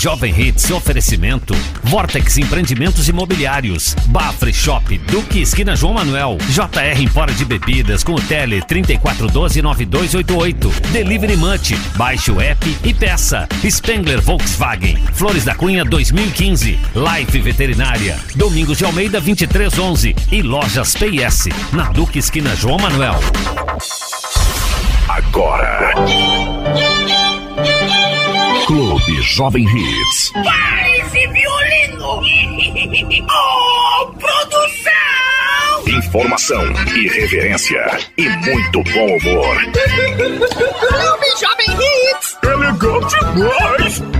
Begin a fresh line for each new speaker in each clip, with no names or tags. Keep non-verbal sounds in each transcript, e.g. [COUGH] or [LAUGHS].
Jovem Hits, oferecimento. Vortex Empreendimentos Imobiliários. Bafre Shop, Duque Esquina João Manuel. JR Empora de Bebidas com o Tele 34129288. Delivery Munch. Baixe o app e peça. Spengler Volkswagen. Flores da Cunha 2015. Life Veterinária. Domingos de Almeida 2311. E Lojas PS. Na Duque Esquina João Manuel.
Agora. Clube Jovem Hits.
Para esse violino! [LAUGHS] Oh, produção!
Informação, irreverência e muito bom humor. [LAUGHS]
Clube Jovem Hits!
Elegante demais!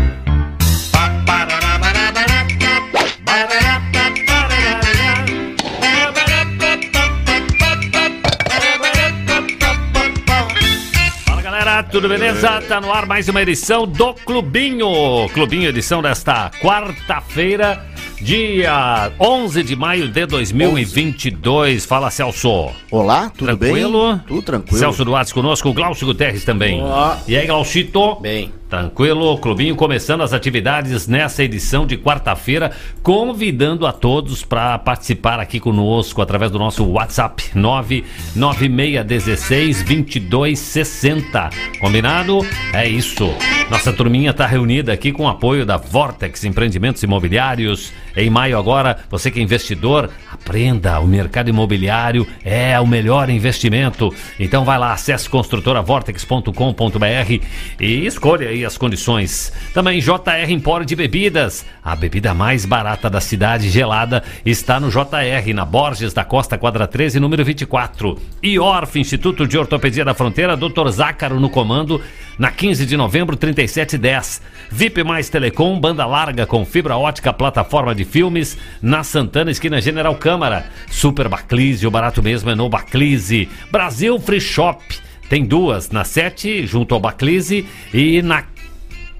Tudo beleza? Tá no ar mais uma edição do Clubinho. Clubinho, edição desta quarta-feira, dia 11 de maio de 2022. Fala Celso.
Olá, tudo
Tranquilo?
bem? Tudo tranquilo.
Celso Duarte conosco, o Glaucio Guterres também.
Olá.
E aí, Glaucito?
Bem.
Tranquilo, Clubinho começando as atividades nessa edição de quarta-feira, convidando a todos para participar aqui conosco através do nosso WhatsApp 99616 2260. Combinado? É isso. Nossa turminha está reunida aqui com o apoio da Vortex Empreendimentos Imobiliários. Em maio agora, você que é investidor, aprenda, o mercado imobiliário é o melhor investimento. Então vai lá, acesse construtoravortex.com.br e escolha aí as condições. Também JR Empório de Bebidas, a bebida mais barata da cidade gelada está no JR, na Borges da Costa Quadra 13, número 24. E ORF, Instituto de Ortopedia da Fronteira, Dr. Zácaro no comando, na 15 de novembro, 3710. VIP mais Telecom, banda larga com fibra ótica, plataforma de filmes, na Santana, esquina General Câmara. Super Baclise, o barato mesmo é no Baclise. Brasil Free Shop. Tem duas, na 7, junto ao Baclise, e na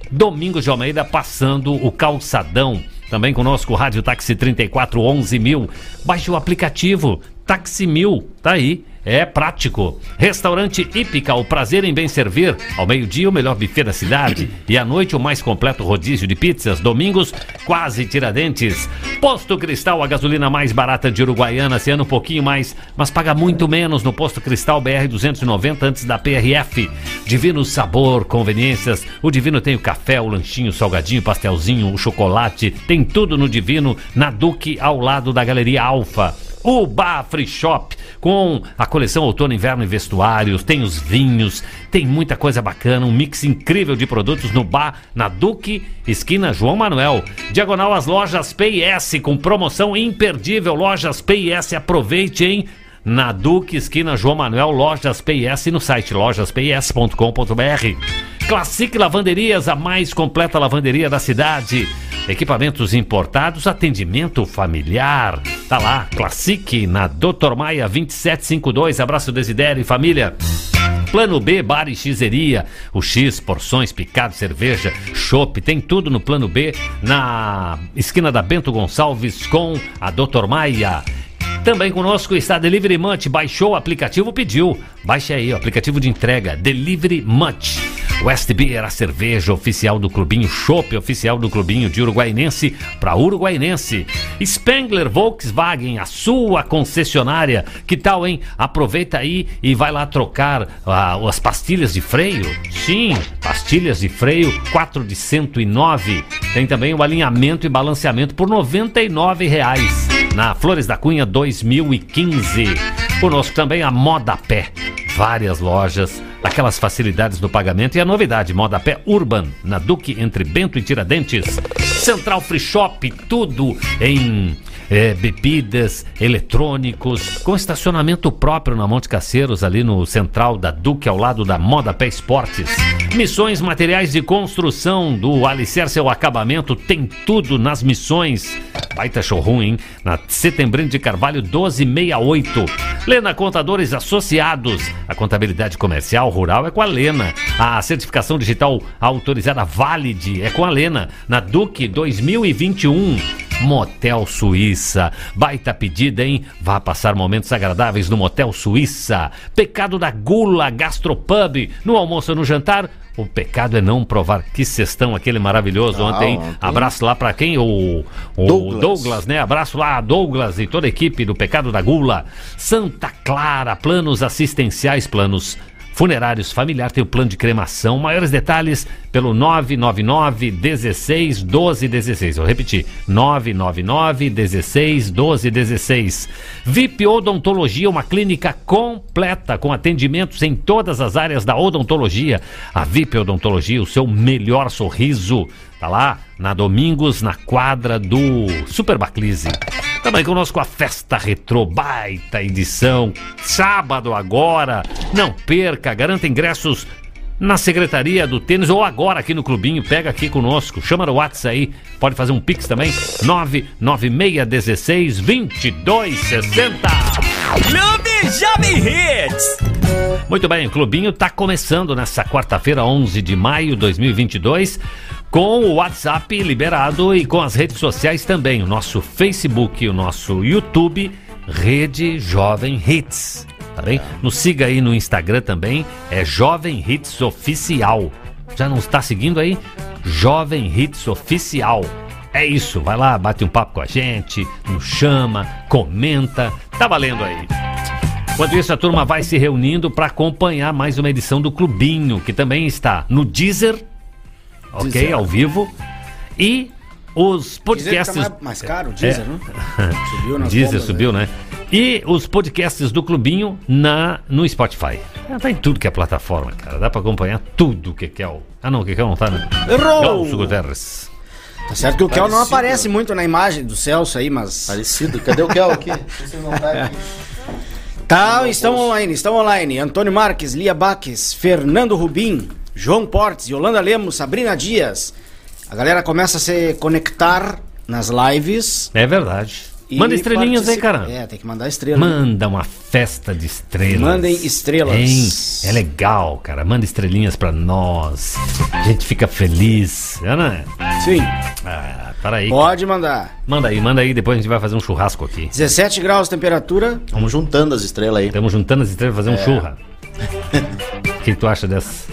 Domingos de Almeida, passando o calçadão. Também conosco, Rádio Táxi 3411 mil. Baixe o aplicativo Táxi Mil, tá aí. É prático. Restaurante Hípica, o prazer em bem servir. Ao meio-dia, o melhor buffet da cidade. E à noite, o mais completo rodízio de pizzas. Domingos, quase Tiradentes. Posto Cristal, a gasolina mais barata de Uruguaiana. Se anda um pouquinho mais, mas paga muito menos no Posto Cristal BR 290 antes da PRF. Divino Sabor, conveniências. O Divino tem o café, o lanchinho, o salgadinho, o pastelzinho, o chocolate. Tem tudo no Divino, na Duque, ao lado da Galeria Alfa. O Bar Free Shop, com a coleção outono, inverno e vestuários, tem os vinhos, tem muita coisa bacana, um mix incrível de produtos no bar, na Duque, esquina João Manuel. Diagonal às lojas PIS, com promoção imperdível. Lojas PIS, aproveite, hein? Na Duque, esquina João Manuel, lojas PIS no site lojaspis.com.br. Classic Lavanderias, a mais completa lavanderia da cidade. Equipamentos importados, atendimento familiar. Tá lá, Classic, na Doutor Maia 2752. Abraço Desidério e família. Plano B, bar e xizeria. O X, porções, picado, cerveja, chopp, tem tudo no Plano B, na esquina da Bento Gonçalves com a Doutor Maia. Também conosco está Delivery Munch. Baixou o aplicativo, pediu. Baixe aí o aplicativo de entrega Delivery Munch. West Beer, a cerveja oficial do clubinho, chopp oficial do clubinho de Uruguainense para Uruguainense. Spengler Volkswagen, a sua concessionária. Que tal, hein? Aproveita aí e vai lá trocar ah, as pastilhas de freio. Sim, pastilhas de freio, 4 de 109. Tem também o alinhamento e balanceamento por 99 reais na Flores da Cunha 2015. Conosco também a Moda Pé. Várias lojas, aquelas facilidades no pagamento e a novidade, Moda Pé Urban, na Duque entre Bento e Tiradentes. Central Free Shop, tudo em é, bebidas, eletrônicos, com estacionamento próprio na Monte Caceiros, ali no central da Duque, ao lado da Moda Pé Esportes. Missões materiais de construção, do alicerce ao acabamento, tem tudo nas missões. Baita showroom, hein? Na Setembrino de Carvalho 1268. Lena Contadores Associados. A contabilidade comercial rural é com a Lena. A certificação digital autorizada Valid é com a Lena. Na Duque 2021. Motel Suíça. Baita pedida, hein? Vá passar momentos agradáveis no Motel Suíça. Pecado da Gula Gastropub. No almoço ou no jantar, O pecado é não provar. Que cestão aquele maravilhoso
Ah,
ontem.
ontem.
Abraço lá pra quem? O, o
Douglas.
Douglas. né? Abraço lá, Douglas e toda a equipe do Pecado da Gula. Santa Clara, planos assistenciais, planos funerários familiar, tem o plano de cremação. Maiores detalhes pelo 999 16 12 16. Eu repeti, 999 16 12 16. VIP Odontologia, uma clínica completa com atendimentos em todas as áreas da odontologia. A VIP Odontologia, o seu melhor sorriso. Tá lá na Domingos, na quadra do Super Baclise. Também conosco a Festa Retrô, baita edição. Sábado agora. Não perca, garanta ingressos na Secretaria do Tênis ou agora aqui no Clubinho. Pega aqui conosco. Chama no WhatsApp aí. Pode fazer um pix também. 99616 2260.
Clube Jovem Hits.
Muito bem, o Clubinho está começando nessa quarta-feira, 11 de maio de 2022, com o WhatsApp liberado e com as redes sociais também. O nosso Facebook, o nosso YouTube, Rede Jovem Hits. Tá bem? Nos siga aí no Instagram também, é Jovem Hits Oficial. Já não está seguindo aí? Jovem Hits Oficial. É isso, vai lá, bate um papo com a gente, nos chama, comenta, tá valendo aí. Enquanto isso, a turma vai se reunindo para acompanhar mais uma edição do Clubinho, que também está no Deezer, ok,
Deezer.
ao vivo, e os
que
podcasts.
tá mais, mais caro o diesel, né? [LAUGHS] Subiu nas
Deezer
bombas,
subiu,
né?
né? E os podcasts do Clubinho na, no Spotify. Ah, Tá em tudo que é plataforma, cara. Dá pra acompanhar tudo que que é o. Ah, não, que que é não tá, né?
Errou!
Guterres.
Tá certo que o Kel não aparece muito na imagem do Celso aí, mas...
Parecido. Cadê o Kel aqui? Você não tá aqui.
Tá, estão online, estão online. Antônio Marques, Lia Baques, Fernando Rubim, João Portes, Yolanda Lemos, Sabrina Dias. A galera começa a se conectar nas lives.
É verdade.
e
Manda estrelinhas aí,
participa-
cara.
É, tem que mandar estrela.
Manda uma festa de estrelas.
Mandem estrelas.
Hein? É legal, cara. Manda estrelinhas pra nós. A gente fica feliz. É, né?
Sim,
Ah, para aí.
pode mandar.
Manda aí, manda aí. Depois a gente vai fazer um churrasco aqui.
17 graus temperatura.
Vamos juntando as estrelas aí.
Estamos juntando as estrelas pra fazer um churra. O [LAUGHS] que tu acha dessa?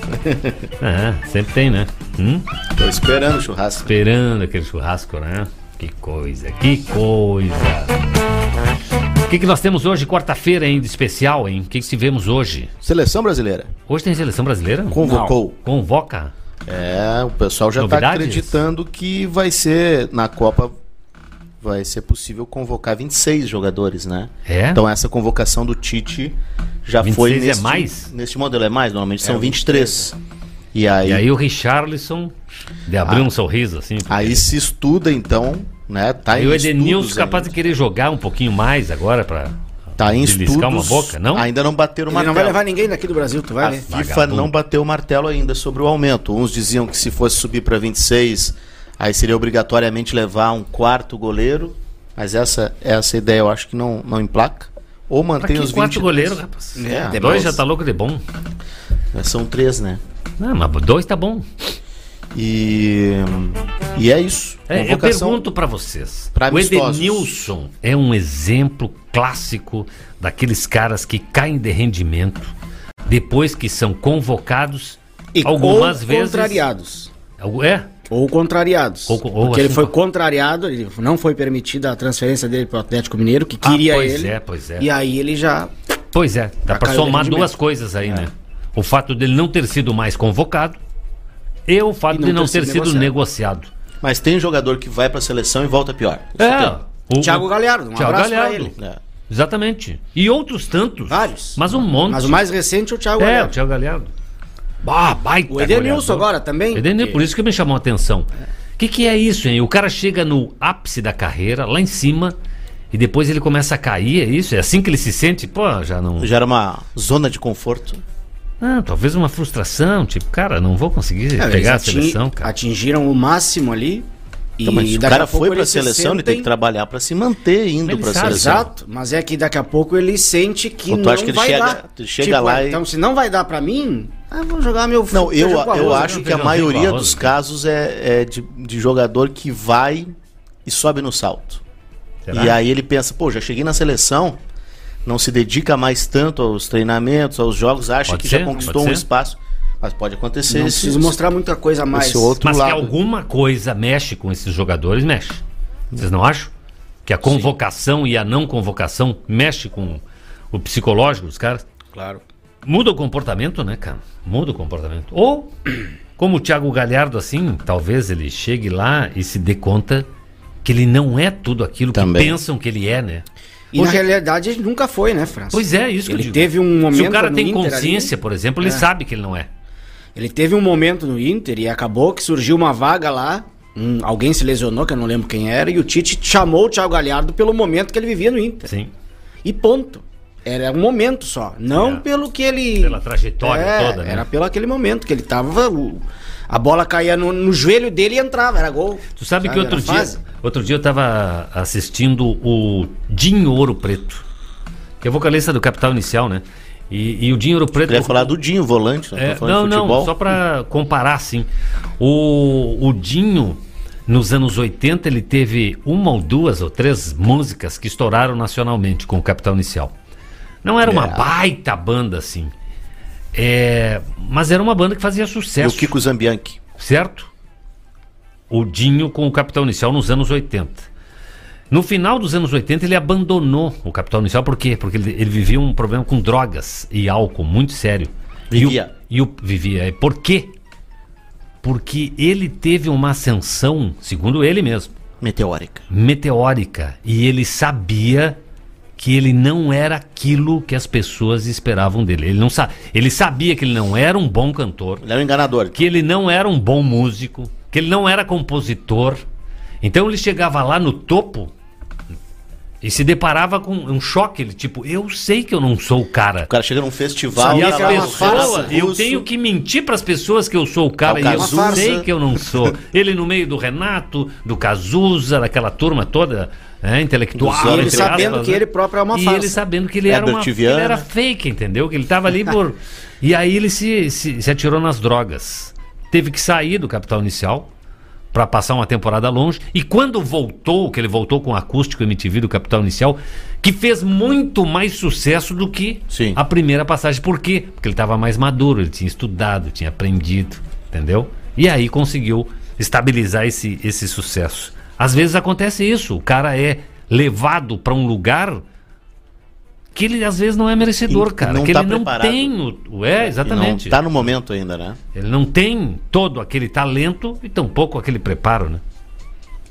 Ah, [LAUGHS] sempre tem, né? Hum?
Tô esperando o churrasco.
Esperando aquele churrasco, né? Que coisa, que coisa. O que, que nós temos hoje, quarta-feira, hein, de especial, hein? O que, que tivemos hoje?
Seleção brasileira.
Hoje tem seleção brasileira?
Convocou.
Convoca?
É, o pessoal já tá
Novidades?
acreditando que vai ser na Copa vai ser possível convocar 26 jogadores, né?
É?
Então essa convocação do Tite já
26
foi
é
neste,
mais?
neste modelo é mais, normalmente são 23. E aí
E aí o Richarlison de abrir um sorriso, assim. porque-
aí se estuda então, né? Tá
E o Edenilson capaz de querer jogar um pouquinho mais agora pra
tá em estudos.
uma boca, não?
Ainda não bateram o
Ele
martelo.
não vai levar ninguém daqui do Brasil, tu vai
A
ver.
FIFA
Vagabundo.
não bateu o martelo ainda sobre o aumento. Uns diziam que se fosse subir para 26, aí seria obrigatoriamente levar um quarto goleiro. Mas essa essa ideia eu acho que não, não emplaca. Ou
Pra
mantém
que
os
quarto
20.
goleiro, rapaz?
É,
dois
mas-
já tá louco de bom.
São três, né?
Não, mas dois tá bom.
E, e é isso.
É, eu pergunto pra vocês.
pra
o. Edenilson é um exemplo clássico daqueles caras que caem de rendimento depois que são convocados
E
algumas
ou
vezes.
contrariados.
É,
Ou contrariados.
Ou- ou
porque ele
assim,
foi
ó.
contrariado, ele não foi permitida a transferência dele para o Atlético Mineiro, que
Ah,
queria
pois
ele.
é, pois é.
E aí ele já.
pois é. Dá
de
somar duas coisas aí, né? O fato dele não ter sido mais convocado e o fato
E não
de não
ter
ter
sido
sido
negociado.
negociado.
Mas tem jogador que vai para a seleção e volta pior. Isso
É.
tem.
O,
Thiago Galhardo, um
Thiago
abraço
Galhardo.
ele.
É.
Exatamente. E outros tantos.
Vários.
Mas um monte.
Mas o mais recente é o Thiago
É, o
Galhardo.
Thiago Galhardo. Bah, baita
O Edenilson
goleador.
agora também.
Edenilson,
que-
por isso que me chamou a atenção. O que, que é isso, hein? O cara chega no ápice da carreira, lá em cima, e depois ele começa a cair, é isso? É assim que ele se sente? Pô, já não.
Já era uma zona de conforto.
Ah, talvez uma frustração, tipo, cara, não vou conseguir
É,
pegar a seleção, cara.
Atingiram o máximo ali. E
Então, mas se o
daqui
cara
a pouco
foi para a seleção, ele tem
sentem-
que trabalhar para se manter indo para a seleção.
Exato, mas é que daqui a pouco ele sente que
Ou tu
não
acha que ele
vai
chega-
dar.
chega lá e-
Então, se não vai dar pra mim, ah, vou jogar meu
Não, eu, eu
arroz,
acho
né?
que a maioria dos
né?
casos é, é de, de jogador que vai e sobe no salto.
Será?
E aí ele pensa, pô, já cheguei na seleção, não se dedica mais tanto aos treinamentos, aos jogos, acha
Pode
que
ser,
já conquistou um
ser.
espaço. Mas pode acontecer
Não
esse,
preciso mostrar muita coisa a mais.
outro
Mas que
lado.
alguma coisa mexe com esses jogadores, mexe. Vocês não acham? Que a convocação e a não convocação mexe com o psicológico dos caras?
Claro.
Muda o comportamento, né, cara? Muda o comportamento. Ou, como o Thiago Galhardo, assim, talvez ele chegue lá e se dê conta que ele não é tudo aquilo
Também.
que pensam que ele é, né?
E na realidade ele nunca foi, né, França?
Pois é, isso que
Ele
eu digo.
teve um momento
Se o cara tem
Inter
consciência,
ali-
por exemplo, ele
É.
sabe que ele não é.
Ele teve um momento no Inter e acabou que surgiu uma vaga lá. um- alguém se lesionou, que eu não lembro quem era, e o Tite chamou o Thiago Galhardo pelo momento que ele vivia no Inter.
Sim.
E ponto. Era um momento só. Não
É.
pelo que ele.
Pela trajetória
É,
toda, né?
Era pelo aquele momento que ele tava. o- a bola caía no, no joelho dele e entrava, era gol.
Tu sabe que
Era
outro dia,
fase.
outro dia eu tava assistindo o Dinho Ouro Preto, que é vocalista do Capital Inicial, né? E, e o Dinho Ouro Preto.
Queria falar do Dinho, volante, não
É,
tô falando
não,
de
não,
futebol.
só pra comparar, assim. O, o Dinho, nos anos 80, ele teve uma ou duas ou três músicas que estouraram nacionalmente com o Capital Inicial. Não era uma
É.
baita banda, assim. É, mas era uma banda que fazia
E o
sucesso.
Kiko Zambianchi.
certo? O Dinho com o Capital Inicial nos anos 80. No final dos anos 80, ele abandonou o Capital Inicial, por quê? Porque ele, ele vivia um problema com drogas e álcool muito sério.
Vivia.
E o, e o, vivia. Por quê? Porque ele teve uma ascensão, segundo ele mesmo,
Meteórica.
meteórica. E ele sabia que ele não era aquilo que as pessoas esperavam dele. Ele, não sa ele sabia que ele não era um bom cantor
Ele é um enganador.
que ele não era um bom músico, que ele não era compositor. Então ele chegava lá no topo e se deparava com um choque. Ele, tipo, eu sei que eu não sou o cara.
O cara chega num festival.
E as
era
pessoas,
farsa
eu tenho que mentir para as pessoas que eu sou o cara
Ah, o
e eu
Cazuza.
sei que eu não sou. Ele no meio do Renato, do Cazuza, daquela turma toda é, intelectual.
Ele sabendo
aspas,
que
né?
ele próprio é uma
E
farsa.
ele sabendo que ele era, uma, ele era fake, entendeu? Que ele tava ali por. [LAUGHS] e aí ele se, se, se atirou nas drogas. Teve que sair do Capital Inicial para passar uma temporada longe. E quando voltou, que ele voltou com o acústico MTV do Capital Inicial, que fez muito mais sucesso do que
Sim.
a primeira passagem. Por quê? Porque ele estava mais maduro, ele tinha estudado, tinha aprendido, entendeu? E aí conseguiu estabilizar esse, esse sucesso. Às vezes acontece isso, o cara é levado para um lugar que ele às vezes não é merecedor,
E
cara.
não
que
tá
ele não
preparado.
tem o, É,
E
exatamente.
Não tá no momento ainda, né?
Ele não tem todo aquele talento e tampouco aquele preparo, né?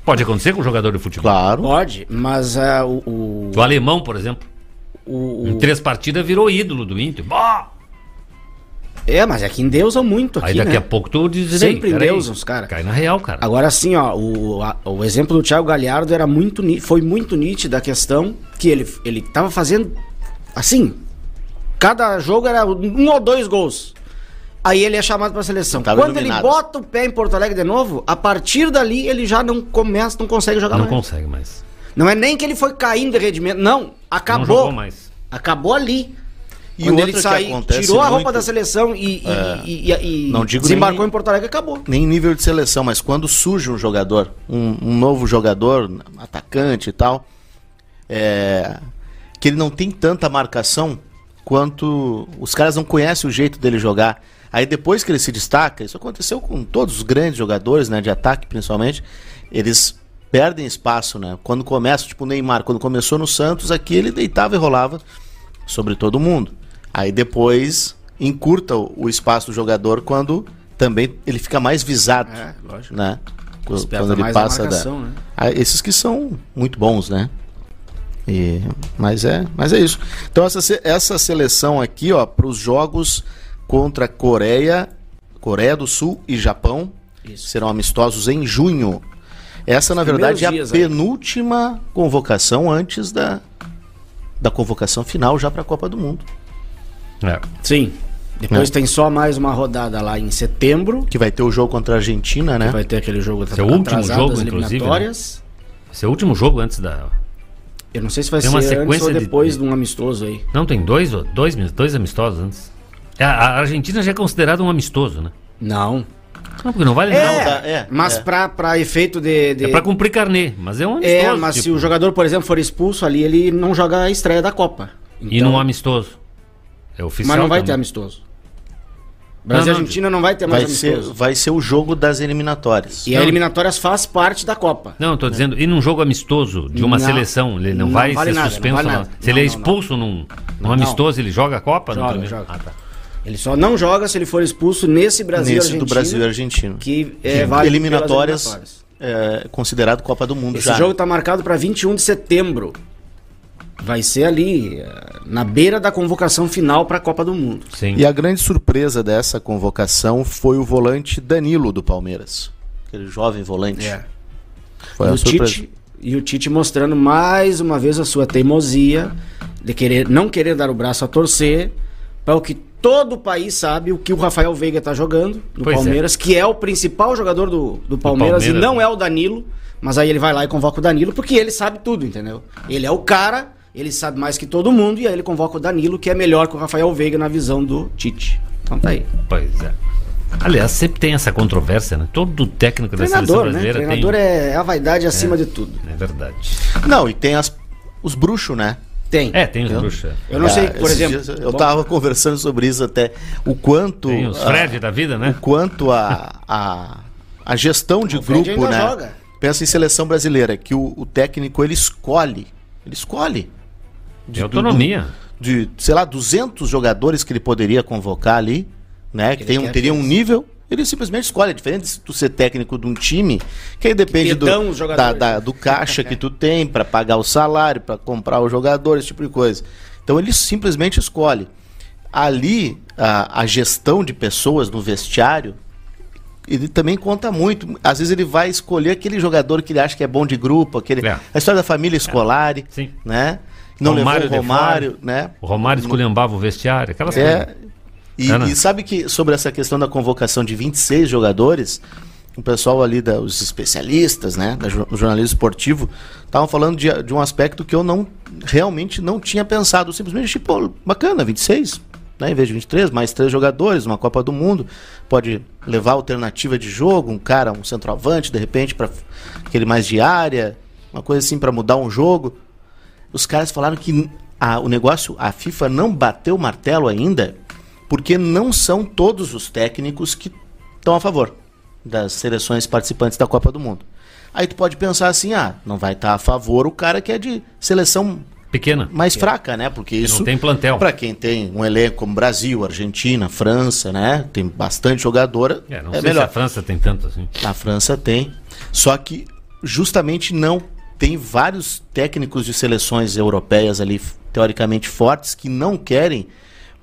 Pode acontecer com o jogador de futebol.
Claro.
Pode, mas ah, o, o,
O alemão, por exemplo,
o-
em
o-
três partidas virou ídolo do Inter. Bah!
É, mas é que endeusam muito aqui,
Aí daqui
né?
a pouco tu diz
Sempre
"Ei, peraí,
endeusam os cara."
Cai na real, cara.
Agora sim, ó, o, a- o exemplo do Thiago Galhardo era muito foi muito nítido a questão que ele ele tava fazendo assim, cada jogo era um ou dois gols. Aí ele é chamado pra seleção.
Tava
Quando
iluminado.
ele bota o pé em Porto Alegre de novo, a partir dali ele já não começa, não consegue jogar
não
mais.
consegue mais.
Não é nem que ele foi caindo de rendimento, não, acabou.
Não jogou mais.
Acabou ali.
E
Quando ele saiu,
acontece
tirou a roupa
muito-
da seleção e, e-
É.
e- e- e
Não digo
desembarcou
nem-
em Porto Alegre, acabou.
Nem nível de seleção, mas quando surge um jogador, um, um novo jogador, atacante e tal, é, que ele não tem tanta marcação quanto os caras não conhecem o jeito dele jogar. Aí depois que ele se destaca, isso aconteceu com todos os grandes jogadores, né, de ataque principalmente, eles perdem espaço, né? Quando começa, tipo o Neymar, quando começou no Santos, aqui ele deitava e rolava sobre todo mundo. Aí depois encurta o, espaço do jogador quando também ele fica mais visado,
É, lógico.
né? Quando, quando ele passa da,
marcação, né?
Ah, esses que são muito bons, né? E, mas é, mas é isso. Então essa, essa seleção aqui, ó, para os jogos contra Coreia, Coreia do Sul e Japão
Isso.
serão amistosos em junho. Essa na
primeiros
verdade é a
dias aí.
penúltima convocação antes da da convocação final já para a Copa do Mundo,
É.
Sim. Depois
É.
tem só mais uma rodada lá em setembro.
que vai ter o jogo contra a Argentina, né?
Vai ter aquele jogo
Esse é o último jogo, inclusive,
eliminatórias.
Esse é o último jogo antes da.
Eu não sei se vai
Tem
ser
uma sequência
ou
de-
depois
de-
de... um amistoso aí.
Não, tem dois, dois, dois amistosos antes. É, A, a Argentina já é considerada um amistoso, né?
Não.
Não, porque não vale
É,
nada.
dá- é,
mas
é.
Pra, pra efeito de... de-
É pra cumprir carnê, mas é um amistoso.
É, mas se
tipo,
o jogador, por exemplo, for expulso ali, ele não joga a estreia da Copa.
E
Então-
não amistoso. É oficial.
Mas não vai ter
também.
amistoso. Brasil e
Não, não,
Argentina não vai ter mais
Vai ser,
amistoso.
vai ser o jogo das eliminatórias.
E a eliminatórias faz parte da Copa.
Não, eu tô dizendo, e num jogo amistoso de uma
Não.
seleção, ele não,
Não
vai
vale
ser
nada, não
suspenso?
vale
não?
nada.
Se ele é
Não, não,
expulso num, num
Não.
amistoso, ele joga a Copa?
Joga, joga.
Ah, tá.
Ele só não joga se ele for expulso nesse Brasil
Nesse
Argentina.
do Brasil e Argentina.
Que é válido
eliminatórias,
eliminatórias.
é considerado Copa do Mundo
Esse
já.
jogo tá marcado para 21 de setembro. Vai ser ali, eh, na beira da convocação final para a Copa do Mundo.
Sim.
E a grande surpresa dessa convocação foi o volante Danilo do Palmeiras. Aquele jovem volante. Foi
É. e,
a
o
surpresa.
Tite, e o Tite mostrando mais uma vez a sua teimosia de querer não querer dar o braço a torcer para o que todo o país sabe o que o Rafael Veiga tá jogando no
Pois é.
Palmeiras, que é o principal jogador do, do Palmeiras,
Palmeiras,
e não
né?
é o Danilo, mas aí ele vai lá e convoca o Danilo porque ele sabe tudo, entendeu? Ele é o cara, ele sabe mais que todo mundo e aí ele convoca o Danilo, que é melhor que o Rafael Veiga na visão do Tite. Então tá aí.
Pois é. Aliás, sempre tem essa controvérsia, né? Todo técnico da seleção
né?
brasileira
Treinador
tem...
é a vaidade acima de tudo.
É verdade.
Não, e tem as, os bruxos, né?
Tem.
É, tem os bruxos.
Eu não sei,
Ah,
por exemplo.
dias eu
bom,
tava conversando sobre isso até. O quanto.
Tem os Fred da vida, né?
o quanto a, a, a gestão de
O Fred
grupo,
ainda
né?
joga.
Pensa em seleção brasileira, que o, o técnico ele escolhe. Ele escolhe.
Tem autonomia.
de, sei lá, 200 jogadores que ele poderia convocar ali, né? Que tem um, teria um nível, ele simplesmente escolhe. É diferente de tu ser técnico de um time, que aí depende
Que
do, da, da- do caixa que tu tem para pagar o salário, para comprar o jogador, esse tipo de coisa. Então ele simplesmente escolhe. Ali, a, a gestão de pessoas no vestiário, ele também conta muito. Às vezes ele vai escolher aquele jogador que ele acha que é bom de grupo, aquele,
É.
a história da família escolar,
Sim.
né? Não
Romário
levou o Romário, né?
O Romário esculhambava o vestiário, aquelas
É.
coisas.
E,
É,
e sabe que sobre essa questão da convocação de 26 jogadores, o pessoal ali, da, os especialistas, né, da, do jornalismo esportivo, estavam falando de, de um aspecto que eu não realmente não tinha pensado. Simplesmente, tipo, bacana, 26, né, em vez de 23, mais três jogadores, uma Copa do Mundo, pode levar alternativa de jogo, um cara, um centroavante, de repente, para aquele mais de área, uma coisa assim para mudar um jogo. Os caras falaram que a- o negócio, a FIFA não bateu o martelo ainda, porque não são todos os técnicos que estão a favor das seleções participantes da Copa do Mundo. Aí tu pode pensar assim, ah, não vai estar a favor o cara que é de seleção
Pequena.
mais fraca, né? Porque isso
não tem plantel.
Para quem tem um elenco como Brasil, Argentina, França, né? Tem bastante jogadora.
É, não
é
sei
melhor.
se a França tem tanto assim.
A França tem. Só que justamente não. Tem vários técnicos de seleções europeias ali, teoricamente fortes, que não querem,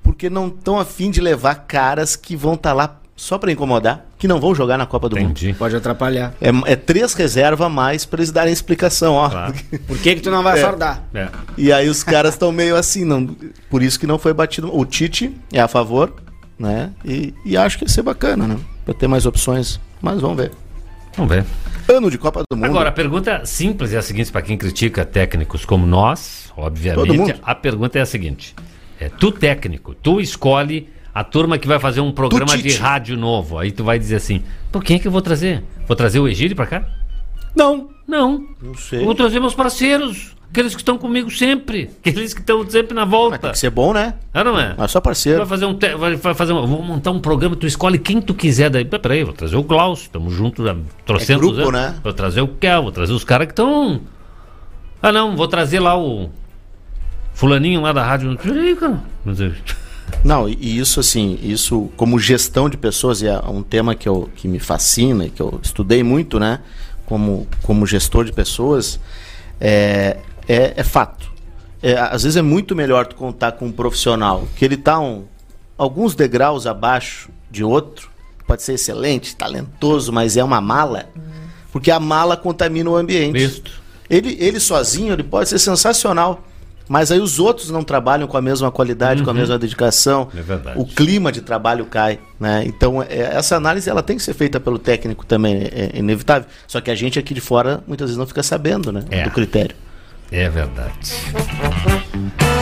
porque não estão afim de levar caras que vão estar lá só para incomodar, que não vão jogar na Copa do Mundo.
Entendi.
Pode atrapalhar.
É, é três reservas a mais para eles darem explicação, ó.
Claro. [LAUGHS]
Por que, que tu não vai
É.
fardar?
É.
E aí os caras estão meio assim, não, por isso que não foi batido. O Tite é a favor, né? E, e acho que ia ser bacana, né? Pra ter mais opções. Mas vamos ver.
Vamos ver.
Ano de Copa do Mundo.
Agora, a pergunta simples é a seguinte, para quem critica técnicos como nós,
Todo
obviamente,
mundo.
a pergunta é a seguinte. É, tu técnico, tu escolhe a turma que vai fazer um programa de rádio novo. Aí tu vai dizer assim, pô, quem é que eu vou trazer? Vou trazer o Egílio para cá?
Não.
Não.
Não sei.
vou trazer meus parceiros. Aqueles que estão comigo sempre. Aqueles que estão sempre na volta.
tem que ser bom, né?
Ah, não é?
Mas só parceiro.
Vai fazer um. te- Vai, fazer um. Vou montar um programa, tu escolhe quem tu quiser daí. Pera- Peraí, vou trazer o Klaus, estamos juntos há trocentos
É grupo,
anos.
né?
Vou trazer o Kel, vou trazer os caras que estão. Ah não, vou trazer lá o. Fulaninho lá da rádio. Peraí, cara. [LAUGHS]
Não, e isso assim, isso como gestão de pessoas, e é um tema que, eu, que me fascina, e que eu estudei muito, né? Como, como gestor de pessoas, é, é, é fato. É, às vezes é muito melhor tu contar com um profissional que ele está um, alguns degraus abaixo de outro, pode ser excelente, talentoso, mas é uma mala, porque a mala contamina o ambiente. Ele, ele sozinho, ele pode ser sensacional. Mas aí os outros não trabalham com a mesma qualidade, com a mesma dedicação.
É verdade.
O clima de trabalho cai, né? Então, é, essa análise ela tem que ser feita pelo técnico também, é, é inevitável. Só que a gente aqui de fora muitas vezes não fica sabendo, né?
É.
Do critério.
É verdade.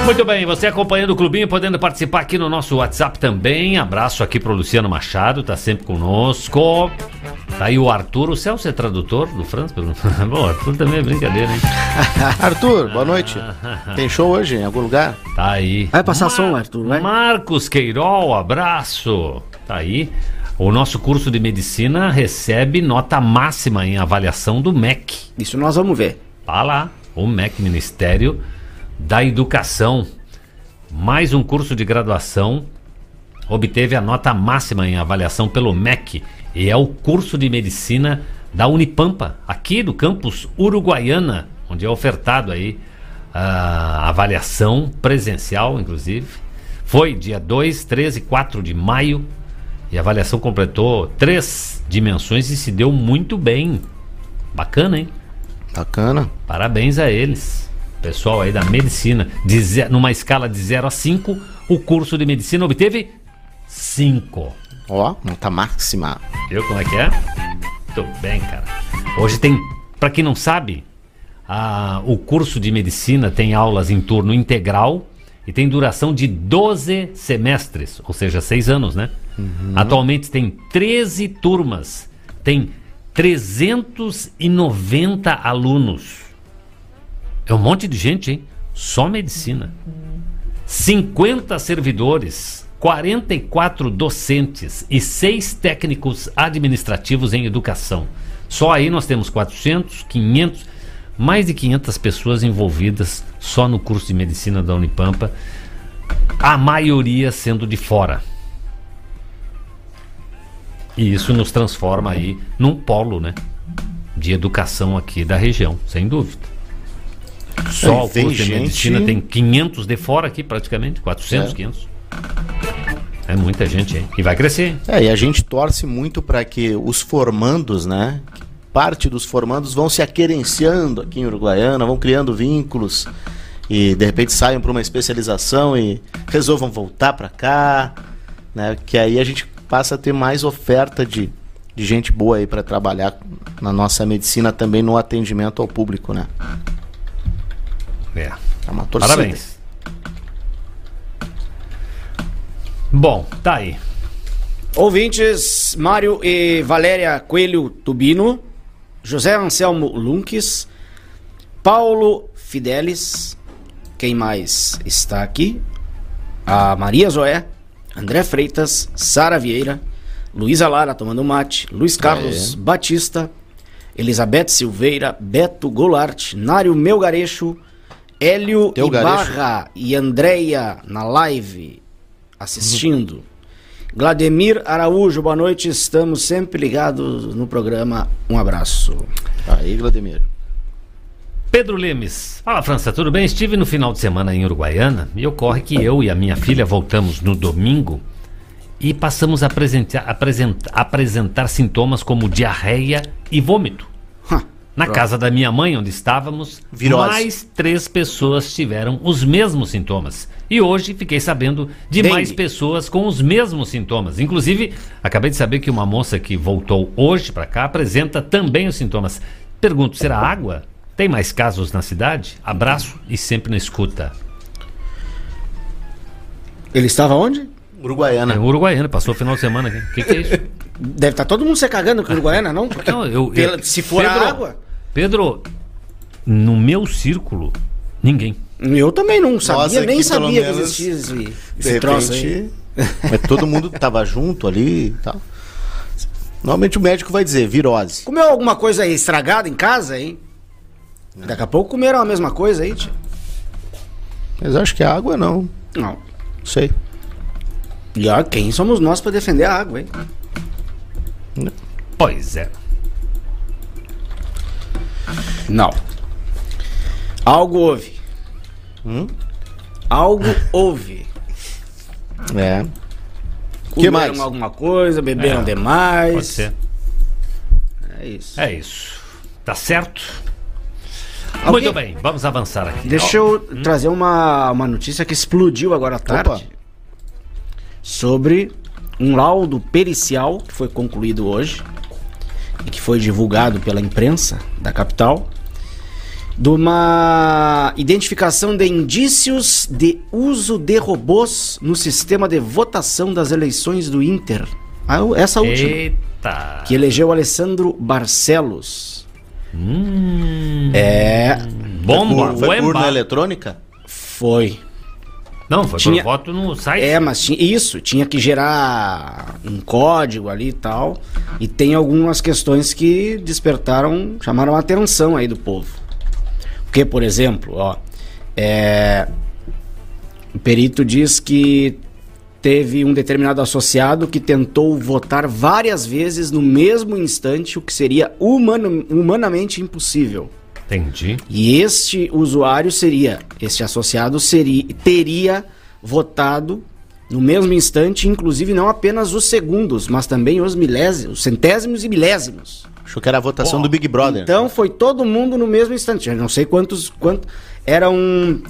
Muito bem, você acompanhando o Clubinho, podendo participar aqui no nosso WhatsApp também. Abraço aqui pro Luciano Machado, tá sempre conosco. Tá aí o Arthur, o Celso é tradutor do França? [LAUGHS] Bom, Arthur também é brincadeira, hein? [LAUGHS]
Arthur, boa noite. Tem show hoje em algum lugar?
Tá aí.
Vai passar som, Arthur, vai.
Marcos Queirol, abraço. Tá aí. O nosso curso de medicina recebe nota máxima em avaliação do MEC.
Isso nós vamos ver.
Tá lá, o MEC Ministério da Educação. Mais um curso de graduação obteve a nota máxima em avaliação pelo MEC e é o curso de medicina da Unipampa, aqui do campus Uruguaiana, onde é ofertado aí a avaliação presencial, inclusive. Foi dia 2, 3 e 4 de maio e a avaliação completou três dimensões e se deu muito bem. Bacana, hein?
Bacana.
Parabéns a eles. Pessoal aí da medicina. De numa escala de 0 a 5, o curso de medicina obteve 5.
Ó, nota máxima.
Viu como é que é? Muito bem, cara. Hoje tem, pra quem não sabe, a- o curso de medicina tem aulas em turno integral e tem duração de 12 semestres, ou seja, 6 anos, né? Atualmente tem 13 turmas, tem 390 alunos. É um monte de gente, hein? Só medicina. 50 servidores, 44 docentes e 6 técnicos administrativos em educação. Só aí nós temos 400, 500, mais de 500 pessoas envolvidas só no curso de medicina da Unipampa, a maioria sendo de fora. E isso nos transforma aí num polo, né? De educação aqui da região, sem dúvida. Só o curso de
gente-
medicina tem 500 de fora aqui, praticamente, 400,
É.
500. É muita gente, hein? E vai crescer.
É, e a gente torce muito para que os formandos, né? Parte dos formandos vão se aquerenciando aqui em Uruguaiana, vão criando vínculos e de repente saiam para uma especialização e resolvam voltar para cá, né? Que aí a gente passa a ter mais oferta de, de gente boa aí para trabalhar na nossa medicina também no atendimento ao público, né?
É.
É uma torcida.
Parabéns. Bom, tá aí.
Ouvintes, Mário e Valéria Coelho Tubino, José Anselmo Lunques, Paulo Fidelis, quem mais está aqui? A Maria Zoé, André Freitas, Sara Vieira, Luísa Lara tomando mate, Luiz Carlos Batista, Elizabeth Silveira, Beto Goulart, Nário Melgarecho, Hélio
Teu Garecho.
Ibarra e Andréia na live assistindo. Vladimir Araújo, boa noite. Estamos sempre ligados no programa. Um abraço.
Aí, Vladimir.
Pedro Lemes. Fala, França, tudo bem? Estive no final de semana em Uruguaiana e ocorre que eu e a minha filha voltamos no domingo e passamos a apresentar, apresent- apresentar sintomas como diarreia e vômito. Na casa da minha mãe, onde estávamos,
Virose.
mais três pessoas tiveram os mesmos sintomas. E hoje fiquei sabendo de
Dengue.
mais pessoas com os mesmos sintomas. Inclusive, acabei de saber que uma moça que voltou hoje para cá apresenta também os sintomas. Pergunto, será água? Tem mais casos na cidade? Abraço e sempre na escuta.
Ele estava onde?
Uruguaiana.
É Uruguaiana, passou o final de semana aqui. O que, que é isso?
Deve estar todo mundo se cagando com o Uruguaiana, não? Porque
Não, eu- eu-
pela- se for
Pedro,
a água.
Pedro, no meu círculo, ninguém.
Eu também não sabia,
aqui,
nem sabia que existia esse,
De
esse troço aí.
mas todo mundo tava junto ali e tal. Normalmente o médico vai dizer virose.
Comeu alguma coisa aí estragada em casa, hein? Daqui a pouco comeram a mesma coisa aí, tio.
Mas acho que a água não.
Não.
Não sei.
E ó, quem somos nós pra defender a água, hein?
Pois é.
Não. Algo houve.
Hum?
Algo houve.
É.
Comeram
mais?
alguma coisa, beberam
É,
demais.
Pode ser.
É isso.
É isso. Tá certo?
Alguém-
Muito bem, vamos avançar aqui.
Deixa eu trazer uma, uma notícia que explodiu agora à tarde. Sobre um laudo pericial que foi concluído hoje e que foi divulgado pela imprensa da capital de uma identificação de indícios de uso de robôs no sistema de votação das eleições do Inter. Ah, Essa última.
Eita.
Que elegeu Alessandro Barcelos.
Hum,
É,
bomba,
Foi urna
uemba.
eletrônica?
foi.
Não, foi
Tinha-
por voto no site.
É, mas tinha, isso, tinha que gerar um código ali e tal. E tem algumas questões que despertaram, chamaram a atenção aí do povo. Porque, por exemplo, ó, é, o perito diz que teve um determinado associado que tentou votar várias vezes no mesmo instante, o que seria humano- humanamente impossível.
Entendi.
E este usuário seria, este associado seria, teria votado no mesmo instante, inclusive não apenas os segundos, mas também os milésimos, os centésimos e milésimos.
Achou que era a votação do Big Brother.
Então foi todo mundo no mesmo instante. Eu não sei quantos, quanto eram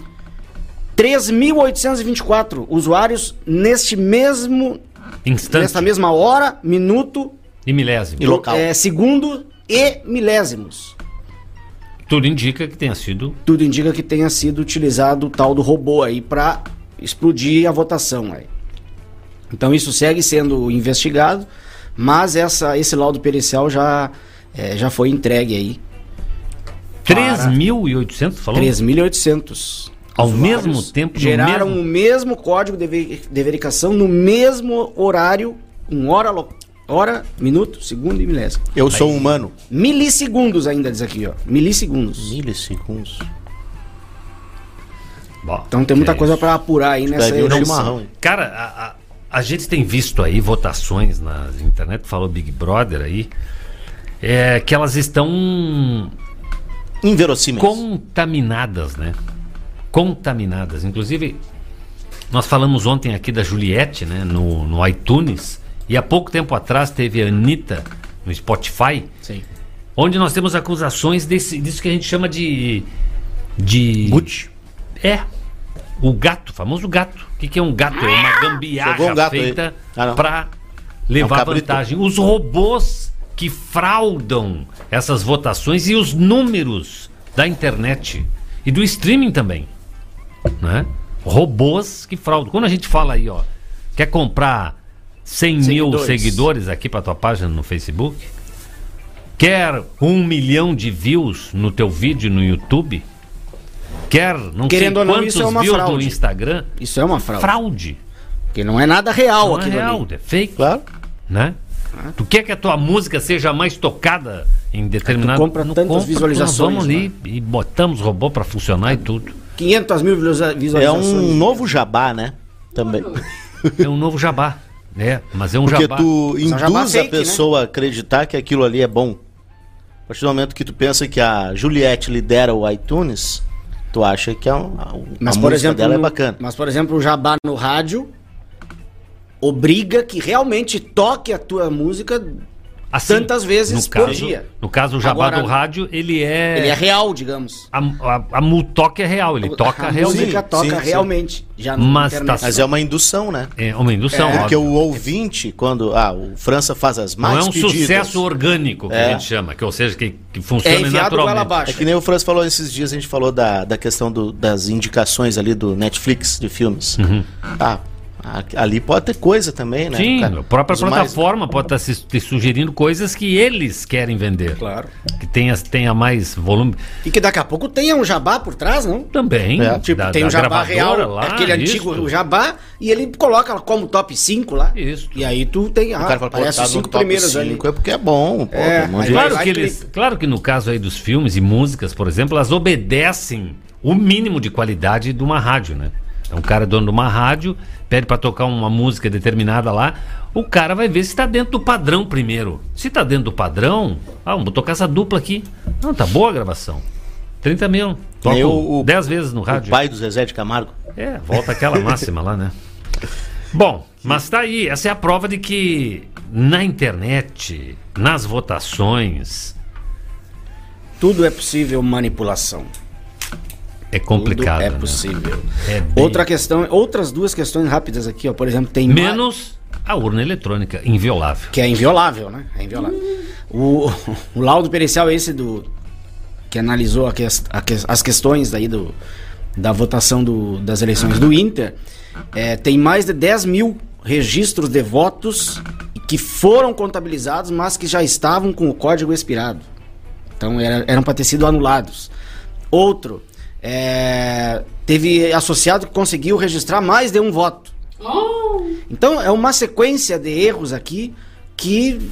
3.824 usuários neste mesmo
Instante
nesta mesma hora, minuto,
e milésimo.
E local.
é, segundo e milésimos.
Tudo indica que tenha sido.
tudo indica que tenha sido utilizado o tal do robô aí para explodir a votação aí. Então isso segue sendo investigado, mas essa, esse laudo pericial já, eh, já foi entregue aí.
3.800, falou?
3.800.
Ao
usuários
mesmo tempo,
Geraram
mesmo-
o mesmo código de, de verificação no mesmo horário, em hora, lo- hora, minuto, segundo e milésimo.
Eu sou um humano.
Milissegundos ainda diz aqui, ó. Milissegundos.
Milissegundos.
Bom,
Então tem muita
é
coisa para apurar aí nessa
um
eleição.
Cara, a, a- a gente tem visto aí votações na internet, falou Big Brother aí, é, que elas estão
Inverossímeis.
contaminadas, né? Contaminadas. Inclusive, nós falamos ontem aqui da Juliette, né? No, no iTunes. E há pouco tempo atrás teve a Anitta no Spotify,
Sim.
onde nós temos acusações desse, disso que a gente chama de. De.
Gucci.
É. O gato, o famoso gato. O que, que é um gato? É uma gambiarra
um
feita
Ah,
para levar
É um
vantagem. Os robôs que fraudam essas votações e os números da internet e do streaming também. Né? Robôs que fraudam. Quando a gente fala aí, ó, quer comprar 100 mil
Seguidores.
seguidores aqui para tua página no Facebook? Quer um milhão de views no teu vídeo no YouTube? Quer não
Querendo
sei
não,
quantos
é uma
views no. Instagram?
Isso é uma fraude.
Fraude.
Porque não é nada real
Não é
aquilo
real,
ali.
é fake,
Claro.
né? Tu quer que a tua música seja mais tocada em determinado...
compra
Não
tantas
compra,
visualizações,
Nós vamos ali
né?
e botamos robô para funcionar e tudo.
500 mil visualiza-
É
visualizações.
um novo jabá, né? Também.
É um novo jabá. É, mas é um
Porque
jabá.
tu
Só jabá
induz
fake,
a pessoa a acreditar que aquilo ali é bom. A partir do momento que tu pensa que a Juliette lidera o iTunes, tu acha que a, a,
Mas,
a
por
música
exemplo,
dela é bacana.
mas, por exemplo, o jabá no rádio obriga que realmente toque a tua música.
Assim,
tantas vezes
no
por
caso,
dia.
No caso, o jabá
Agora,
do rádio, ele é...
Ele é real, digamos.
A, a, a é real, ele toca
a
realmente.
música
Sim,
toca
sim, sim.
realmente. Já
Mas tá
Mas é uma indução, né?
É uma indução.
Porque
óbvio.
o ouvinte, quando ah, o França faz as
Não
mais
é um
pedidas,
sucesso orgânico, que
É.
a gente chama, que, ou seja, que, que funciona
É
naturalmente.
abaixo.
É que nem o França falou esses dias, a gente falou da, da questão do- das indicações ali do Netflix de filmes. Ah, a- ali pode ter coisa também, né?
Sim,
cara?
a própria
Os mais-
plataforma pode estar se, te sugerindo coisas que eles querem vender.
Claro.
Que tenha, tenha mais volume.
E que daqui a pouco tenha um jabá por trás, não?
Também.
É,
Tipo,
da-
tem
da
o jabá real,
lá,
aquele
isso.
antigo jabá, e ele coloca como top 5 lá.
Isso.
E aí tu tem.
O
Ah,
cara fala, pô,
aparece
tá
os cinco
top
primeiros ali.
É porque é bom, pô.
É,
um
Claro que, eles, claro que no caso aí dos filmes e músicas, por exemplo, elas obedecem o mínimo de qualidade de uma rádio, né? É um cara dono de uma rádio, pede pra tocar uma música determinada lá, o cara vai ver se tá dentro do padrão primeiro. Se tá dentro do padrão, ah, vamos tocar essa dupla aqui. Não, tá boa a gravação. 30 mil. Toco
Nem o- o-
10 vezes no
O
rádio.
pai do Zezé de Camargo.
É, volta aquela [LAUGHS] máxima lá, né? Bom, mas tá aí. Essa é a prova de que na internet, nas votações,
Tudo é possível manipulação.
É complicado.
Tudo é
né?
possível.
É bem-
Outra questão, outras duas questões rápidas aqui, ó. Por exemplo, tem
Menos a urna eletrônica, inviolável.
que é inviolável, né? É inviolável. O, [LAUGHS] o laudo pericial esse do que analisou a a ques- as questões daí do, da votação do- das eleições do Inter é, tem mais de 10 mil registros de votos que foram contabilizados, mas que já estavam com o código expirado. Então era- eram para ter sido anulados. Outro, é, teve associado que conseguiu registrar mais de um voto.
Oh,
Então é uma sequência de erros aqui que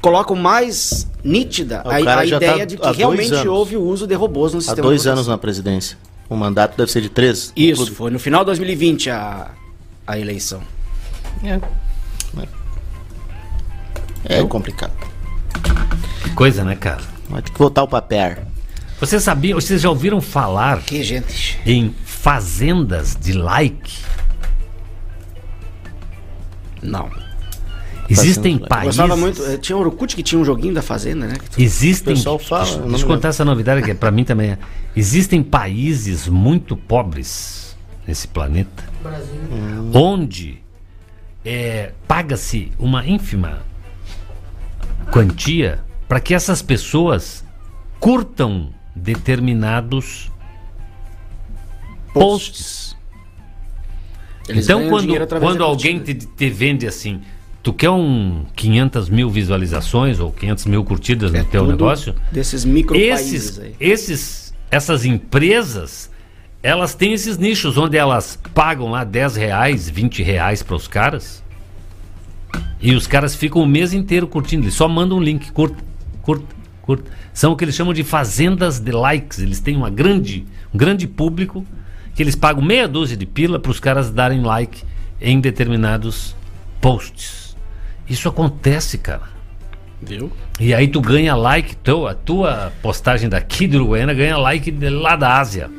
colocam mais nítida
O
a, a
já
ideia
tá
de
há
que
dois
realmente
anos.
houve o uso de robôs no
Há
sistema.
dois
de votação.
anos na presidência. O mandato deve ser de três.
Isso, foi no final de 2020 a, a eleição.
É complicado.
Que coisa, né, cara?
Vai ter que voltar o papel.
Vocês sabiam, vocês já ouviram falar
Que gente.
em fazendas de like?
Não.
Existem.
Eu
países.
gostava muito. eh, Tinha Orkut que tinha um joguinho da Fazenda, né? tu-
Existem.
O pessoal fala,
Deixa, deixa eu contar essa novidade que pra mim também é. Existem países muito pobres nesse planeta
Brasil.
onde é, paga-se uma ínfima quantia para que essas pessoas curtam determinados posts.
Eles
então, quando, quando alguém te, te vende assim, tu quer um 500 mil visualizações ou 500 mil curtidas
É
no teu negócio,
Desses micro
esses,
aí.
esses, essas empresas, elas têm esses nichos onde elas pagam lá 10 reais, 20 reais para os caras. E os caras ficam o mês inteiro curtindo. Eles só mandam um link, curta, curta, curta. São o que eles chamam de fazendas de likes. Eles têm uma grande, um grande público que eles pagam meia dúzia de pila para os caras darem like em determinados posts. Isso acontece, cara.
Viu?
E aí tu ganha like, teu, a tua postagem daqui de Uruguaiana ganha like de lá da Ásia.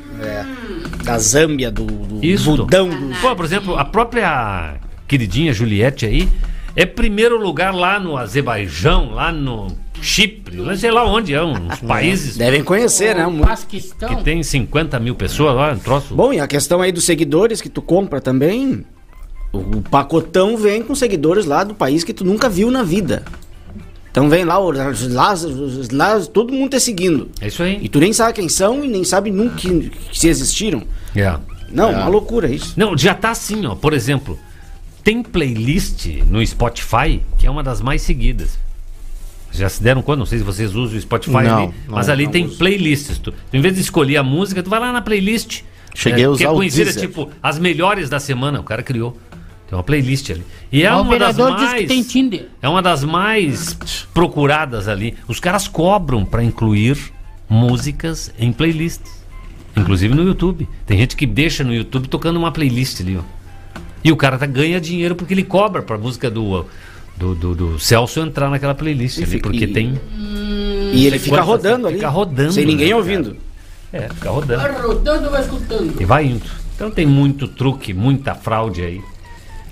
Da Zâmbia, do, do
Isso.
Budão. Do...
Pô, por exemplo, a própria queridinha Juliette aí é primeiro lugar lá no Azerbaijão, lá no Chipre, lá sei lá onde é, uns [LAUGHS] países
Devem conhecer, né? Muito.
Paquistão.
que tem 50 mil pessoas lá, um troço.
Bom, e a questão aí dos seguidores que tu compra também. O pacotão vem com seguidores lá do país que tu nunca viu na vida. Então vem lá, os- lá, os- lá todo mundo te seguindo.
É isso
E
aí.
tu nem sabe quem são e nem sabe nunca que, que se existiram.
É.
Não, uma loucura isso.
Não, já tá assim, ó. Por exemplo, tem playlist no Spotify que é uma das mais seguidas. Já se deram conta? Não sei se vocês usam o Spotify
Não,
ali,
não,
mas ali
não
tem
uso.
playlists. Tu, em vez de escolher a música, tu vai lá na playlist.
Cheguei a
que
usar
é
o
conhecida tipo as melhores da semana. O cara criou. Tem uma playlist ali. E é
o
uma das mais.
que tem Tinder.
É uma das mais procuradas ali. Os caras cobram pra incluir músicas em playlists. Inclusive no YouTube. Tem gente que deixa no YouTube tocando uma playlist ali, ó. E o cara tá, ganha dinheiro porque ele cobra pra música do, do, do, do Celso entrar naquela playlist ali,
fica-
porque
e-
tem.
E ele fica
quantas-
rodando ali.
fica rodando,
Sem ninguém
né,
ouvindo.
É, fica rodando.
Vai rodando, vai escutando.
E vai indo. Então tem muito truque, muita fraude aí.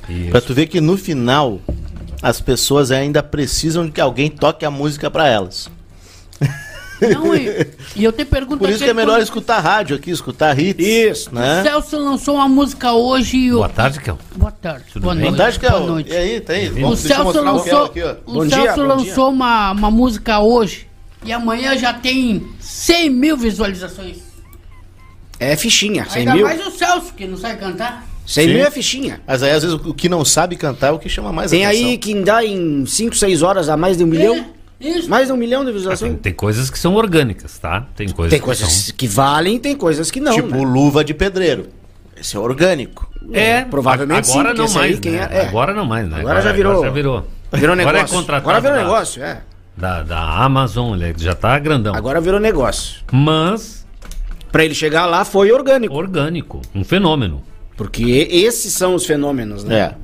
E
Pra tu ver que no final as pessoas ainda precisam de que alguém toque a música pra elas. [LAUGHS]
Não, e, e eu te pergunto
Por isso que é melhor
quando
escutar rádio aqui, escutar hits.
Isso.
O
Né?
Celso lançou uma música hoje e o...
Boa tarde, Kel.
Boa tarde.
Tudo
Boa
bem?
noite.
Vontade que é
Boa
o-
noite.
E aí, tá aí.
O
Vamos,
Celso
o Kel
lançou,
aqui, ó.
o
Bom
Celso
dia,
lançou uma, uma música hoje e amanhã já tem 100 mil visualizações.
É fichinha, 100
Ainda
mil.
mais o Celso, que não sabe cantar.
100
Sim.
mil é fichinha.
Mas aí às vezes o que não sabe cantar é o que chama mais
Tem
atenção.
aí quem dá em 5, 6 horas a mais de um milhão.
É, isso.
Mais de um milhão de
Tem,
visualizações.
tem coisas que são orgânicas, tá? Tem coisas
Tem
que
coisas
são-
que valem, tem coisas que não.
tipo
né?
luva de pedreiro. Esse é orgânico.
É,
provavelmente sim,
agora
porque
não
aí
mais,
quem
né?
é- é.
Agora não mais, né?
Agora já virou-
já virou.
Virou
Agora
negócio.
é contratado
Agora virou
da-
negócio, é.
Da, da Amazon, ele já tá grandão.
Agora virou negócio.
Mas
Pra ele chegar lá foi orgânico.
orgânico, um fenômeno.
Porque esses são os fenômenos, né?
É.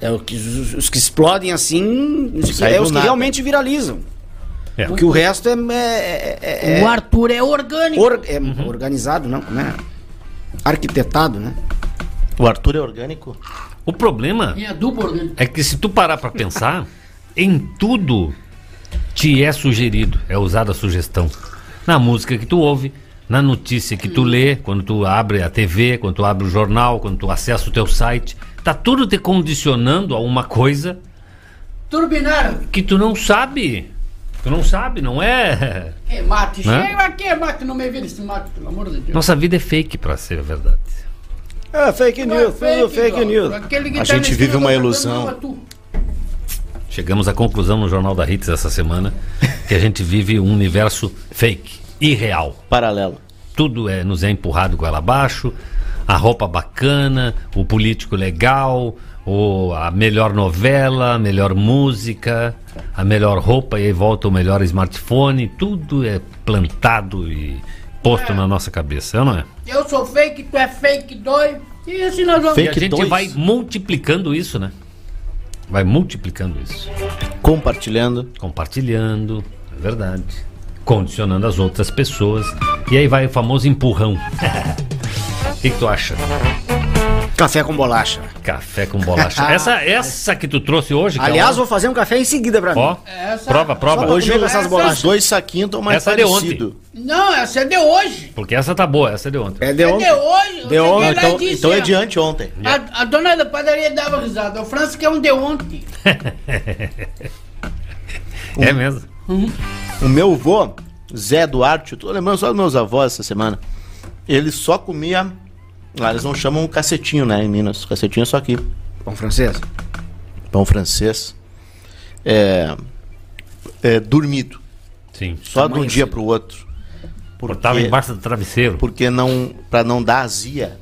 É, o que, os, os que explodem assim, os que-
Sai
é os que
nada.
realmente viralizam.
É.
Porque o resto é, é- é- é-
O Arthur é orgânico.
or- é
Uhum.
organizado, não? Como é? Arquitetado, né?
O Arthur é orgânico?
O problema
É
é que se tu parar pra pensar, em tudo te é sugerido, é usada a sugestão. Na música que tu ouve, na notícia que tu lê, quando tu abre a TV, quando tu abre o jornal, quando tu acessa o teu site, tá tudo te condicionando a uma coisa
Turbinar.
que tu não sabe. Tu não sabe, não é?
Que mate.
Né?
Chega aqui, mate. Não me vira esse mate, pelo amor de Deus.
Nossa vida é fake pra ser verdade.
É, fake news, tudo fake
bro.
news.
A
tá
gente vive uma ilusão.
Chegamos à conclusão no Jornal da Hits essa semana que a gente vive um universo fake, irreal.
Paralelo.
tudo é, nos é empurrado goela abaixo, a roupa bacana, o político legal, o, a melhor novela, a melhor música, a melhor roupa e aí volta o melhor smartphone, tudo é plantado e posto na nossa cabeça, é ou não é?
Eu sou fake, tu é fake dois. E assim nós vamos.
E a
Fake
gente
dois.
vai multiplicando isso, né? Vai multiplicando isso.
Compartilhando.
Compartilhando, é verdade. Condicionando as outras pessoas. E aí vai o famoso empurrão. [LAUGHS] O que, que tu acha?
Café com bolacha.
Café com bolacha. [LAUGHS] Essa, essa que tu trouxe hoje, que é
Aliás,
uma-
vou fazer um café em seguida pra mim.
Ó,
Essa-
prova, prova.
Hoje
com essas bolachas.
dois saquinhos estão mais
Essa é de ontem.
parecidos.
Não, essa é de hoje.
Porque essa tá boa, essa é de ontem.
É de
É
ontem.
de hoje. Eu
De ontem,
Então,
disse,
então é
ó,
de anteontem.
A, a dona da padaria dava risada. O França quer um de ontem. [LAUGHS]
É mesmo.
O meu avô, Zé Duarte, eu tô lembrando só dos meus avós essa semana. Ele só comia. Lá eles não chamam cacetinho, né, em Minas. Cacetinho é só aqui.
Pão francês.
Pão francês. É. é dormido.
Sim.
Só de um dia pro outro.
Botava
Porque,
embaixo do travesseiro.
porque não. Pra não dar azia.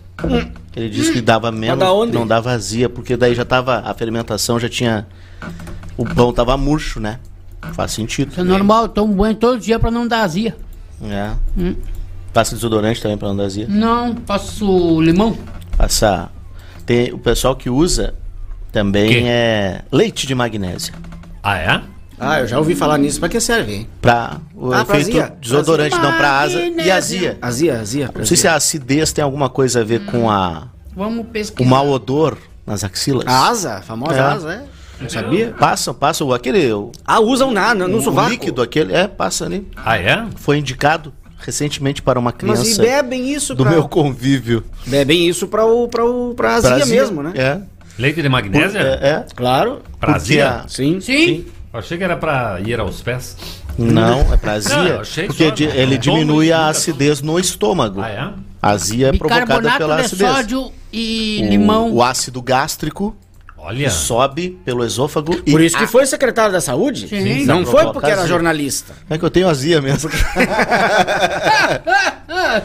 Ele disse que dava menos. que Não dava azia, porque daí já tava. A fermentação já tinha. O pão tava murcho, né? Faz sentido.
Isso é normal, eu tomo banho todo dia pra não dar azia.
É. Passa desodorante também pra não dar azia.
Não, passo limão.
Passa. Tem o pessoal que usa também
Quê?
é leite de magnésia.
Ah, é?
Ah, eu já ouvi falar nisso. Pra que serve, hein?
Pra o
Ah, pra
efeito
azia.
desodorante, não pra asa e azia.
Azia, azia.
Não sei se a acidez tem alguma coisa a ver com a,
Vamos pesquisar.
o mau odor nas axilas.
A asa, a famosa
É.
asa, é? Não sabia?
Passa, passa o- aquele. O,
Ah, usam na, no, no
o
sovaco.
líquido aquele. É, passa ali.
Ah, é?
Foi indicado recentemente para uma
Mas
criança
e bebem isso
do
pra...
meu convívio.
Bebem isso pra, o, pra, o, pra azia,
Pra
mesmo, né?
É.
Leite de magnésia?
É, é.
Claro.
Pra
Porque
azia?
a-
Sim.
Sim.
Eu achei que era pra ir aos pés.
Não, é pra
Não,
azia.
achei
porque
só, não.
ele
Não tomo
diminui a
nunca
acidez no estômago.
Ah, é?
A azia é provocada pela
de
acidez.
sódio e
O-
limão.
O ácido gástrico
Olha.
sobe pelo esôfago e
Por isso que foi secretário da saúde?
Sim.
Não foi porque era jornalista.
É que eu tenho azia mesmo. [LAUGHS]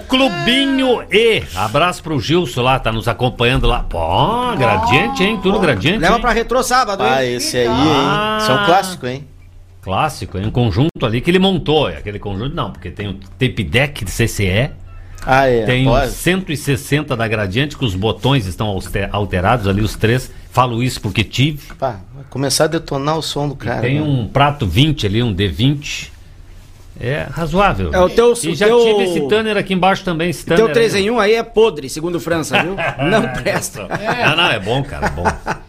Clubinho E. Abraço pro Gilson lá, tá nos acompanhando lá. Pô, gradiente, hein? Tudo gradiente.
Leva
hein?
pra retrô sábado,
ah,
hein?
esse aí, hein?
Ah.
Esse é um clássico, hein?
Clássico, hein? Um conjunto ali que ele montou. É Aquele conjunto não, porque tem o tape deck de CCE,
Ah, é.
tem o
pode.
160 da gradiente, que os botões estão alter- alterados ali, os três. Falo isso porque tive.
Pá, vai começar a detonar o som do cara.
tem
né?
um prato 20 ali, um D20. É razoável.
É o teu-
E
o
já
teu-
tive esse Tanner aqui embaixo também. Esse
Teu
Tanner
3
aí.
em 1 aí é podre, segundo França, viu? [LAUGHS] Não presta.
Não, não, é bom, cara, é bom. [LAUGHS]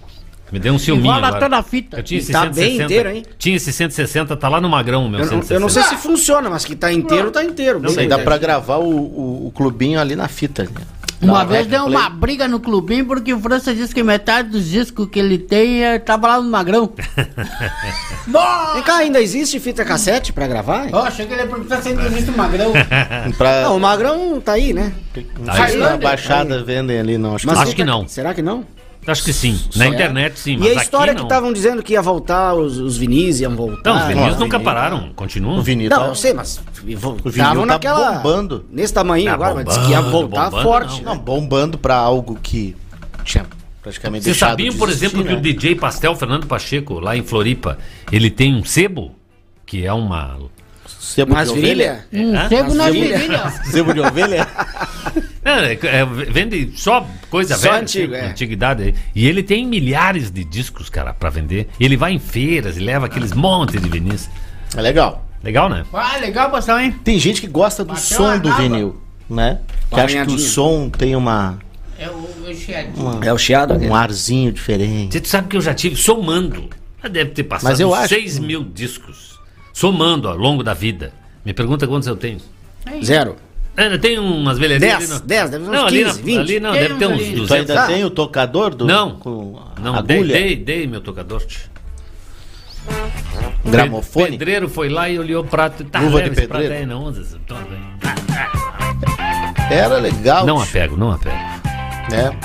Me deu um ciúminho
Enrola
agora.
toda a fita.
Eu tinha esse
Tá
160.
bem inteiro, hein?
Tinha esse 160, tá lá no Magrão, meu
Eu, não-
160.
eu não sei se funciona, mas que tá inteiro, tá inteiro.
Não
aí dá pra gravar o, o, o clubinho ali na fita. né?
Uma vez deu
play.
uma briga no clubinho porque o França disse que metade dos discos que ele tem eh, tava lá no Magrão. [LAUGHS]
Vem cá, ainda existe fita cassete pra gravar?
Ó, achei que ele ia perguntar se ainda existe o Magrão. [LAUGHS]
Pra,
Não, o Magrão tá aí, né?
não sei se na
Tailândia.
Baixada vendem ali, não. Acho que
Mas
Acho que não.
Será que não?
Acho que sim. Na internet sim, mas
E a história
aqui
que estavam dizendo que ia voltar, os, os vinis iam voltar.
Não, os vinis nunca pararam, continuam.
o vinil
Não,
tá-
eu sei, mas estavam
tá
naquela...
bombando.
Nesse tamanho
Tá
agora, mas disse que ia
bombando,
voltar
bombando,
forte.
Não, bombando pra algo que tinha praticamente
Vocês
deixado
sabiam,
de
por
existir,
exemplo, que
né?
o DJ Pastel Fernando Pacheco, lá em Floripa, ele tem um sebo, que é uma.
Sebo
Mas
de ovelha?
virilha?
Um
Hã?
cego na
Mas
virilha.
Sebo de ovelha? [LAUGHS]
É, é, vende só coisa
Só
velha,
antigo,
assim,
é.
antiguidade. E ele tem milhares de discos, cara, pra vender. E ele vai em feiras e leva aqueles montes de vinis.
É legal.
Legal, né?
Ah, legal, Bastão, hein?
Tem gente que gosta do
Bateu
som do vinil, né? Que acha que o som tem uma,
É o, o chiadinho.
uma-
É o chiado
um arzinho diferente.
Você sabe que eu já tive somando. Já deve ter passado
Mas eu acho
6
que-
mil discos. Somando ao longo da vida. Me pergunta quantos eu tenho.
Zero.
É, tem umas velharias.
Dez,
ali, não.
dez, deve ter uns
não, ali,
15,
na-
20.
ali não,
Tem
deve ter
uns
uns
ali.
Tu
200.
ainda
Ah.
tem o tocador do
Não.
com
Não, dei,
agulha?
dei, dei meu tocador.
Gramofone?
Pedreiro foi lá e olhou o prato. Tá,
Luva de
prato
pedreiro.
aí, não prato aí.
Era legal.
Não apego, não apego.
né?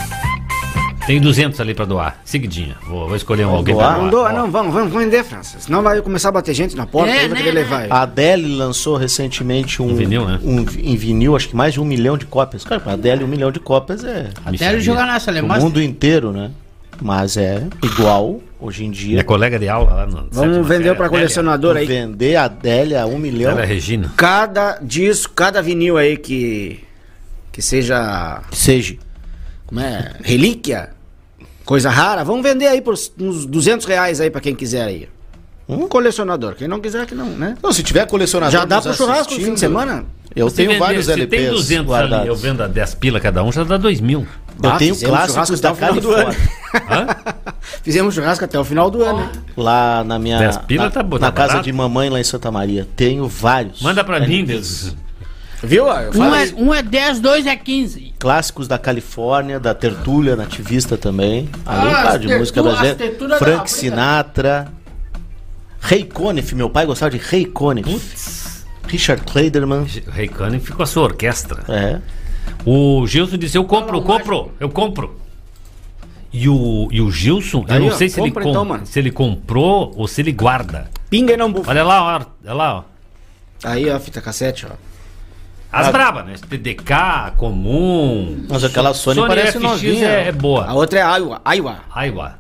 Tem 200 ali pra doar. Seguidinha. Vou, vou escolher um
Vai
alguém
doar?
pra
Não
doar.
doa, não, vamos, vamos vender, França. Senão vai começar a bater gente na porta
É,
aí vai
né,
querer
né?
levar.
A Adele lançou recentemente um,
Um vinil, né?
um em vinil, acho que mais de um milhão de cópias. Cara, pra Adele, um milhão de cópias é
Até ele jogar nessa,
o mundo inteiro, né? Mas é igual hoje em
Minha
dia.
colega de aula lá no. sétima
Vamos vender
série,
pra colecionador aí.
Vender a Adele a um milhão.
Adélia Regina.
Cada disco, cada vinil aí que que seja,
Seja.
como é, relíquia, coisa rara, vamos vender aí por uns 200 reais aí pra quem quiser aí. Um colecionador, quem não quiser que não, né?
Não, se tiver colecionador.
Já dá pro churrasco no fim de semana?
Eu
Se
tenho
vender-
vários
se
LPs
tem 200 ali,
guardados.
eu vendo a 10 pila cada um, já dá 2 mil.
Eu
Ah,
tenho clássicos
churrasco
da
até o final do
Califórnia. [LAUGHS]
Hã? [LAUGHS]
Fizemos churrasco até o final do ano.
Lá na minha.
Dez pila
na,
tá bo-
na
tá
casa
barato.
de mamãe lá em Santa Maria. Tenho vários.
Manda pra mim,
LPs.
Deus.
Viu?
Um é, um é 10, dois é 15.
Clássicos da Califórnia, da Tertúlia Nativista também. Além,
Ah,
claro, de
as
música
tertu-
brasileira.
as terturas da
Frank
África.
Sinatra. Ray Conniff, meu pai gostava de Ray Conniff. Richard Kleiderman.
O Ray Cunningham ficou a sua orquestra.
É.
O Gilson disse: Eu compro, eu compro, eu compro. E o, e o Gilson, eu
Aí,
não
ó,
sei se ele,
compra
com-
então, mano.
se ele comprou ou se ele guarda.
Pinga e não bufa.
Olha lá, ó, olha lá, ó.
Aí, ó, fita cassete, ó.
As brabas, né? TDK, comum.
Mas aquela Sony, parece
FX
novinha.
é, é boa.
A outra é Aiwa. Aiwa.
Aiwa.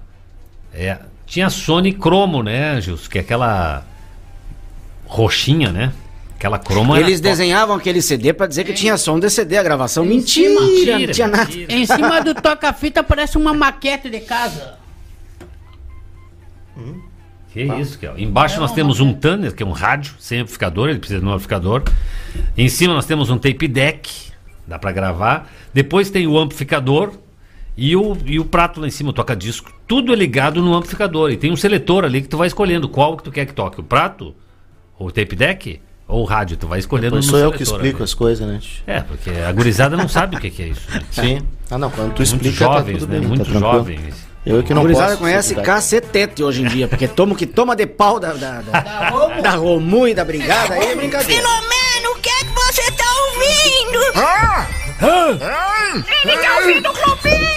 É. Tinha Sony Cromo, né, Gilson? Que é aquela roxinha, né? Aquela cromo era
Eles
top.
desenhavam aquele CD pra dizer que tinha som de CD, a gravação.
Em
Mentira.
Mentira,
não tinha nada.
mentira.
Em cima do toca-fita parece uma maquete de casa.
Que isso, que ó. Embaixo nós temos um Tanner, que é um rádio sem amplificador, ele precisa de um amplificador. Em cima nós temos um tape deck, dá pra gravar. Depois tem o amplificador e o, e o prato lá em cima, o toca-disco. Tudo é ligado no amplificador. E tem um seletor ali que tu vai escolhendo qual que tu quer que toque. O prato, ou o tape deck, ou o rádio. Tu vai escolhendo
Pois
no
sou eu que explico
ali.
as coisas, né?
É, porque a gurizada não sabe o que, que é isso. né?
Sim. Ah, não, quando tu
Muito
explica,
jovens,
tá tudo
né?
bem,
Muito
tá
jovens.
Eu que não
gurizada
posso.
conhece cacetete hoje em dia, porque toma que toma de pau da, da, da,
Da Romo.
da Romu e da Brigada, aí é brincadeira.
Filomeno, o que é que você tá ouvindo? Ele tá ouvindo o Globinho!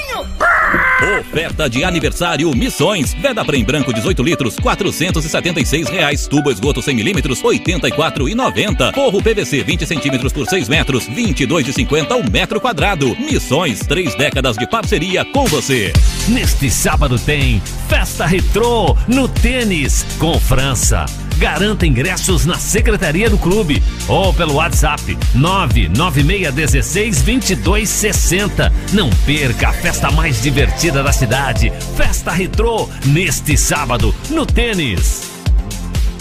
Oferta de aniversário Missões. Veda Prem branco 18 litros, 476 reais. Tubo esgoto 100 milímetros, 84,90. Forro PVC 20 centímetros por 6 metros, 22,50 o metro quadrado. Missões, três décadas de parceria com você.
Neste sábado tem Festa Retrô no tênis com França. Garanta ingressos na secretaria do clube ou pelo WhatsApp 996162260. Não perca a festa mais divertida da cidade. Festa Retrô neste sábado no tênis.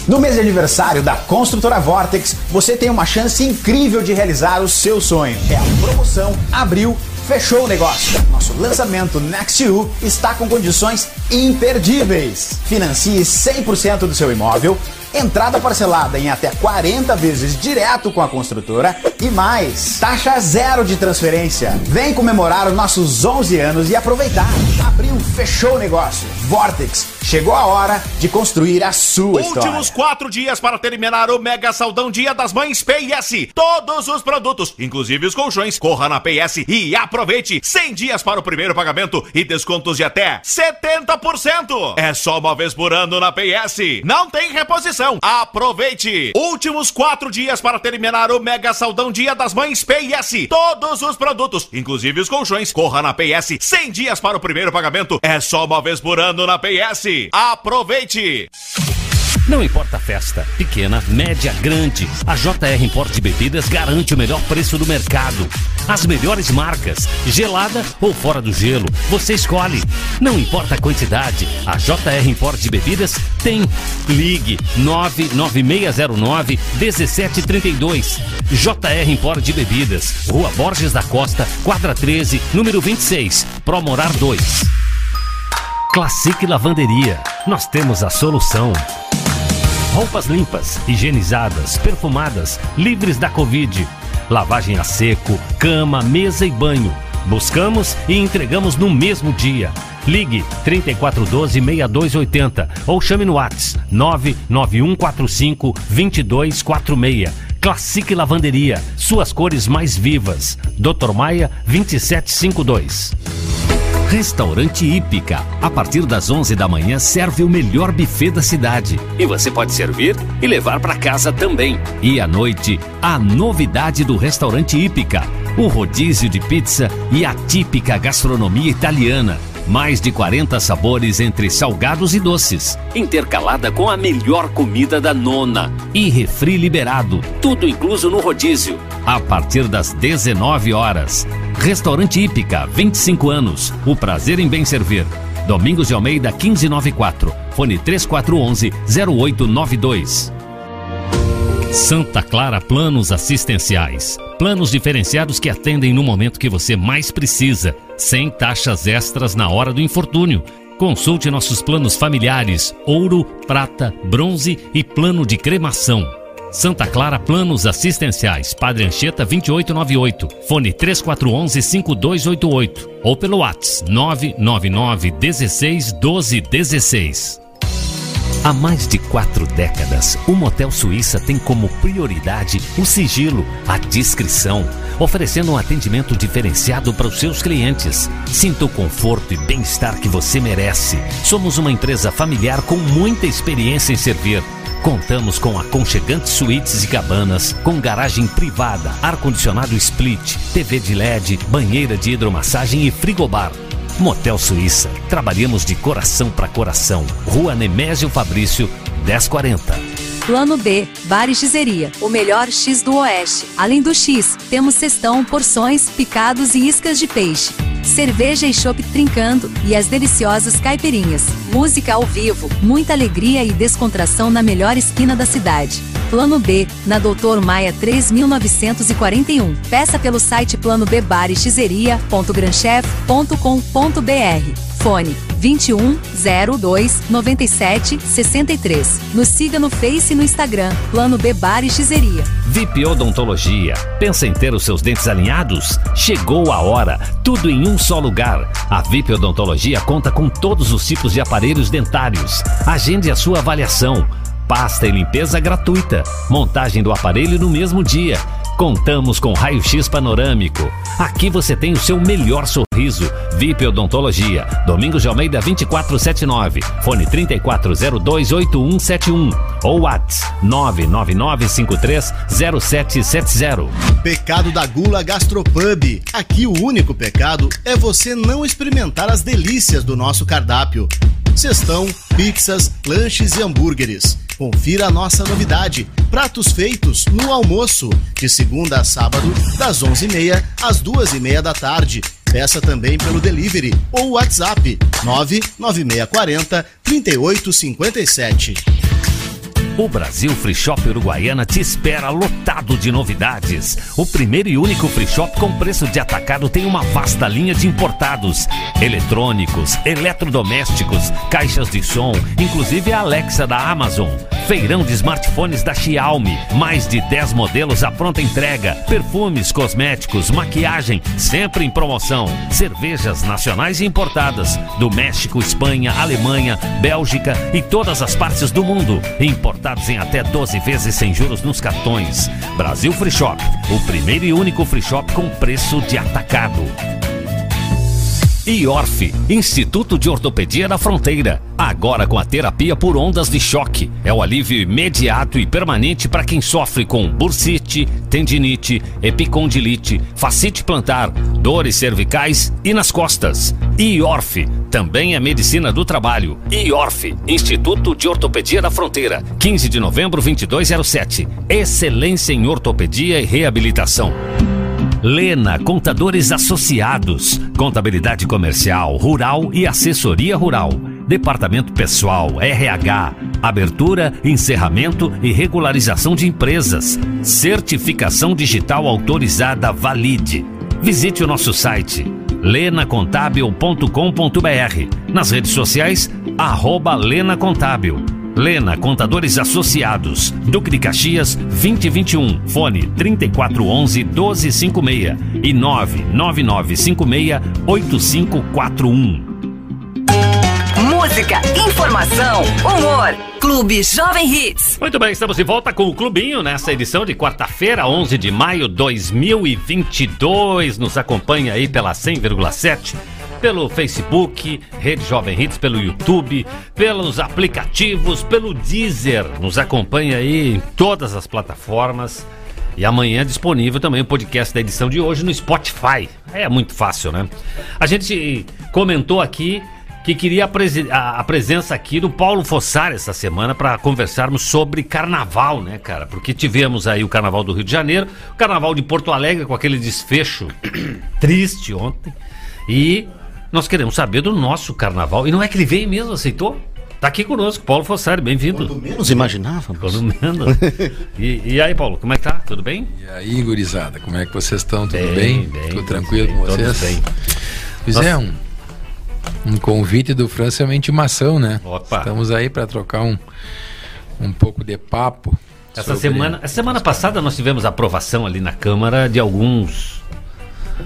No mês de aniversário da Construtora Vortex, você tem uma chance incrível de realizar o seu sonho. É a promoção Abril Fechou o negócio. Nosso lançamento Next You está com condições imperdíveis. Financie 100% do seu imóvel, entrada parcelada em até 40 vezes direto com a construtora e mais, taxa zero de transferência. Vem comemorar os nossos 11 anos e aproveitar. Abril fechou o negócio. Vortex, chegou a hora de construir a sua história.
Últimos quatro dias para terminar o Mega Saldão Dia das Mães PS. Todos os produtos, inclusive os colchões, corra na PS e aproveite 100 dias para o primeiro pagamento e descontos de até 70%. É só uma vez por ano na PS. Não tem reposição. Aproveite. Últimos quatro dias para terminar o Mega Saldão Dia das Mães PS. Todos os produtos, inclusive os colchões, corra na PS. 100 dias para o primeiro pagamento. É só uma vez por ano na PS. Aproveite.
Não importa a festa, pequena, média, grande, a JR Import de Bebidas garante o melhor preço do mercado. As melhores marcas, gelada ou fora do gelo, você escolhe. Não importa a quantidade, a JR Import de Bebidas tem. Ligue 99609 1732. JR Import de Bebidas, Rua Borges da Costa, quadra 13, número 26, Promorar 2. Classic Lavanderia, nós temos a solução. Roupas limpas, higienizadas, perfumadas, livres da Covid. Lavagem a seco, cama, mesa e banho. Buscamos e entregamos no mesmo dia. Ligue 3412-6280 ou chame no WhatsApp 99145-2246. Classic Lavanderia, suas cores mais vivas. Dr. Maia 2752. Restaurante Hípica. A partir das 11 da manhã serve o melhor buffet da cidade. E você pode servir e levar para casa também. E à noite, a novidade do Restaurante Hípica: o rodízio de pizza e a típica gastronomia italiana. Mais de 40 sabores entre salgados e doces, intercalada com a melhor comida da nona. E refri liberado, tudo incluso no rodízio. A partir das 19 horas. Restaurante Hípica, 25 anos. O prazer em bem servir. Domingos de Almeida 1594. Fone 3411 0892. Santa Clara Planos Assistenciais. Planos diferenciados que atendem no momento que você mais precisa, sem taxas extras na hora do infortúnio. Consulte nossos planos familiares: ouro, prata, bronze e plano de cremação. Santa Clara Planos Assistenciais, Padre Anchieta 2898, fone 3411 5288 ou pelo WhatsApp 999 16 12 16. Há mais de quatro décadas, o Motel Suíça tem como prioridade o sigilo, a discrição, oferecendo um atendimento diferenciado para os seus clientes. Sinta o conforto e bem-estar que você merece. Somos uma empresa familiar com muita experiência em servir. Contamos com aconchegantes suítes e cabanas, com garagem privada, ar-condicionado split, TV de LED, banheira de hidromassagem e frigobar. Motel Suíça. Trabalhamos de coração para coração. Rua Nemésio Fabrício, 1040.
Plano B, Bar e Xeria, o melhor X do Oeste. Além do X, temos cestão, porções, picados e iscas de peixe. Cerveja e chopp trincando e as deliciosas caipirinhas. Música ao vivo, muita alegria e descontração na melhor esquina da cidade. Plano B, na Doutor Maia 3941. Peça pelo site planobbarixeria.granchef.com.br. Fone 21 02 97 63. Nos siga no Face e no Instagram, Plano B Bar e.
VIP Odontologia. Pensa em ter os seus dentes alinhados? Chegou a hora. Tudo em um só lugar. A VIP Odontologia conta com todos os tipos de aparelhos dentários. Agende a sua avaliação. Pasta e limpeza gratuita. Montagem do aparelho no mesmo dia. Contamos com raio-x panorâmico. Aqui você tem o seu melhor sorriso. VIP Odontologia. Domingos de Almeida 2479. Fone 34028171. Ou WhatsApp 999530770.
Pecado da Gula Gastropub. Aqui o único pecado é você não experimentar as delícias do nosso cardápio. Cestão, pizzas, lanches e hambúrgueres. Confira a nossa novidade: pratos feitos no almoço, de segunda a sábado, das 11h30 às 2h30 da tarde. Peça também pelo delivery ou WhatsApp 99640 3857.
O Brasil Free Shop Uruguaiana te espera lotado de novidades. O primeiro e único free shop com preço de atacado tem uma vasta linha de importados, eletrônicos, eletrodomésticos, caixas de som, inclusive a Alexa da Amazon. Feirão de smartphones da Xiaomi, mais de 10 modelos à pronta entrega, perfumes, cosméticos, maquiagem, sempre em promoção. Cervejas nacionais e importadas do México, Espanha, Alemanha, Bélgica e todas as partes do mundo. Em até 12 vezes sem juros nos cartões. Brasil Free Shop, o primeiro e único free shop com preço de atacado. IORF, Instituto de Ortopedia da Fronteira. Agora com a terapia por ondas de choque. É o alívio imediato e permanente para quem sofre com bursite, tendinite, epicondilite, facite plantar, dores cervicais e nas costas. IORF, também é medicina do trabalho. IORF, Instituto de Ortopedia da Fronteira. 15 de novembro 2207. Excelência em ortopedia e reabilitação. Lena Contadores Associados, Contabilidade Comercial, Rural e Assessoria Rural. Departamento Pessoal, RH, Abertura, Encerramento e Regularização de Empresas. Certificação Digital Autorizada Valide. Visite o nosso site lenacontábil.com.br. Nas redes sociais, arroba Lena Contábil. Lena Contadores Associados, Duque de Caxias 2021, fone 3411 1256 e 99956 8541.
Música, informação, humor. Clube Jovem Hits.
Muito bem, estamos de volta com o Clubinho nessa edição de quarta-feira, 11 de maio 2022. Nos acompanha aí pela 100,7 pelo Facebook, Rede Jovem Hits, pelo YouTube, pelos aplicativos, pelo Deezer. Nos acompanha aí em todas as plataformas. E amanhã é disponível também o podcast da edição de hoje no Spotify. É muito fácil, né? A gente comentou aqui que queria a, a- a presença aqui do Paulo Fossar essa semana para conversarmos sobre carnaval, né, cara? Porque tivemos aí o carnaval do Rio de Janeiro, o carnaval de Porto Alegre com aquele desfecho [CLEARS THROAT] triste ontem. E nós queremos saber do nosso carnaval. E não é que ele veio mesmo, aceitou? Tá aqui conosco, Paulo Fossari, bem-vindo.
Menos imaginávamos.
Quando menos. [LAUGHS] E, e aí, Paulo, como é que tá? Tudo bem?
E aí, gurizada, como é que vocês estão? Tudo
Bem,
bem?
bem,
Tudo tranquilo
bem,
com
todos
vocês?
bem.
Pois é, um, um convite do França é uma intimação, né?
Opa.
Estamos aí para trocar um, um pouco de papo.
Essa
sobre-
semana, a semana passada nós tivemos aprovação ali na Câmara de alguns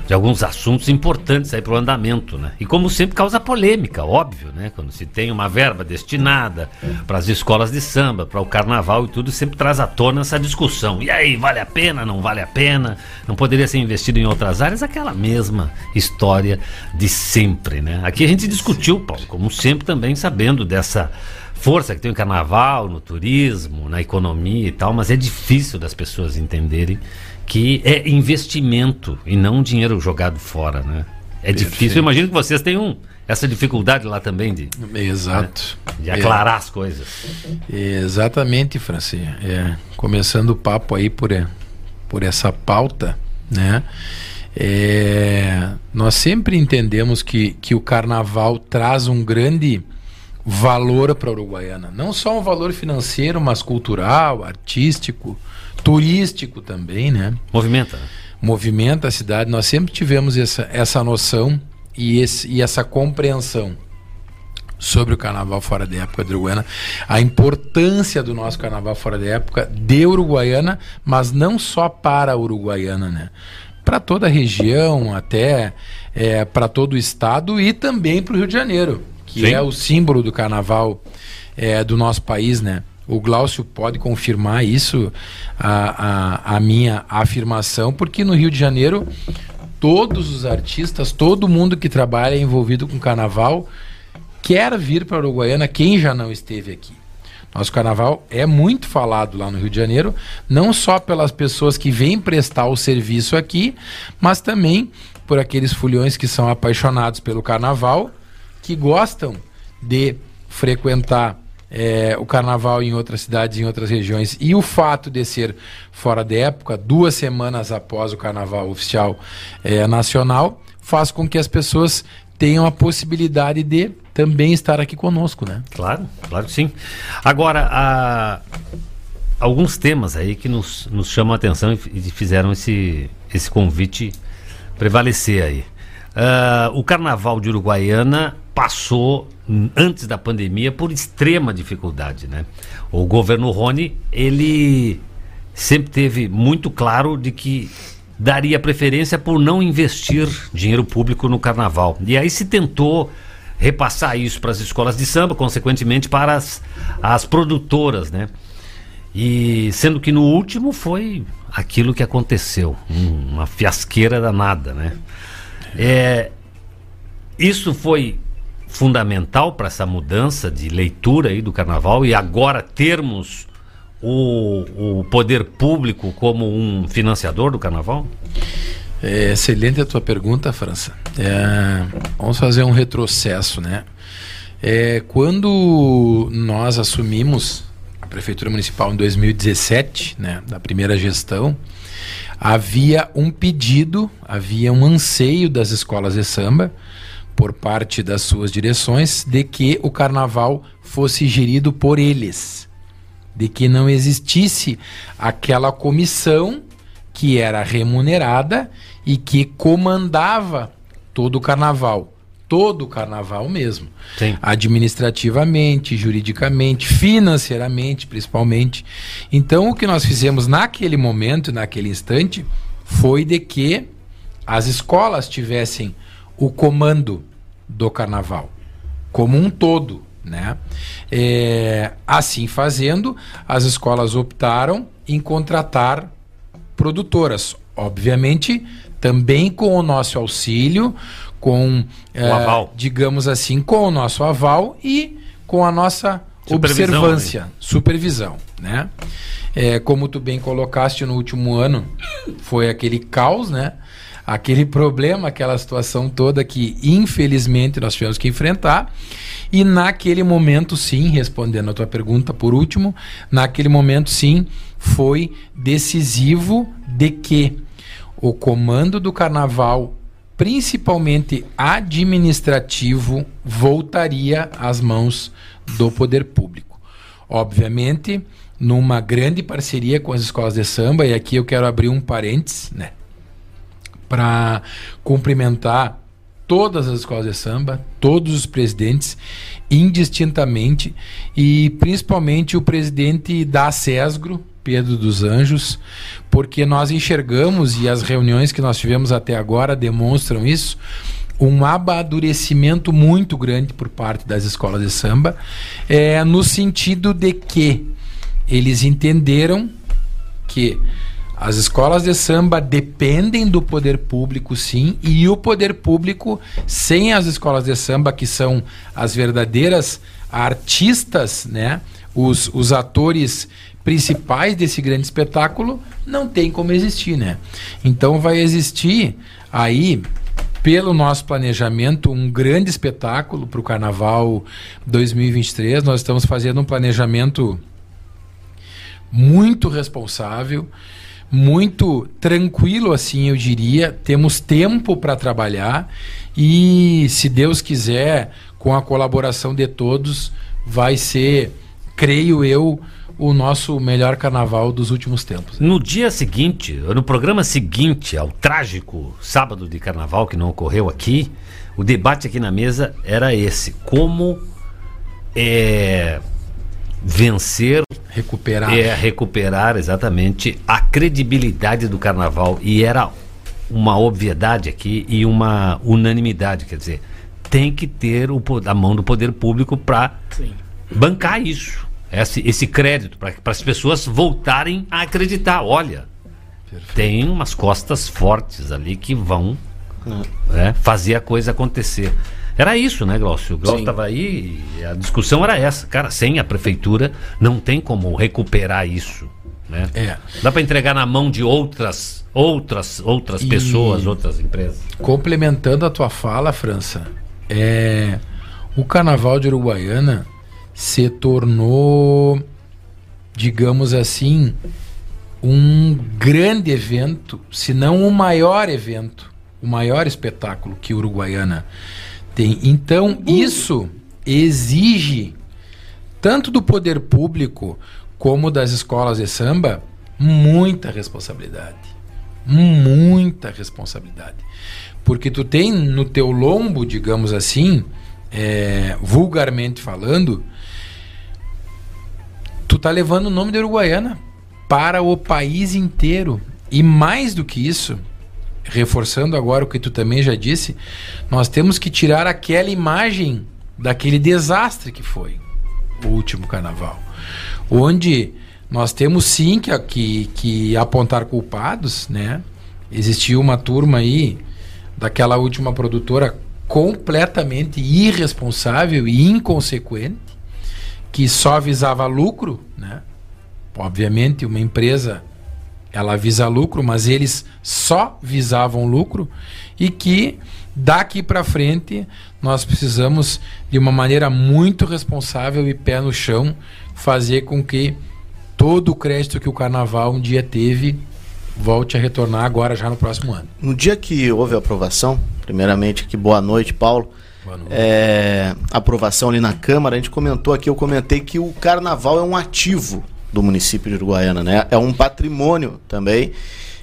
de alguns assuntos importantes aí para o andamento, né? E como sempre causa polêmica, óbvio, né? Quando se tem uma verba destinada para as escolas de samba, para o carnaval e tudo, sempre traz à tona essa discussão. E aí, vale a pena, não vale a pena? Não poderia ser investido em outras áreas? Aquela mesma história de sempre, né? Aqui a gente discutiu, Paulo, como sempre também sabendo dessa força que tem o carnaval, no turismo, na economia e tal, mas é difícil das pessoas entenderem que é investimento e não dinheiro jogado fora, né? É difícil. Eu imagino que vocês tenham essa dificuldade lá também de,
Exato.
né? de
É.
aclarar as coisas.
Exatamente, Franci. É, começando o papo aí por, é, por essa pauta, né? É, nós sempre entendemos que, que o carnaval traz um grande valor para a Uruguaiana. Não só um valor financeiro, mas cultural, artístico, turístico também, né?
Movimenta.
Movimenta a cidade. Nós sempre tivemos essa, essa noção e, esse, e essa compreensão sobre o carnaval fora da época de Uruguaiana, a importância do nosso carnaval fora da época de Uruguaiana, mas não só para a Uruguaiana, né? Para toda a região, até é, para todo o estado e também para o Rio de Janeiro, que
Sim.
é o símbolo do carnaval é, do nosso país, né? O Glaucio pode confirmar isso, a, a, a minha afirmação, porque no Rio de Janeiro todos os artistas, todo mundo que trabalha envolvido com carnaval quer vir para Uruguaiana, quem já não esteve aqui. Nosso carnaval é muito falado lá no Rio de Janeiro, não só pelas pessoas que vêm prestar o serviço aqui, mas também por aqueles fulhões que são apaixonados pelo carnaval, que gostam de frequentar eh, o carnaval em outras cidades, em outras regiões. E o fato de ser fora de época, duas semanas após o carnaval oficial eh, nacional, faz com que as pessoas tenham a possibilidade de também estar aqui conosco, né?
Claro, claro que sim. Agora, alguns temas aí que nos, nos chamam a atenção e fizeram esse, esse convite prevalecer aí. Ah, o carnaval de Uruguaiana passou, antes da pandemia, por extrema dificuldade, né? O governo Rony, ele sempre teve muito claro de que daria preferência por não investir dinheiro público no carnaval. E aí se tentou repassar isso para as escolas de samba, consequentemente para as, as produtoras, né? E sendo que no último foi aquilo que aconteceu, um- uma fiasqueira danada, né? É, isso foi fundamental para essa mudança de leitura aí do carnaval e agora termos o, o poder público como um financiador do carnaval?
É excelente a tua pergunta, França. É, vamos fazer um retrocesso, né? É, quando nós assumimos a prefeitura municipal em 2017, né, da primeira gestão, havia um pedido, havia um anseio das escolas de samba por parte das suas direções de que o carnaval fosse gerido por eles, de que não existisse aquela comissão que era remunerada e que comandava todo o carnaval. Todo o carnaval mesmo.
Sim.
Administrativamente, juridicamente, financeiramente, principalmente. Então, o que nós fizemos naquele momento, naquele instante, foi de que as escolas tivessem o comando do carnaval, como um todo. Né? É, assim fazendo, as escolas optaram em contratar produtoras, obviamente também com o nosso auxílio, com,
aval.
digamos assim, com o nosso aval e com a nossa observância, supervisão, né? É, como tu bem colocaste no último ano, foi aquele caos, né? Aquele problema, aquela situação toda que infelizmente nós tivemos que enfrentar. E naquele momento, sim, respondendo a tua pergunta por último, naquele momento, sim, foi decisivo de que o comando do carnaval, principalmente administrativo, voltaria às mãos do poder público. Obviamente, numa grande parceria com as escolas de samba, e aqui eu quero abrir um parênteses, né? Para cumprimentar todas as escolas de samba, todos os presidentes, indistintamente, e principalmente o presidente da SESGRO, Pedro dos Anjos, porque nós enxergamos, e as reuniões que nós tivemos até agora demonstram isso, um amadurecimento muito grande por parte das escolas de samba, é, no sentido de que eles entenderam que as escolas de samba dependem do poder público, sim, e o poder público, sem as escolas de samba, que são as verdadeiras artistas, né? Os, os atores principais desse grande espetáculo, não tem como existir, né? Então vai existir aí pelo nosso planejamento, um grande espetáculo para o Carnaval 2023. Nós estamos fazendo um planejamento muito responsável, muito tranquilo, assim eu diria. Temos tempo para trabalhar e, se Deus quiser, com a colaboração de todos, vai ser, creio eu, o nosso melhor carnaval dos últimos tempos.
No dia seguinte, no programa seguinte ao trágico sábado de carnaval que não ocorreu aqui, o debate aqui na mesa era esse: como é, vencer,
recuperar,
é, recuperar exatamente a credibilidade do carnaval. E era uma obviedade aqui e uma unanimidade, quer dizer, tem que ter o, a mão do poder público para bancar isso. Esse, esse crédito, para as pessoas voltarem a acreditar. Olha, tem umas costas fortes ali que vão né, fazer a coisa acontecer. Era isso, né, Glaucio? O Glaucio estava aí e a discussão era essa. Cara, sem a prefeitura não tem como recuperar isso. Né?
É.
Dá para entregar na mão de outras, outras, outras
E-
pessoas, outras empresas.
Complementando a tua fala, França, é, o Carnaval de Uruguaiana se tornou, digamos assim, um grande evento, se não o maior evento, o maior espetáculo que Uruguaiana tem. Então, isso exige tanto do poder público como das escolas de samba muita responsabilidade. Muita responsabilidade. Porque tu tem no teu lombo, digamos assim, é, vulgarmente falando, tu tá levando o nome da Uruguaiana para o país inteiro. E mais do que isso, reforçando agora o que tu também já disse, nós temos que tirar aquela imagem daquele desastre que foi o último carnaval. Onde nós temos sim que, que, que apontar culpados, né? Existiu uma turma aí daquela última produtora completamente irresponsável e inconsequente que só visava lucro, né? Obviamente, uma empresa ela visa lucro, mas eles só visavam lucro e que daqui para frente nós precisamos de uma maneira muito responsável e pé no chão fazer com que todo o crédito que o carnaval um dia teve volte a retornar agora já no próximo ano.
No dia que houve a aprovação, primeiramente aqui, boa noite, Paulo.
Boa noite.
É, aprovação ali na Câmara, a gente comentou aqui, eu comentei que o carnaval é um ativo do município de Uruguaiana, né? É um patrimônio também.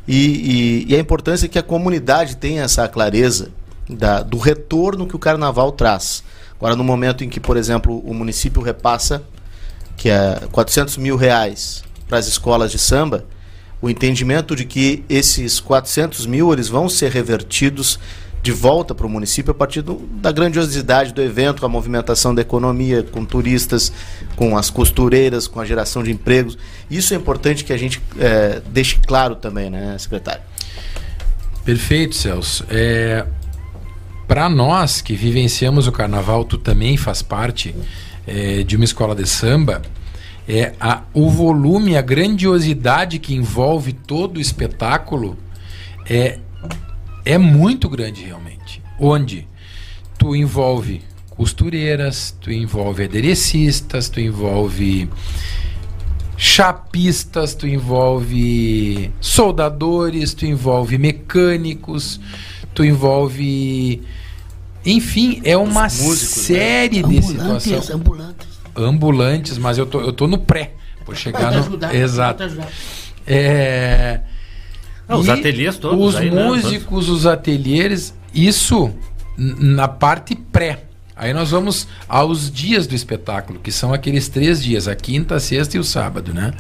E, e- e a importância é que a comunidade tenha essa clareza da- do retorno que o carnaval traz. Agora, no momento em que, por exemplo, o município repassa que é 400 mil reais para as escolas de samba, o entendimento de que esses 400 mil eles vão ser revertidos de volta para o município a partir do- da grandiosidade do evento, com a movimentação da economia, com turistas, com as costureiras, com a geração de empregos. Isso é importante que a gente eh, deixe claro também, né, secretário?
Perfeito, Celso. É, para nós que vivenciamos o carnaval, tu também faz parte é, de uma escola de samba, é a, o volume, a grandiosidade que envolve todo o espetáculo é, é muito grande realmente. Onde tu envolve costureiras, tu envolve aderecistas, tu envolve chapistas, tu envolve soldadores, tu envolve mecânicos, tu envolve enfim, é uma
músicos, né?
série de
Ambulantes,
situações
ambulantes.
ambulantes, mas eu tô, eu tô no pré. Vou chegar no.
ajudar,
Exato. É,
Ah, os ateliês todos
Os
aí, né?
músicos, os ateliês, isso na parte pré. Aí nós vamos aos dias do espetáculo, que são aqueles três dias, a quinta, a sexta e o sábado, né?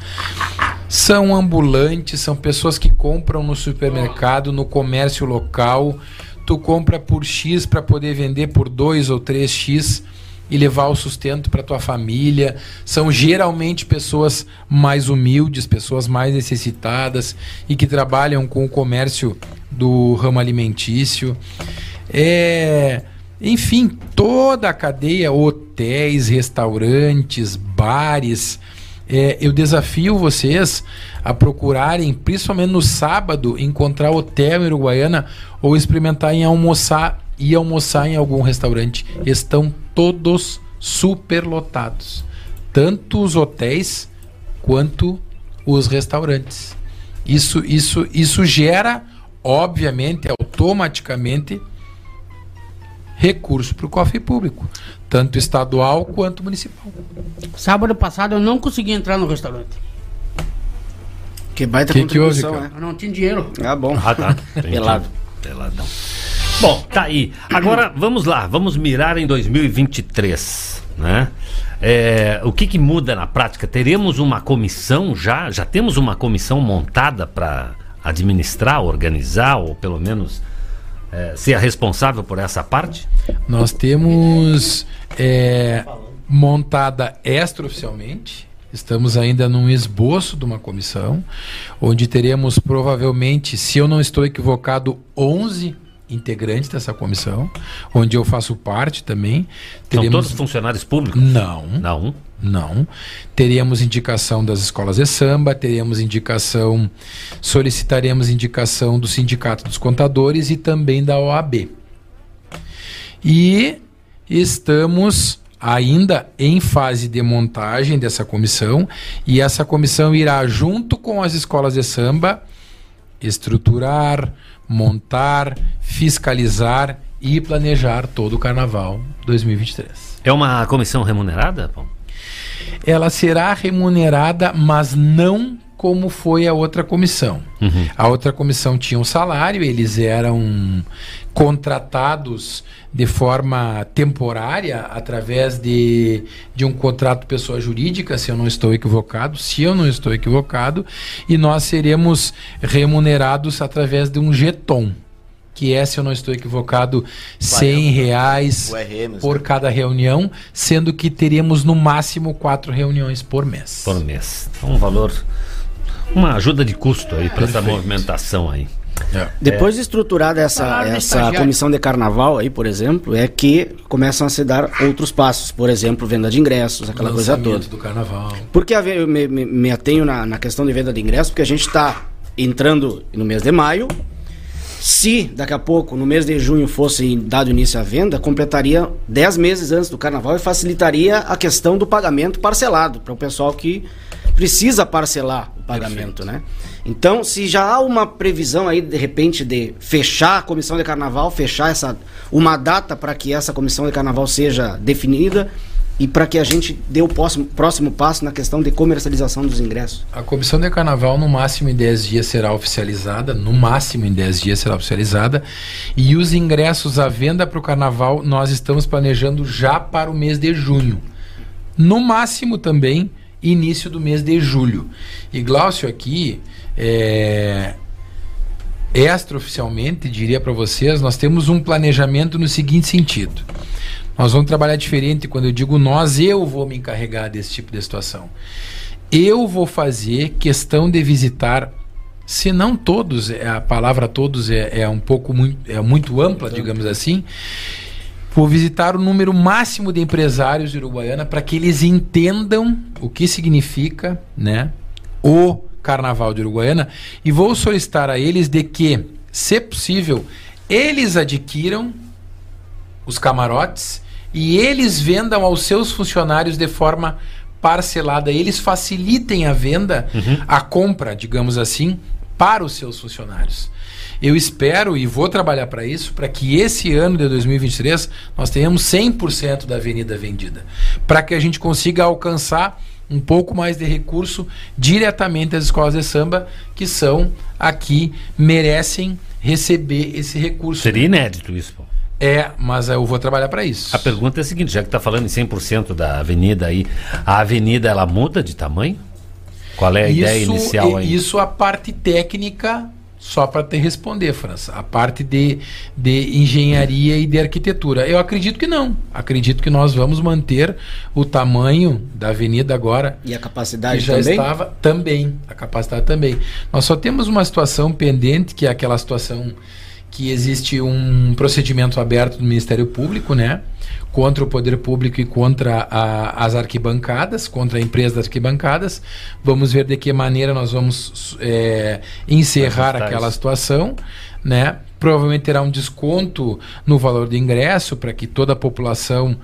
São ambulantes, são pessoas que compram no supermercado, no comércio local. Tu compra por X para poder vender por 2 ou 3X e levar o sustento para tua família. São geralmente pessoas mais humildes, pessoas mais necessitadas e que trabalham com o comércio do ramo alimentício. É, enfim, toda a cadeia, hotéis, restaurantes, bares. É, eu desafio vocês a procurarem, principalmente no sábado, encontrar hotel em Uruguaiana ou experimentar em almoçar e almoçar em algum restaurante. Estão todos superlotados. Tanto os hotéis quanto os restaurantes. Isso, isso, isso gera, obviamente, automaticamente, recurso para o cofre público, tanto estadual quanto municipal.
Sábado passado eu não consegui entrar no restaurante.
Que baita
Que que houve,
contribuição, né?
Eu não tinha dinheiro.
Ah, bom.
Ah, tá. [LAUGHS]
Pelado.
Peladão. Bom, tá aí. Agora, vamos lá. Vamos mirar em 2023, né? É, o que, que muda na prática? Teremos uma comissão já? Já temos uma comissão montada para administrar, organizar, ou pelo menos é, ser a responsável por essa parte?
Nós temos é, montada extraoficialmente. Estamos ainda num esboço de uma comissão, onde teremos provavelmente, se eu não estou equivocado, 11 integrantes dessa comissão, onde eu faço parte também.
São todos funcionários públicos?
Não.
Não.
Não. Teríamos indicação das escolas de samba, teríamos indicação, solicitaremos indicação do Sindicato dos Contadores e também da OAB. E estamos ainda em fase de montagem dessa comissão e essa comissão irá junto com as escolas de samba estruturar, montar, fiscalizar e planejar todo o carnaval 2023.
É uma comissão remunerada? Paulo?
Ela será remunerada, mas não como foi a outra comissão.
Uhum.
A outra comissão tinha um salário, eles eram contratados de forma temporária através de, de um contrato pessoa jurídica, se eu não estou equivocado, se eu não estou equivocado, e nós seremos remunerados através de um jeton, que é, se eu não estou equivocado, 100 reais
O RM,
por cada reunião, sendo que teríamos no máximo quatro reuniões por mês.
Por mês. Então, um valor. Uma ajuda de custo aí para essa movimentação aí.
Depois de estruturada essa, essa comissão de carnaval aí, por exemplo, é que começam a se dar outros passos. Por exemplo, venda de ingressos, aquela coisa toda.
do carnaval.
Por que a ve- eu me, me- me atenho na, na questão de venda de ingressos? Porque a gente está entrando no mês de maio. Se daqui a pouco, no mês de junho, fosse dado início à venda, completaria 10 meses antes do carnaval e facilitaria a questão do pagamento parcelado para o pessoal que precisa parcelar o pagamento, né? Então, se já há uma previsão aí, de repente, de fechar a comissão de carnaval, fechar essa uma data para que essa comissão de carnaval seja definida e para que a gente dê o próximo, próximo passo na questão de comercialização dos ingressos.
A comissão de carnaval, no máximo em 10 dias, será oficializada. No máximo em 10 dias será oficializada. E os ingressos à venda para o carnaval, nós estamos planejando já para o mês de junho. No máximo também, início do mês de julho. E Glaucio aqui, é, extraoficialmente, diria para vocês, nós temos um planejamento no seguinte sentido. Nós vamos trabalhar diferente quando eu digo nós, eu vou me encarregar desse tipo de situação. Eu vou fazer questão de visitar se não todos, é, a palavra todos é, é um pouco muito, é muito ampla, digamos assim, vou visitar o número máximo de empresários de Uruguaiana para que eles entendam o que significa, né, o Carnaval de Uruguaiana e vou solicitar a eles de que, se possível, eles adquiram os camarotes e eles vendam aos seus funcionários de forma parcelada, eles facilitem a venda, a compra, digamos assim, para os seus funcionários. Eu espero e vou trabalhar para isso, para que esse ano de 2023 nós tenhamos 100% da avenida vendida, para que a gente consiga alcançar um pouco mais de recurso diretamente às escolas de samba que são aqui merecem receber esse recurso.
Seria inédito isso, pô.
É, mas eu vou trabalhar para isso.
A pergunta é a seguinte, já que tá falando em 100% da avenida aí, a avenida ela muda de tamanho? Qual é a ideia inicial
e-
aí?
Isso a parte técnica, só para te responder, França. A parte de, de engenharia e de arquitetura. Eu acredito que não. Acredito que nós vamos manter o tamanho da avenida agora.
E a capacidade
que já
também?
estava também. A capacidade também. Nós só temos uma situação pendente, que é aquela situação que existe um procedimento aberto do Ministério Público, né? Contra o poder público e contra a- as arquibancadas, contra a empresa das arquibancadas. Vamos ver de que maneira nós vamos é, encerrar
Ajustar
aquela
isso.
situação, né? Provavelmente terá um desconto no valor do ingresso para que toda a população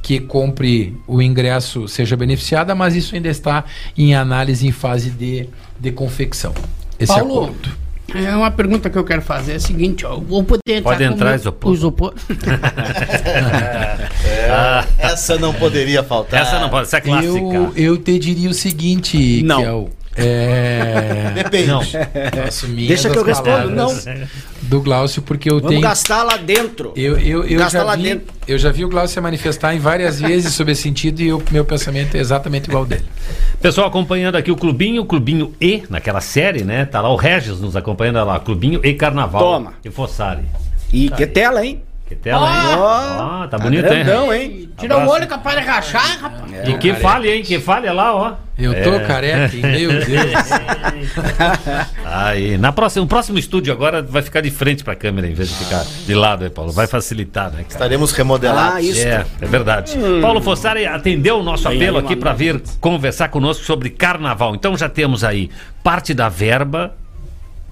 que compre o ingresso seja beneficiada, mas isso ainda está em análise em fase de, de confecção. Esse
Paulo,
acordo.
É uma pergunta que eu quero fazer. É a seguinte, ó. eu Vou poder entrar
Pode entrar, isopor.
isopor.
Ah, [LAUGHS]
Essa não poderia faltar.
essa não pode, essa é clássica.
Eu, eu te diria o seguinte,
Não.
Kel, é...
Depende.
Não.
Deixa que eu respondo,
palavras Do Glaucio, porque eu
Vamos
tenho.
gastar lá dentro.
Eu, eu, eu,
Gastar
já
lá
vi,
dentro.
eu já vi o Glaucio se manifestar em várias vezes sobre esse sentido e o meu pensamento é exatamente igual ao dele.
Pessoal acompanhando aqui o Clubinho, o Clubinho E, naquela série, né? Tá lá o Regis nos acompanhando lá, Clubinho E Carnaval.
Toma.
E Fossari.
E que tela, hein?
Que tela, hein?
Ó,
Ó, tá bonito,
grandão,
hein?
hein?
Tira o olho capaz de rachar, rapaz.
E que fale, hein? Que fale é lá, ó.
Eu tô
É.
careca, hein? meu [LAUGHS] Deus.
Aí, na próxima, no próximo estúdio agora vai ficar de frente pra câmera em vez de ficar de lado, aí, Paulo. Vai facilitar, né? cara?
Estaremos remodelados.
Ah, isso.
É, é verdade. Paulo Fossari atendeu o nosso apelo aqui para vir conversar conosco sobre carnaval. Então já temos aí parte da verba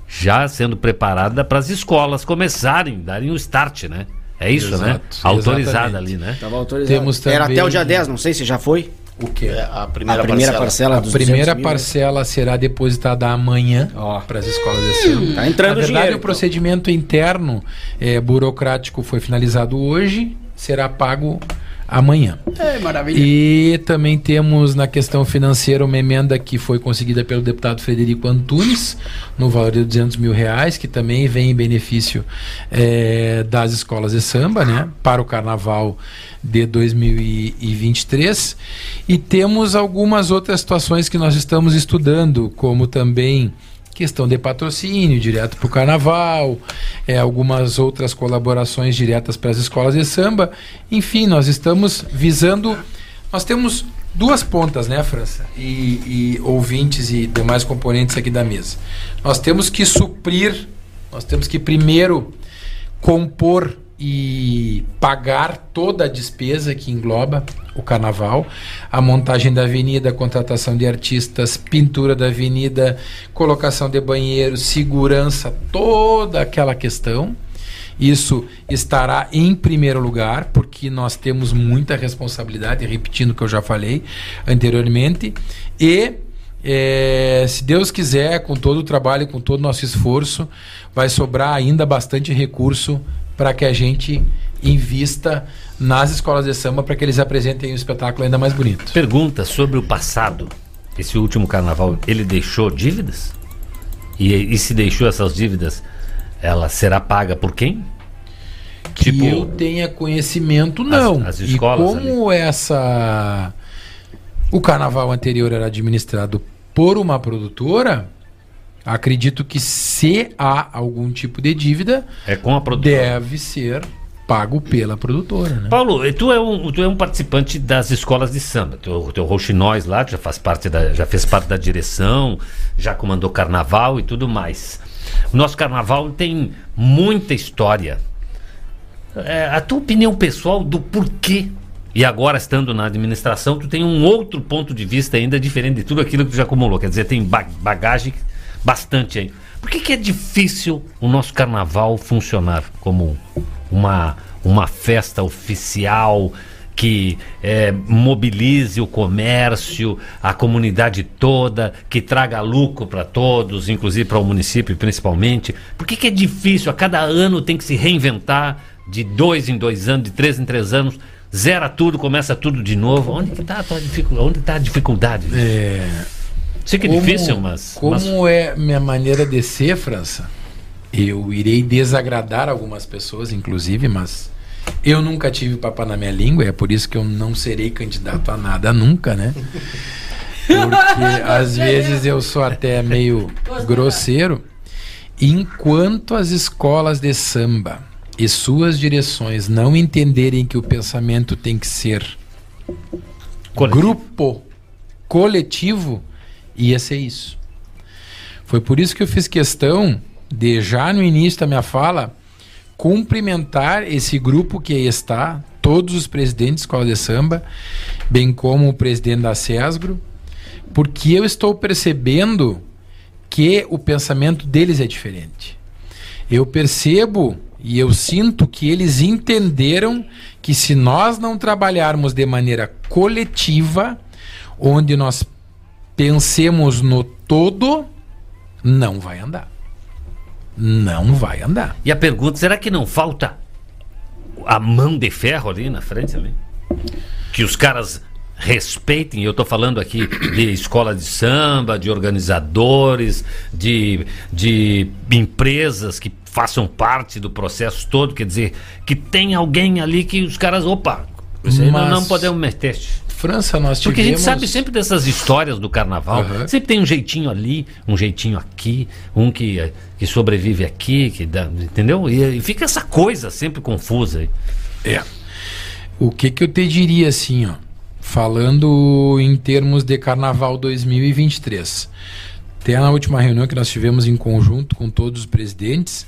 já sendo preparada para as escolas começarem, darem o start, né? É isso, né?
Exato,
Autorizada
exatamente.
ali, né?
Tava autorizado.
Temos
Era
também-
até o dia 10, não sei se já foi.
O quê?
É, a primeira,
a primeira
parcela.
parcela,
A primeira
200 mil,
parcela será depositada amanhã
Ó.
para as escolas de samba.
Tá entrando
Na verdade,
dinheiro,
o
então.
procedimento interno eh, burocrático foi finalizado hoje, será pago amanhã.
É, maravilha.
E também temos na questão financeira uma emenda que foi conseguida pelo deputado Frederico Antunes, no valor de 200 mil reais, que também vem em benefício eh, das escolas de samba, né, para o carnaval de 2023. E temos algumas outras situações que nós estamos estudando, como também questão de patrocínio direto para o carnaval, é, algumas outras colaborações diretas para as escolas de samba. Enfim, nós estamos visando. Nós temos duas pontas, né, França? E, e ouvintes e demais componentes aqui da mesa. Nós temos que suprir, nós temos que primeiro compor e pagar toda a despesa que engloba o carnaval, a montagem da avenida, a contratação de artistas, pintura da avenida, colocação de banheiros, segurança, toda aquela questão. Isso estará em primeiro lugar, porque nós temos muita responsabilidade, repetindo o que eu já falei anteriormente, e é, se Deus quiser, com todo o trabalho, com todo o nosso esforço, vai sobrar ainda bastante recurso para que a gente invista nas escolas de samba para que eles apresentem um espetáculo ainda mais bonito.
Pergunta sobre o passado. Esse último carnaval, ele deixou dívidas? E, e se deixou essas dívidas, ela será paga por quem?
Que eu tenha conhecimento, não.
as escolas
e como essa. O carnaval anterior era administrado por uma produtora, acredito que se há algum tipo de dívida,
É com a produtora.
deve ser pago pela produtora, né?
Paulo, tu é um, tu é um participante das escolas de samba. Teu, teu Rouxinóis lá, já faz parte da, já fez parte da direção, já comandou carnaval e tudo mais. O nosso carnaval tem muita história. É, a tua opinião pessoal do porquê e agora estando na administração, tu tem um outro ponto de vista ainda diferente de tudo aquilo que tu já acumulou. Quer dizer, tem ba- bagagem bastante aí. Por que, que é difícil o nosso carnaval funcionar como uma, uma festa oficial que eh, mobilize o comércio, a comunidade toda, que traga lucro para todos, inclusive para o município principalmente? Por que, que é difícil? A cada ano tem que se reinventar, de dois em dois anos, de três em três anos, zera tudo, começa tudo de novo. Onde está a dificuldade? Onde está a dificuldade?
É...
Sei que é difícil, mas.
Como
mas-
é minha maneira de ser, França? Eu irei desagradar algumas pessoas, inclusive, mas eu nunca tive papo na minha língua, é por isso que eu não serei candidato a nada nunca, né? Porque [LAUGHS] às vezes eu sou até meio grosseiro. Enquanto as escolas de samba e suas direções não entenderem que o pensamento tem que ser grupo, coletivo, ia ser isso. Foi por isso que eu fiz questão de, já no início da minha fala, cumprimentar esse grupo que aí está, todos os presidentes de escola de samba, bem como o presidente da SESGRO, porque eu estou percebendo que o pensamento deles é diferente. Eu percebo e eu sinto que eles entenderam que se nós não trabalharmos de maneira coletiva, onde nós pensemos no todo, não vai andar. Não vai andar.
E a pergunta, será que não falta a mão de ferro ali na frente também? Que os caras respeitem, eu estou falando aqui de escola de samba, de organizadores, de, de empresas que façam parte do processo todo, quer dizer, que tem alguém ali que os caras, opa, isso aí
Mas-
não, não podemos meter.
França, nós
Porque a gente
tivemos-
sabe sempre dessas histórias do carnaval.
Aham.
Sempre tem um jeitinho ali, um jeitinho aqui, um que, que sobrevive aqui, que dá, entendeu? E, e fica essa coisa sempre confusa aí.
É. O que que eu te diria assim, ó, falando em termos de Carnaval 2023. Até na última reunião que nós tivemos em conjunto com todos os presidentes,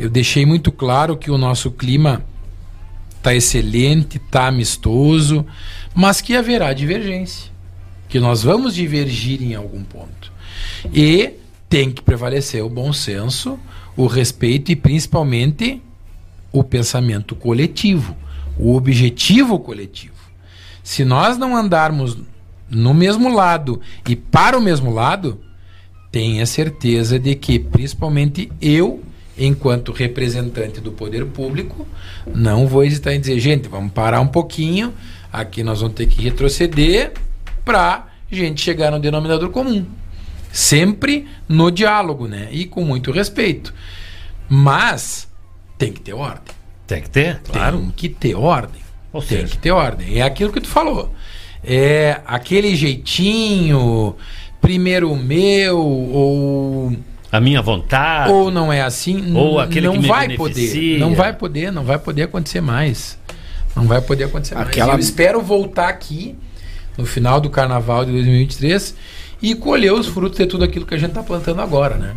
eu deixei muito claro que o nosso clima tá excelente, tá amistoso, mas que haverá divergência, que nós vamos divergir em algum ponto. E tem que prevalecer o bom senso, o respeito e principalmente o pensamento coletivo, o objetivo coletivo. Se nós não andarmos no mesmo lado e para o mesmo lado, tenha certeza de que, principalmente eu, enquanto representante do poder público, não vou hesitar em dizer, gente, vamos parar um pouquinho, aqui nós vamos ter que retroceder para gente chegar no denominador comum. Sempre no diálogo, né? E com muito respeito. Mas tem que ter ordem.
Tem que ter, claro.
Tem que ter ordem.
Ou
tem
seja-
que ter ordem. É aquilo que tu falou. É aquele jeitinho, primeiro o meu, ou.
A minha vontade.
Ou não é assim.
Ou aquele
não
que me
vai
beneficia.
poder. Não vai poder, não vai poder acontecer mais. Não vai poder acontecer
Aquela-
mais. Eu espero voltar aqui no final do carnaval de 2023 e colher os frutos de tudo aquilo que a gente tá plantando agora, né?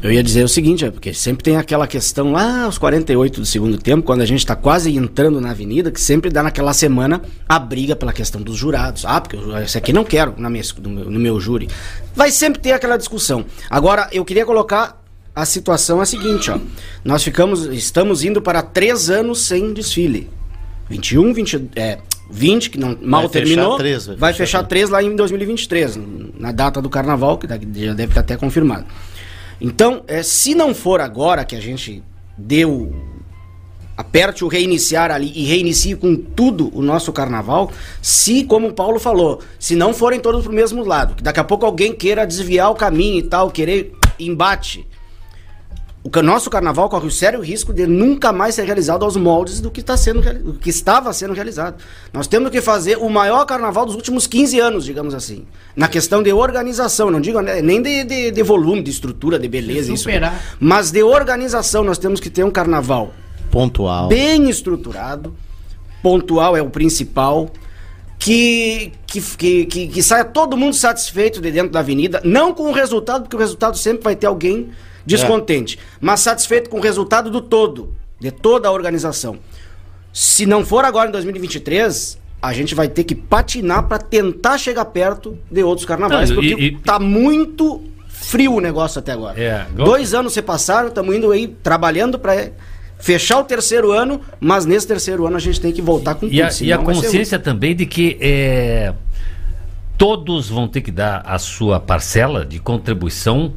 Eu ia dizer o seguinte, é porque sempre tem aquela questão lá aos 48 do segundo tempo, quando a gente tá quase entrando na avenida, que sempre dá naquela semana a briga pela questão dos jurados. Ah, porque eu- esse aqui não quero na minha, no, meu, no meu júri. Vai sempre ter aquela discussão. Agora, eu queria colocar a situação a seguinte, ó. Nós ficamos, estamos indo para três anos sem desfile. 21, 20, é, 20 que não, mal
fechar
terminou,
três, vai
vai
fechar
fechar três lá em 2023, na data do carnaval, que já deve estar até confirmado. Então, é, se não for agora que a gente deu. Aperte o reiniciar ali e reinicie com tudo o nosso carnaval. Se, como o Paulo falou, se não forem todos pro mesmo lado, que daqui a pouco alguém queira desviar o caminho e tal, querer embate. O nosso carnaval corre o sério risco de nunca mais ser realizado aos moldes do que, tá sendo, do que estava sendo realizado. Nós temos que fazer o maior carnaval dos últimos 15 anos, digamos assim. Na questão de organização, não digo né, nem de, de- de volume, de estrutura, de beleza, isso. Mas de organização, nós temos que ter um carnaval
Pontual.
bem estruturado, pontual é o principal, que, que, que, que, que saia todo mundo satisfeito de dentro da avenida, não com o resultado, porque o resultado sempre vai ter alguém descontente, mas satisfeito com o resultado do todo, de toda a organização. Se não for agora em 2023, a gente vai ter que patinar para tentar chegar perto de outros carnavais,
Não,
porque
e- e-
tá muito frio o negócio até agora.
É,
Dois anos se passaram, estamos indo aí trabalhando para fechar o terceiro ano, mas nesse terceiro ano a gente tem que voltar com
E a,
tudo.
e a
vai ser
consciência também de que é, todos vão ter que dar a sua parcela de contribuição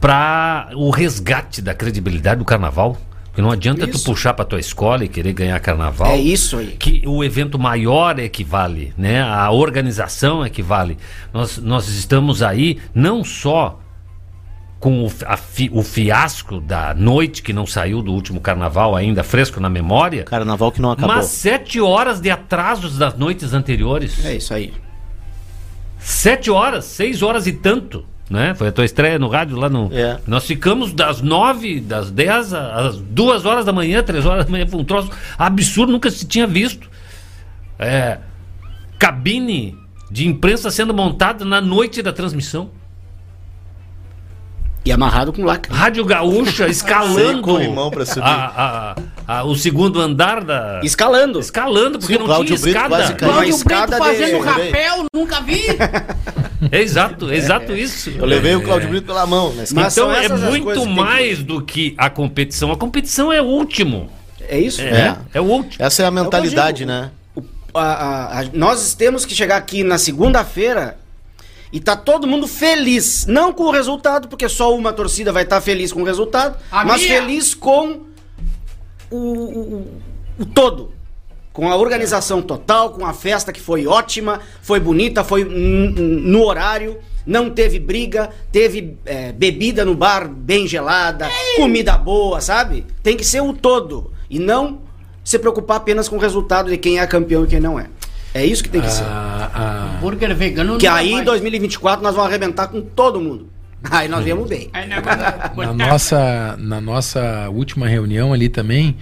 para o resgate da credibilidade do carnaval. Porque não adianta tu
Isso.
puxar para tua escola e querer ganhar carnaval.
É isso aí.
Que o evento maior é que vale, né? A organização é que vale. Nós, nós estamos aí não só com o, a o fiasco da noite que não saiu do último carnaval ainda fresco na memória.
Carnaval que não acabou.
Mas sete horas de atrasos das noites anteriores.
É isso aí.
Sete horas, seis horas e tanto. Né? Foi a tua estreia no rádio lá no.
É.
Nós ficamos das nove, das dez às duas horas da manhã, três horas da manhã. Foi um troço absurdo, nunca se tinha visto. É, cabine de imprensa sendo montada na noite da transmissão.
E amarrado com lacre.
Rádio Gaúcha
Sem [LAUGHS]
escalando
corrimão pra subir.
a- a- a- o segundo andar da.
Escalando.
Escalando, porque
Sim,
não
Cláudio
tinha
Brito
escada.
Cláudio
escada
Brito
de-
fazendo
levei.
rapel, nunca vi.
É [LAUGHS] exato, exato isso.
Eu levei o Claudio Brito pela mão. Né?
Mas
então é muito
tem que-
mais do que a competição. A competição é o último.
É isso?
É, é, o último.
Essa é a mentalidade,
digo.
né?
O- a- a- a- nós temos que chegar aqui na segunda-feira e tá todo mundo feliz. Não com o resultado, porque só uma torcida vai estar feliz com o resultado,
A
mas
minha!
feliz com o, o- o- todo. Com a organização total, com a festa que foi ótima, foi bonita, foi no horário, não teve briga, teve é, bebida no bar bem gelada, comida boa, sabe? Tem que ser o todo. E não se preocupar apenas com o resultado de quem é campeão e quem não é. É isso que tem que ser.
Ah, ah,
Burger vegano
Que
não
aí em
vai.
2024 nós vamos arrebentar com todo mundo. Aí nós viemos bem. [LAUGHS]
Na, nossa, na nossa última reunião ali também,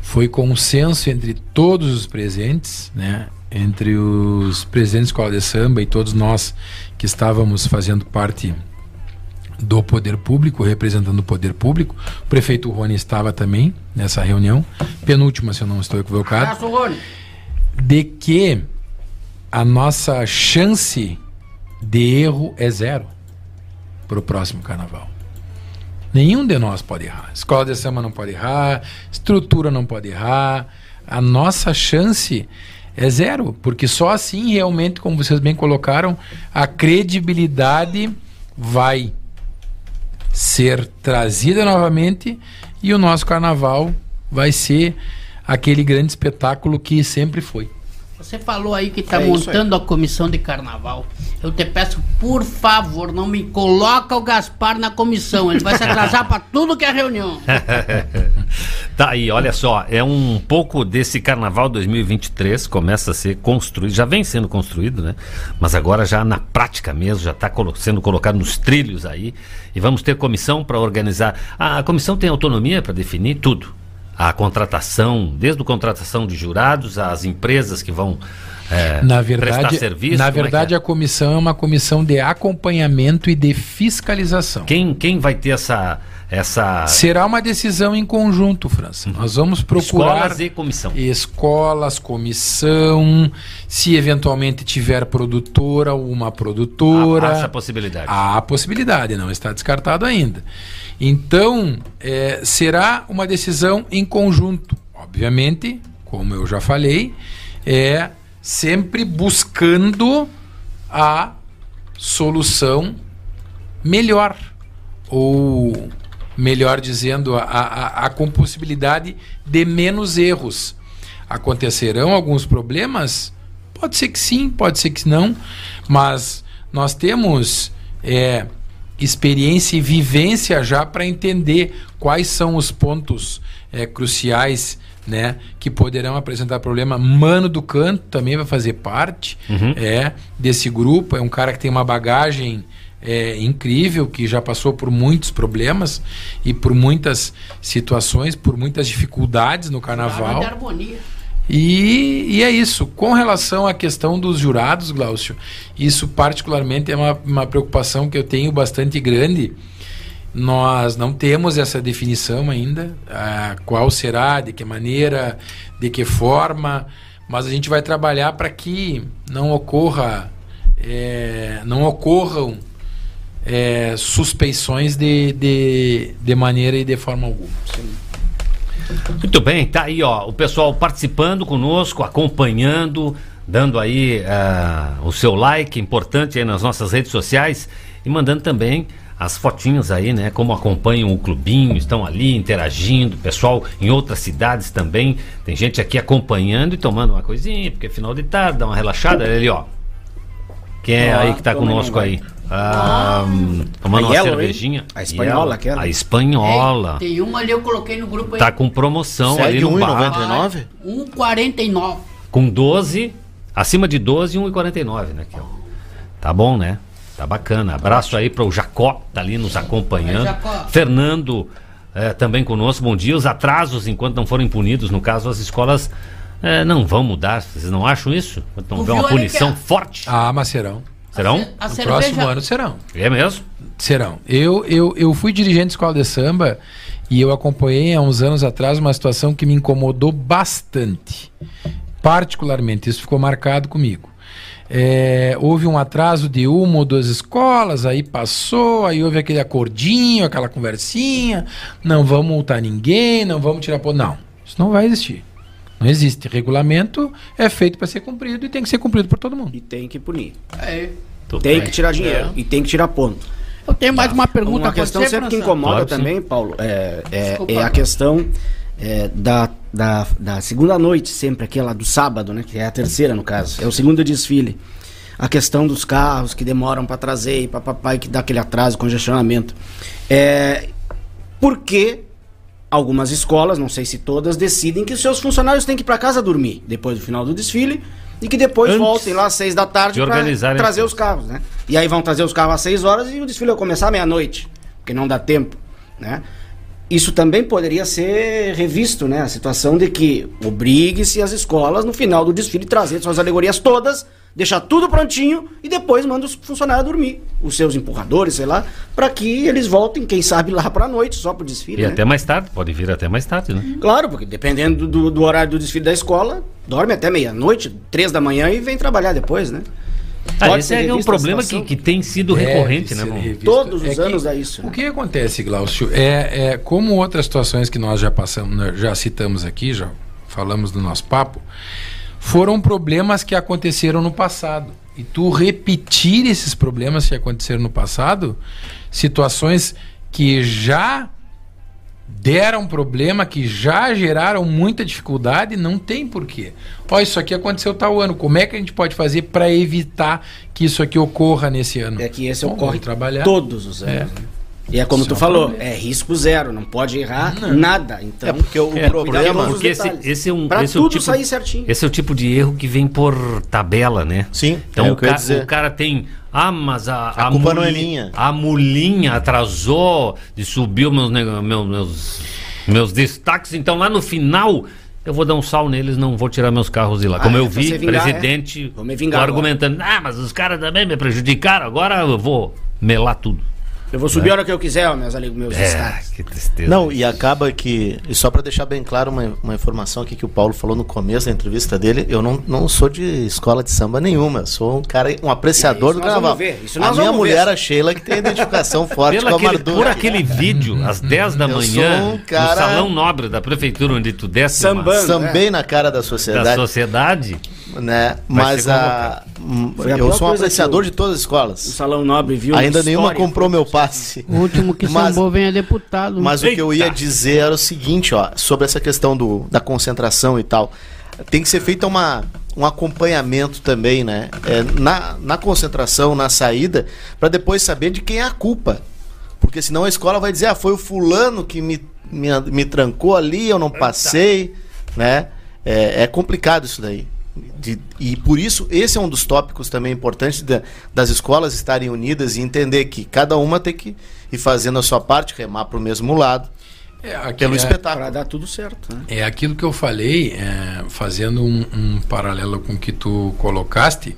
foi consenso entre todos os presentes, né? Entre os presidentes da escola de samba e todos nós que estávamos fazendo parte do poder público, representando o poder público. O prefeito Rony estava também nessa reunião, penúltima, se eu não estou equivocado
Abraço, Rony.
De que a nossa chance de erro é zero para o próximo carnaval. Nenhum de nós pode errar. Escola de samba não pode errar, estrutura não pode errar. A nossa chance é zero, porque só assim realmente, como vocês bem colocaram, a credibilidade vai ser trazida novamente e o nosso carnaval vai ser aquele grande espetáculo que sempre foi.
Você falou aí que está
É
montando a comissão de carnaval. Eu te peço, por favor, não me coloca o Gaspar na comissão. Ele vai se atrasar para tudo que é reunião. [LAUGHS]
Tá aí, olha só, é um pouco desse carnaval 2023 começa a ser construído, já vem sendo construído, né? Mas agora já na prática mesmo, já está sendo colocado nos trilhos aí. E vamos ter comissão para organizar. A comissão tem autonomia para definir tudo. A contratação, desde a contratação de jurados, as empresas que vão é,
Na verdade,
serviço.
na
é que
verdade
é?
a comissão é uma comissão de acompanhamento e de fiscalização.
quem, quem vai ter essa. essa
Será uma decisão em conjunto, França. Nós vamos procurar
Escolas e comissão.
escolas, comissão, se eventualmente tiver produtora ou uma produtora.
Há essa possibilidade.
Há a possibilidade, não está descartado ainda. Então, é, será uma decisão em conjunto. Obviamente, como eu já falei, é sempre buscando a solução melhor. Ou, melhor dizendo, a, a, a com possibilidade de menos erros. Acontecerão alguns problemas? Pode ser que sim, pode ser que não, mas nós temos é, experiência e vivência já para entender quais são os pontos é, cruciais né, que poderão apresentar problema. Mano do Canto também vai fazer parte
Uhum.
é, desse grupo, é um cara que tem uma bagagem é, incrível, que já passou por muitos problemas e por muitas situações, por muitas dificuldades no carnaval.
harmonia.
E, e é isso. Com relação à questão dos jurados, Glaucio, isso particularmente é uma, uma preocupação que eu tenho bastante grande. Nós não temos essa definição ainda, ah, qual será, de que maneira, de que forma, mas a gente vai trabalhar para que não ocorra, é, não ocorram é, suspeições de, de, de maneira e de forma alguma.
Muito bem, tá aí, ó, o pessoal participando conosco, acompanhando, dando aí ah, o seu like importante nas nossas redes sociais e mandando também as fotinhas aí, né? Como acompanham o clubinho, estão ali interagindo, pessoal em outras cidades também. Tem gente aqui acompanhando e tomando uma coisinha, porque é final de tarde, dá uma relaxada. Olha ali, ó. Quem é aí que tá conosco
aí,
aí? Ah, tomando
A
uma
Yellow, hein?
cervejinha.
A espanhola, aquela.
A espanhola.
Ei, tem um ali eu coloquei no grupo aí.
Tá com promoção
Segue
ali no bar.
1,99?
1,49.
Com 12, acima de 12 e 1,49, né? Aqui, ó. Tá bom, né? Tá bacana. Abraço aí para o Jacó, tá ali nos acompanhando.
Oi.
Fernando eh, também conosco. Bom dia. Os atrasos, enquanto não forem punidos, no caso, as escolas eh, não vão mudar. Vocês não acham isso? Não houver uma punição
a-
forte.
Ah, mas serão.
Serão?
A
no próximo ano serão.
É mesmo?
Serão. Eu, eu, eu fui dirigente de escola de samba e eu acompanhei há uns anos atrás uma situação que me incomodou bastante. Particularmente, isso ficou marcado comigo. É, houve um atraso de uma ou duas escolas, aí passou, aí houve aquele acordinho, aquela conversinha, não vamos multar ninguém, não vamos tirar ponto. Não, isso não vai existir. Não existe. Regulamento é feito para ser cumprido e tem que ser cumprido por todo mundo.
E tem que punir.
É.
Tem
bem.
que tirar dinheiro.
É.
E tem que tirar ponto.
Eu tenho mais uma pergunta
Uma questão
você,
sempre que incomoda
Claro
também, Paulo, é, é-
Desculpa.
é a questão é, da, da, da segunda noite, sempre aquela do sábado, né? Que é a terceira, no caso. É o segundo desfile. A questão dos carros que demoram para trazer e papai que dá aquele atraso, congestionamento. É, por que algumas escolas, não sei se todas, decidem que os seus funcionários têm que ir para casa dormir depois do final do desfile e que depois
Antes
voltem lá às seis da tarde
de
para trazer os carros, né? E aí vão trazer os carros às seis horas e o desfile vai começar à meia-noite, porque não dá tempo, né? Isso também poderia ser revisto, né? A situação de que obrigue-se as escolas no final do desfile trazer suas alegorias todas, deixar tudo prontinho e depois manda os funcionários dormir, os seus empurradores, sei lá, para que eles voltem, quem sabe lá para noite só pro desfile,
E
né?
até mais tarde, pode vir até mais tarde, né?
Claro, porque dependendo do, do horário do desfile da escola, dorme até meia-noite, três da manhã e vem trabalhar depois, né?
Ah, esse é um problema que, que tem sido
Deve
recorrente, né.
Todos os
É que-
anos é isso.
O
né?
que acontece, Glaucio, é, é como outras situações que nós já passamos, né, já citamos aqui, já falamos do nosso papo, foram problemas que aconteceram no passado. E tu repetir esses problemas que aconteceram no passado, situações que já deram problema, que já geraram muita dificuldade, não tem porquê. Ó, isso aqui aconteceu tal ano. Como é que a gente pode fazer para evitar que isso aqui ocorra nesse ano?
É que esse
Bom,
ocorre
trabalhar.
todos os anos.
É.
né? E é como
Isso
tu
é um
falou,
problema.
é risco zero, não pode errar nada. Então,
É porque o
É,
problema.
porque esse, esse é um
Pra
esse é o
tudo
tipo,
sair certinho.
Esse é o tipo de erro que vem por tabela, né?
Sim,
Então
é
o,
o que eu ia
ca-
dizer.
o cara tem. Ah, mas a,
A culpa não é minha.
A mulinha atrasou de subir os meus, meus, meus, meus destaques. Então lá no final. Eu vou dar um sal neles, não vou tirar meus carros de lá.
Ah,
Como
é
eu vi,
vingar,
presidente
é? Vou me vingar agora.
argumentando, ah, mas os caras também me prejudicaram, agora eu vou melar tudo.
Eu vou subir a hora que eu quiser, meus amigos, meus
É, que tristeza.
Não, e acaba que. E só para deixar bem claro uma, uma informação aqui que o Paulo falou no começo da entrevista dele, eu não, não sou de escola de samba nenhuma. Sou um cara, um apreciador
Isso
do carnaval. a
nós
minha
vamos
mulher,
ver.
a Sheila, que tem identificação [LAUGHS] forte
Pelo
com a
aquele-
Mardu.
por aquele vídeo, às 10 da
Eu
manhã,
um cara-
no Salão Nobre da Prefeitura, onde tu desce uma-
Sambando.
Sambei na cara da
da
sociedade. Né? Mas a, hum,
a
eu sou um apreciador
eu-
de todas as
O
escolas.
Salão Nobre viu
Ainda nenhuma
história.
comprou meu passe.
O último que [LAUGHS]
Mas-
sambou vem é deputado.
Mas o que eu ia
Eita.
dizer era o seguinte, ó, sobre essa questão do, da concentração e tal. Tem que ser feito uma, um acompanhamento também, né? É, na, na concentração, na saída, para depois saber de quem é a culpa. Porque senão a escola vai dizer, ah, foi o fulano que me, me, me trancou ali, eu não passei, né? É, é complicado isso daí. De- e por isso, esse é um dos tópicos também importantes da- das escolas estarem unidas e entender que cada uma tem que ir fazendo a sua parte, remar para o mesmo lado,
É, aqui
pelo
é-
espetáculo.
Pra dar tudo certo, né?
É aquilo que eu falei, é, fazendo um, um paralelo com o que tu colocaste,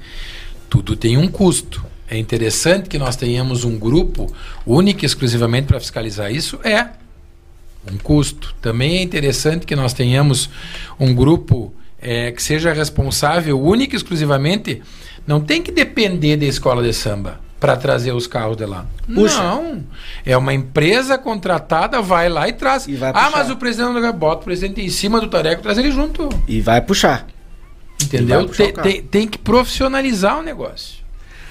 tudo tem um custo. É interessante que nós tenhamos um grupo único e exclusivamente para fiscalizar isso? É um custo. Também é interessante que nós tenhamos um grupo é, que seja responsável única e exclusivamente. Não tem que depender da escola de samba para trazer os carros de lá.
Puxa.
Não. É uma empresa contratada, vai lá e traz.
vai
ah,
puxar.
mas o presidente não bota o presidente em cima do tareco, traz ele junto.
E vai puxar. E
Entendeu?
vai puxar
Tem, tem, tem que profissionalizar o negócio.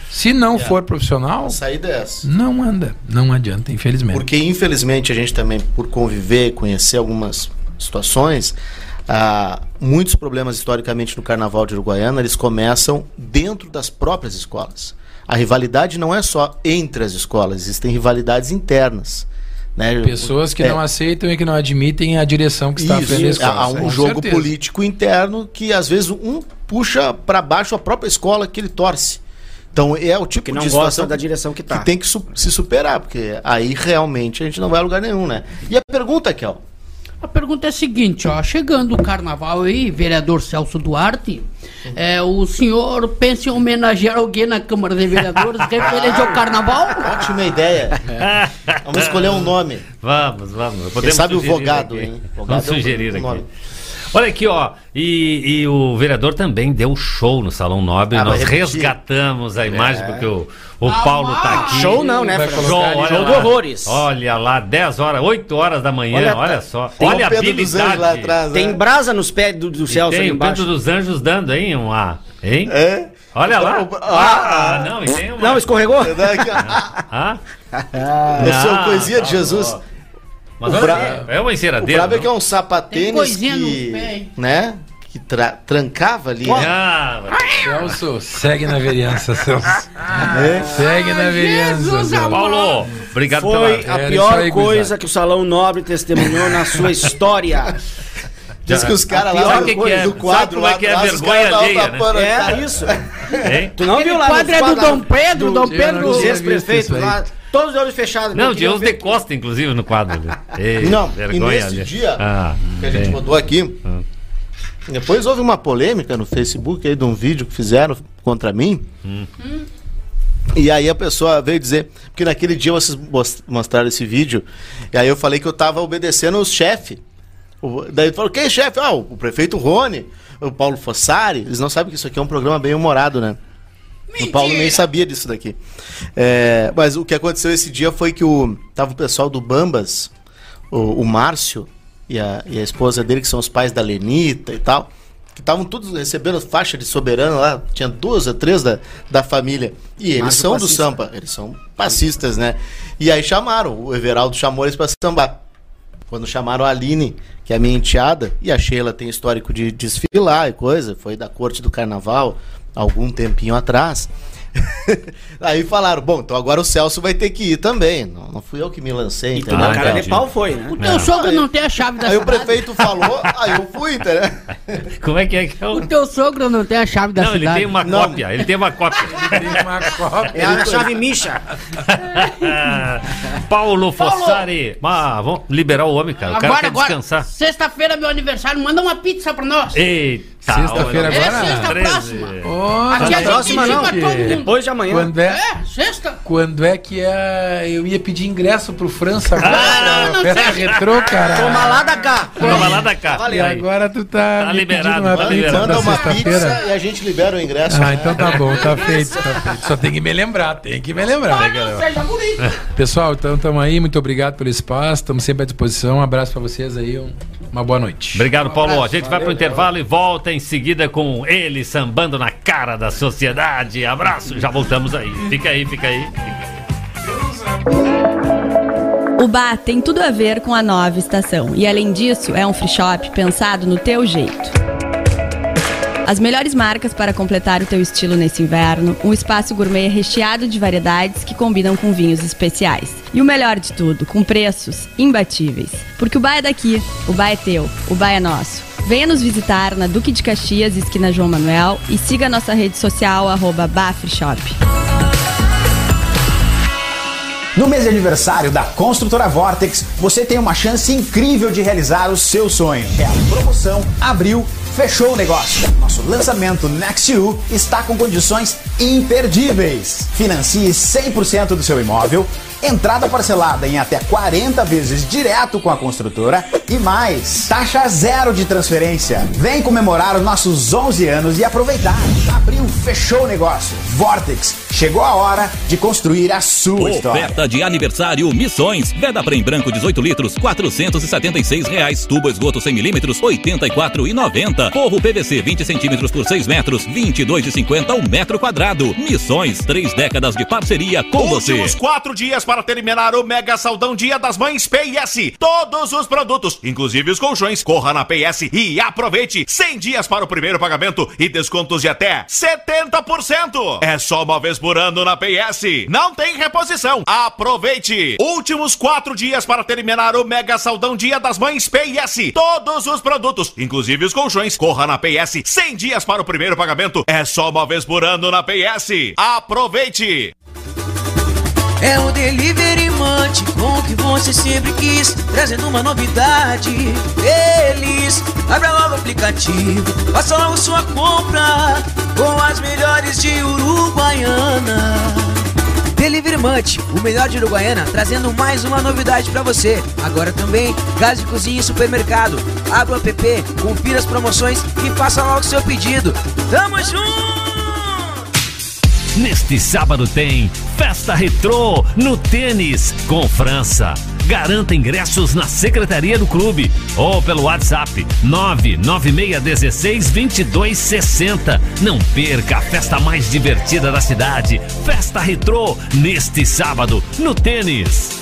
Se não for profissional,
A saída é essa.
não anda. Não adianta, infelizmente.
Porque, infelizmente, a gente também, por conviver, conhecer algumas situações, ah, muitos problemas historicamente no Carnaval de Uruguaiana, eles começam dentro das próprias escolas. A rivalidade não é só entre as escolas, existem rivalidades internas. Né?
Pessoas que
É,
não aceitam e que não admitem a direção que está à
Isso,
frente da escola.
há um jogo
certeza.
político interno que às vezes um puxa para baixo a própria escola que ele torce. Então é o tipo
Que não
de
gosta da direção que tá.
que tem que su- se superar, porque aí realmente a gente não vai a lugar nenhum, né? E a pergunta, Kel?
A pergunta é a seguinte, ó, chegando o carnaval aí, vereador Celso Duarte, é, o senhor pensa em homenagear alguém na Câmara de Vereadores [LAUGHS] referente ao carnaval?
Ótima ideia. Vamos escolher um nome.
Vamos, vamos.
Quem
Podemos
sabe o Vogado,
aqui.
hein? Vogado
Vamos
é um-
sugerir
um
aqui.
nome.
Olha aqui, ó. E, e o vereador também deu show no Salão Nobre.
Ah,
Nós
repetir.
resgatamos a imagem,
É.
porque o, o Paulo tá aqui.
Show não, né?
Show, olha
Show de horrores.
Olha lá, 10 horas, 8 horas da manhã, olha,
Olha,
só.
Tem
olha
o
a
Pedro dos Anjos
habilidade.
lá atrás,
Tem
né?
brasa nos pés do, do ali
tem o
embaixo.
Pedro dos Anjos dando aí um A, hein?
É?
Olha lá.
O-
Ah,
ah,
não, e tem uma...
Não, escorregou?
Daqui, ó. [LAUGHS]
Ah?
Eu sou
Não,
coisinha de
tá
Jesus.
Mas
O
olha
bra-
aí, é uma
O
enceradeira.
brabo é que é um sapatênis que, né? Que tra- trancava ali. né?
Ah,
Celso, segue na vereança, Celso. [LAUGHS]
É.
Segue na vereança, Celso.
Paulo, obrigado
Foi
pela...
a
É,
pior
aí,
coisa que o Salão Nobre testemunhou na sua [LAUGHS] história.
Diz que os caras
Sabe
lá
o que
do,
que é?
do
Sabe
quadro
como é
lá
que é
os
vergonha alheia, né?
cara.
É isso.
Hein?
Tu não
Aquele
viu lá
quadro é do Dom Pedro, Dom
do-
Pedro-
não
ex-prefeitos
tinha visto
lá. Todos de olhos fechados.
Não, Deus
queriam
de Costa, inclusive, no quadro. [LAUGHS] Ei,
Não, e
vergonha
nesse
ali.
dia
Ah,
que a gente
bem.
botou aqui, depois houve uma polêmica no Facebook aí de um vídeo que fizeram contra mim. E aí a pessoa veio dizer, porque naquele dia vocês mos- mostraram esse vídeo, e aí eu falei que eu tava obedecendo os chefes. Daí ele falou, quem é chefe? Ah, o, o prefeito Rony, o Paulo Fossari. Eles não sabem que isso aqui é um programa bem humorado, né? O Paulo nem sabia disso daqui. É, mas o que aconteceu esse dia foi que o, tava o pessoal do Bambas, o, o Márcio e a, e a esposa dele, que são os pais da Lenita e tal, que estavam todos recebendo faixa de soberano lá, tinha duas ou três da, da família. E eles
Márcio
são do
passista.
samba, eles são passistas, né? E aí chamaram, o Everaldo chamou eles pra sambar. Quando chamaram a Aline, que é a minha enteada, e a Sheila tem histórico de desfilar e coisa, foi da corte do carnaval algum tempinho atrás. [LAUGHS] Aí falaram, bom, então agora o Celso vai ter que ir também. Não, não fui eu que me lancei,
Então,
entendeu?
a cara de pau foi, né?
O teu sogro não tem a chave da
Aí o
cidade?
prefeito falou, aí eu fui, entendeu? [LAUGHS]
Como é que é que é o...
O teu sogro não tem a chave da
Não, ele
cidade?
tem uma
Não.
cópia, ele tem uma cópia.
Tem uma [LAUGHS] cópia.
É a chave Misha.
Paulo Fossari. Ah, vamos liberar o homem, cara. O cara
Agora,
quer
agora,
descansar.
sexta-feira é meu aniversário, manda uma pizza pra nós.
Eita.
Sexta-feira
olha,
agora?
É sexta
13.
próxima.
Ó,
Aqui a
tá
próxima não,
todo mundo.
Depois de amanhã.
Quando é,
É, sexta.
quando é que é. Eu ia pedir ingresso pro França agora,
Ah, não
festa
sei.
retrô, cara.
Toma lá da cá.
Toma lá da cá.
E agora tu tá,
Tá
me
liberado,
pedindo uma
tá
pizza
liberado.
Manda uma
sexta-feira.
pizza e a gente libera o ingresso.
Ah, então tá bom, tá [LAUGHS] feito, tá feito. Só tem que me lembrar, tem que me lembrar.
Não seja bonito.
Pessoal, então estamos aí, muito obrigado pelo espaço, estamos sempre à disposição. Um abraço pra vocês aí, um- uma boa noite.
Obrigado, Paulo. A gente vai pro intervalo e volta em seguida com ele sambando na cara da sociedade. Abraço, já voltamos aí. Fica aí, fica aí.
O bar tem tudo a ver com a nova estação e, além disso, é um free shop pensado no teu jeito. As melhores marcas para completar o teu estilo nesse inverno, um espaço gourmet recheado de variedades que combinam com vinhos especiais. E o melhor de tudo, com preços imbatíveis. Porque o bar é daqui, o bar é teu, o bar é nosso. Venha nos visitar na Duque de Caxias, esquina João Manuel, e siga nossa rede social, arroba Bafreshop.
No mês de aniversário da Construtora Vortex, você tem uma chance incrível de realizar o seu sonho. É a promoção Abril Fechou o negócio. Nosso lançamento Next está com condições imperdíveis. Financie 100% do seu imóvel, entrada parcelada em até 40 vezes direto com a construtora e mais, taxa zero de transferência. Vem comemorar os nossos 11 anos e aproveitar. Abril fechou o negócio. Vortex, chegou a hora de construir a sua história.
Oferta de aniversário Missões. Veda em branco 18 litros, 476 reais. Tubo esgoto 100 milímetros, 84,90. Forro PVC 20 centímetros por 6 metros, 22,50 um metro quadrado. Missões, três décadas de parceria com você.
Últimos quatro dias para terminar o Mega Saldão Dia das Mães PS. Todos os produtos, inclusive os colchões, corra na PS e aproveite 100 dias para o primeiro pagamento e descontos de até 70%. É só uma vez por ano na PS. Não tem reposição. Aproveite. Últimos quatro dias para terminar o Mega Saldão Dia das Mães PS. Todos os produtos, inclusive os colchões, corra na PS. 100 dias para o primeiro pagamento. É só uma vez por ano na PS. Aproveite.
É o Delivery Munch, com o que você sempre quis, trazendo uma novidade. Feliz, abra logo o aplicativo, faça logo sua compra, com as melhores de Uruguaiana. Delivery Munch, o melhor de Uruguaiana, trazendo mais uma novidade pra você. Agora também, casa de cozinha e supermercado. Abra o app, confira as promoções e faça logo seu pedido. Tamo junto!
Neste sábado tem Festa Retrô no Tênis com França. Garanta ingressos na secretaria do clube ou pelo WhatsApp 996162260. Não perca a festa mais divertida da cidade. Festa Retrô neste sábado no Tênis.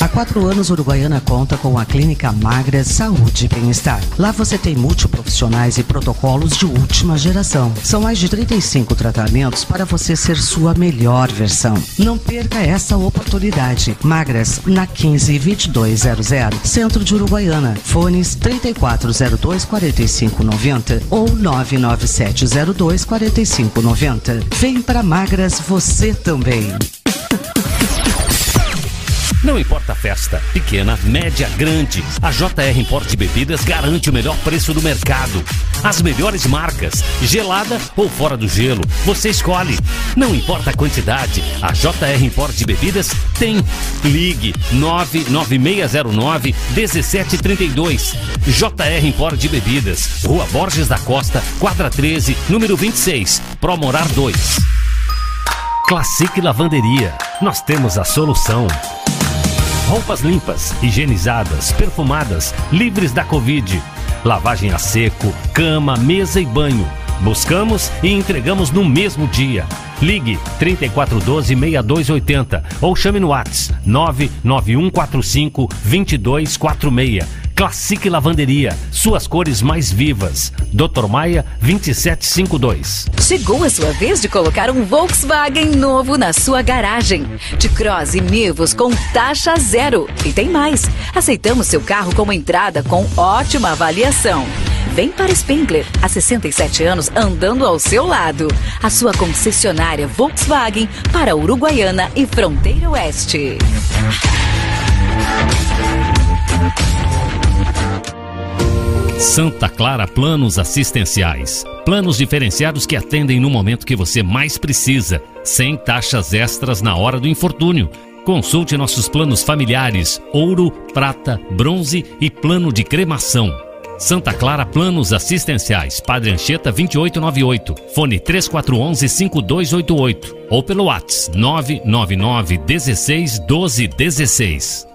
Há quatro anos, Uruguaiana conta com a Clínica Magra Saúde e Bem-Estar. Lá você tem multiprofissionais e protocolos de última geração. São mais de 35 tratamentos para você ser sua melhor versão. Não perca essa oportunidade. Magras, na 152200, Centro de Uruguaiana. Fones 3402 4590 ou 99702 4590. Vem para Magras você também.
Não importa a festa, pequena, média, grande, a JR Import Bebidas garante o melhor preço do mercado. As melhores marcas, gelada ou fora do gelo, você escolhe. Não importa a quantidade, a JR Import Bebidas tem. Ligue 99609 1732. JR Import Bebidas, Rua Borges da Costa, quadra 13, número 26, Promorar 2. Classic Lavanderia, nós temos a solução. Roupas limpas, higienizadas, perfumadas, livres da Covid. Lavagem a seco, cama, mesa e banho. Buscamos e entregamos no mesmo dia. Ligue 3412-6280 ou chame no WhatsApp 99145-2246. Classic Lavanderia, suas cores mais vivas. Dr. Maia 2752.
Chegou a sua vez de colocar um Volkswagen novo na sua garagem. De Cross e Nivus com taxa zero. E tem mais. Aceitamos seu carro como entrada com ótima avaliação. Vem para Spengler, há 67 anos andando ao seu lado. A sua concessionária Volkswagen para Uruguaiana e Fronteira Oeste.
Santa Clara Planos Assistenciais. Planos diferenciados que atendem no momento que você mais precisa, sem taxas extras na hora do infortúnio. Consulte nossos planos familiares: ouro, prata, bronze e plano de cremação. Santa Clara Planos Assistenciais, Padre Anchieta 2898, fone 3411 5288 ou pelo WhatsApp 999 16 12 16.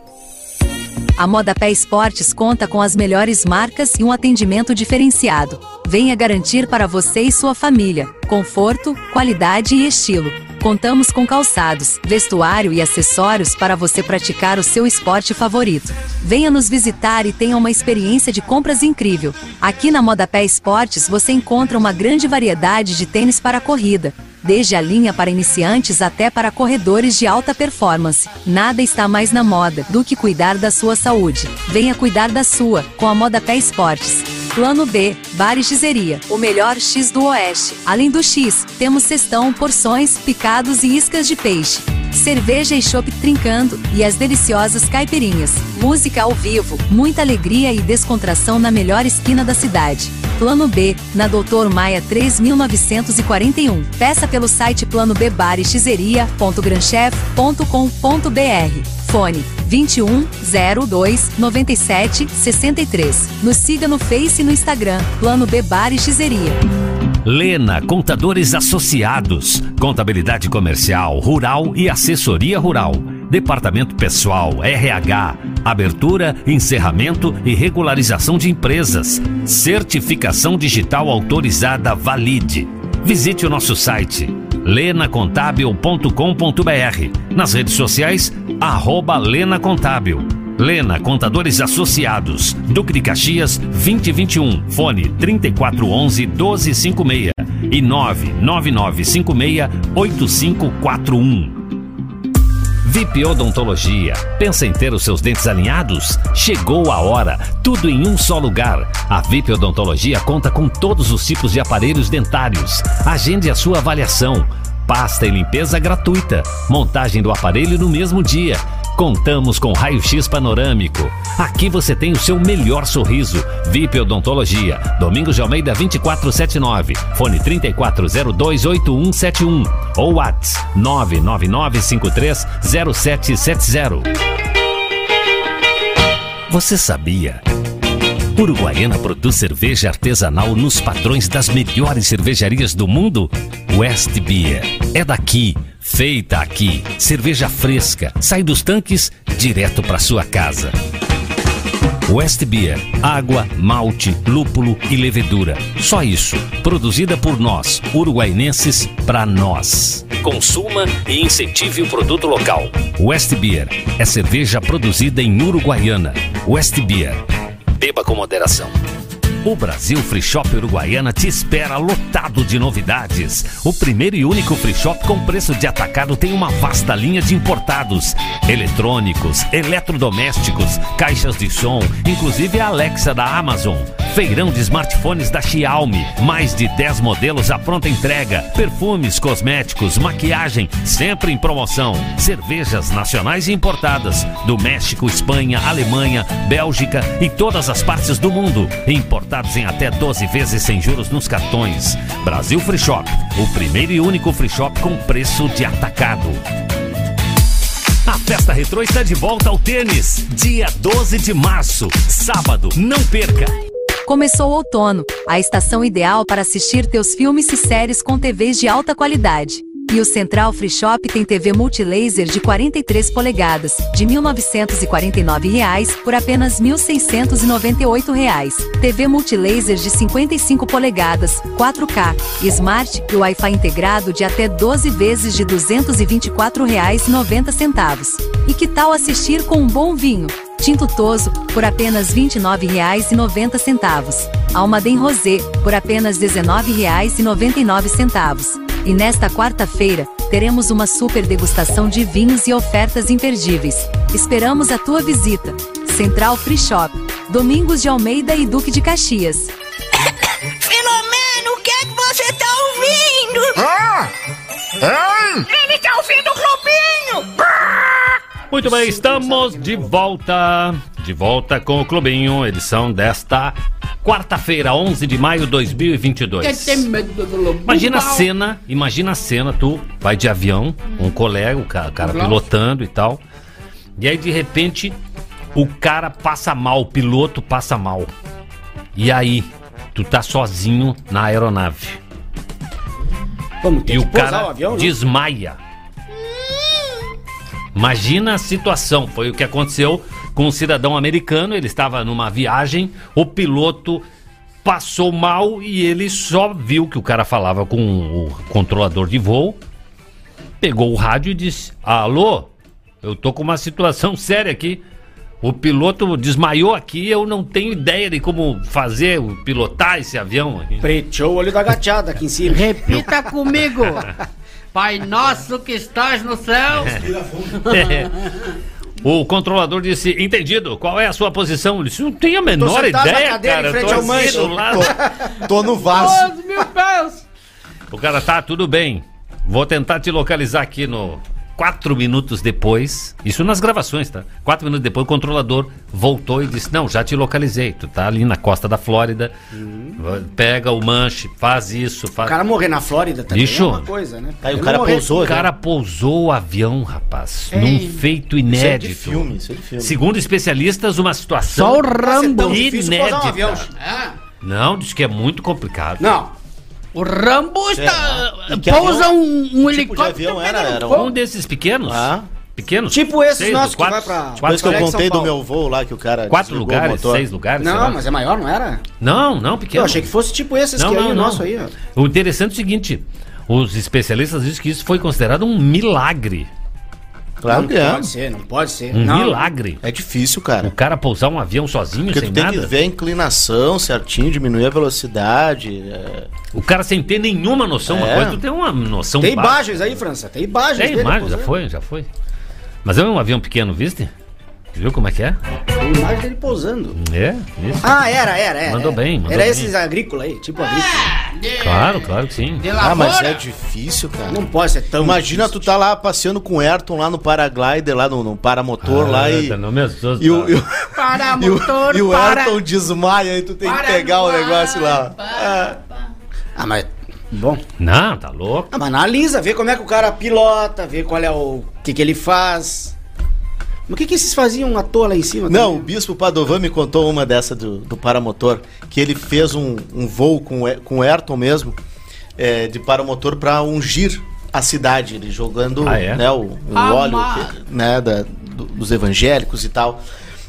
A Moda Pé Esportes conta com as melhores marcas e um atendimento diferenciado. Venha garantir para você e sua família conforto, qualidade e estilo. Contamos com calçados, vestuário e acessórios para você praticar o seu esporte favorito. Venha nos visitar e tenha uma experiência de compras incrível. Aqui na Moda Pé Esportes você encontra uma grande variedade de tênis para corrida, desde a linha para iniciantes até para corredores de alta performance. Nada está mais na moda do que cuidar da sua saúde. Venha cuidar da sua com a Moda Pé Esportes. Plano B, Bar e Gizeria, o melhor X do Oeste. Além do X, temos cestão, porções, picados e iscas de peixe. Cerveja e chopp trincando e as deliciosas caipirinhas. Música ao vivo, muita alegria e descontração na melhor esquina da cidade. Plano B, na Doutor Maia 3941. Peça pelo site planobbarexeria.granchef.com.br. Fone 21 02 97 63. Nos siga no Face e no Instagram. Plano B Bar e Xizeria.
Lena Contadores Associados, Contabilidade Comercial, Rural e Assessoria Rural. Departamento Pessoal, RH, Abertura, Encerramento e Regularização de Empresas. Certificação Digital Autorizada Valide. Visite o nosso site lenacontábil.com.br. Nas redes sociais, arroba Lena Contábil. Lena Contadores Associados, Duque de Caxias 2021, fone 3411 1256 e 99956 8541. VIP Odontologia. Pensa em ter os seus dentes alinhados? Chegou a hora. Tudo em um só lugar. A VIP Odontologia conta com todos os tipos de aparelhos dentários. Agende a sua avaliação. Pasta e limpeza gratuita. Montagem do aparelho no mesmo dia. Contamos com raio-x panorâmico. Aqui você tem o seu melhor sorriso. VIP Odontologia. Domingos de Almeida 2479. Fone 34028171 ou Whats 999530770. Você sabia? Uruguaiana produz cerveja artesanal nos padrões das melhores cervejarias do mundo? West Beer. É daqui, feita aqui. Cerveja fresca, sai dos tanques direto para sua casa. West Beer, água, malte, lúpulo e levedura. Só isso, produzida por nós, uruguaienses, para nós. Consuma e incentive o produto local. West Beer é cerveja produzida em Uruguaiana. West Beer. Beba com moderação. O Brasil Free Shop Uruguaiana te espera lotado de novidades. O primeiro e único free shop com preço de atacado tem uma vasta linha de importados, eletrônicos, eletrodomésticos, caixas de som, inclusive a Alexa da Amazon. Feirão de smartphones da Xiaomi, mais de 10 modelos à pronta entrega, perfumes, cosméticos, maquiagem, sempre em promoção. Cervejas nacionais e importadas do México, Espanha, Alemanha, Bélgica e todas as partes do mundo. Em até 12 vezes sem juros nos cartões. Brasil Free Shop, o primeiro e único free shop com preço de atacado. A festa retrô está de volta ao tênis, dia 12 de março, sábado. Não perca!
Começou o outono, a estação ideal para assistir teus filmes e séries com TVs de alta qualidade. E o Central Free Shop tem TV multilaser de 43 polegadas, de 1.949 reais por apenas 1.698 reais. TV multilaser de 55 polegadas, 4K, Smart e Wi-Fi integrado de até 12 vezes de R$ 224,90. E que tal assistir com um bom vinho? Tinto Toso, por apenas R$ 29,90. Almaden Rosé, por apenas R$ 19,99. E nesta quarta-feira, teremos uma super degustação de vinhos e ofertas imperdíveis. Esperamos a tua visita. Central Free Shop, Domingos de Almeida e Duque de Caxias. [COUGHS]
Filomeno, o que é que você tá ouvindo?
Ah! Hein?
Ele tá ouvindo o Clubinho!
Muito bem, estamos de volta. De volta com o Clubinho, edição desta quarta-feira, 11 de maio de 2022.
Quem tem medo do lobo?
Imagina a cena, imagina a cena, tu vai de avião, um colega, o cara, o cara
Glaucio.
pilotando e tal. E aí de repente o cara passa mal, o piloto passa mal. E aí, tu tá sozinho na aeronave.
Ter
E o cara
o avião, né?
desmaia. Imagina a situação, foi o que aconteceu com um cidadão americano, ele estava numa viagem, o piloto passou mal e ele só viu que o cara falava com o controlador de voo, pegou o rádio e disse: "Alô, eu tô com uma situação séria aqui. O piloto desmaiou aqui, eu não tenho ideia de como fazer, pilotar esse avião aqui."
Preteou o olho da gateada aqui em cima. [LAUGHS]
Repita comigo. [LAUGHS] Pai nosso que estás no céu. [LAUGHS]
O controlador disse, entendido, qual é a sua posição? Ele disse, não tenho a menor
sentado na
ideia,
cadeira
cara.
em frente
tô
ao
do lado.
Tô no vaso.
Dois mil pés.
O cara, tá, tudo bem. Vou tentar te localizar aqui no. Quatro minutos depois, isso nas gravações, tá? Quatro minutos depois, o controlador voltou e disse: Não, já te localizei. Tu tá ali na costa da Flórida. Pega o manche, faz isso,
O
faz.
cara morrer na Flórida também
Bicho.
é uma coisa, né?
Aí o cara
morrer-
pousou,
O cara pousou o avião, rapaz,
Ei.
num feito inédito.
Isso é de filme, isso é de filme.
Segundo especialistas, uma situação
Só o Rambo.
difícil pousar um avião.
inédita.
Ah,
Não, diz que é muito complicado.
Não,
o Rambo está.
Que
Pousa
avião-
um, um
tipo de
helicóptero.
avião era? Era
fogo.
Um desses pequenos?
Ah.
Pequenos?
Tipo esses
Seis,
nossos que
quatro,
vai pra-
Depois que eu
Alegre,
contei do meu voo lá, que o cara
Quatro lugares,
motor.
seis lugares? sei
não,
lá.
mas é maior, não era?
Não, não, pequeno.
Eu achei que fosse tipo esses
não,
que aí,
não,
o
não.
nosso aí, ó.
O interessante é o seguinte: os especialistas dizem que isso foi considerado um milagre.
Claro
não
que é.
pode ser, não pode ser.
Um
não,
milagre.
É difícil,
O
cara.
cara pousar um avião sozinho,
Porque
sem
tu tem
nada.
que ver a inclinação certinho, diminuir a velocidade. é.
O cara sem ter nenhuma noção, uma
É.
coisa, tu tem uma noção
Tem
básica.
imagens aí, França, tem imagens
Tem imagem, já foi, já foi. Mas é um avião pequeno, viste? Viu como é que é?
Tem imagem dele pousando.
É, isso.
Ah, era, era, era.
Mandou
era.
bem, mandou
Era
bem.
esses agrícolas aí, tipo agrícola.
Claro, claro que sim.
Ah, mas é difícil, cara.
Não pode ser tão
Imagina tu tá lá passeando com o Ayrton lá no paraglider, lá no, no paramotor lá e,
tá no mesmo,
e o, e o,
Para
e o, e o
para.
Ayrton desmaia e tu tem que
Para,
pegar o negócio lá.
para.
Ah, mas. Bom.
Não, tá louco.
Ah, mas analisa, vê como é que o cara pilota, vê qual é o. que, que ele faz. Mas o que, que esses faziam à toa lá em cima?
Não, o
também?
Bispo Padovan me contou uma dessa do, do paramotor, que ele fez um, um voo com, o com o Ayrton mesmo, é, de paramotor pra ungir a cidade, ele jogando
Ah, é?
né, o, o
Ah,
óleo né, da- do- dos evangélicos e tal.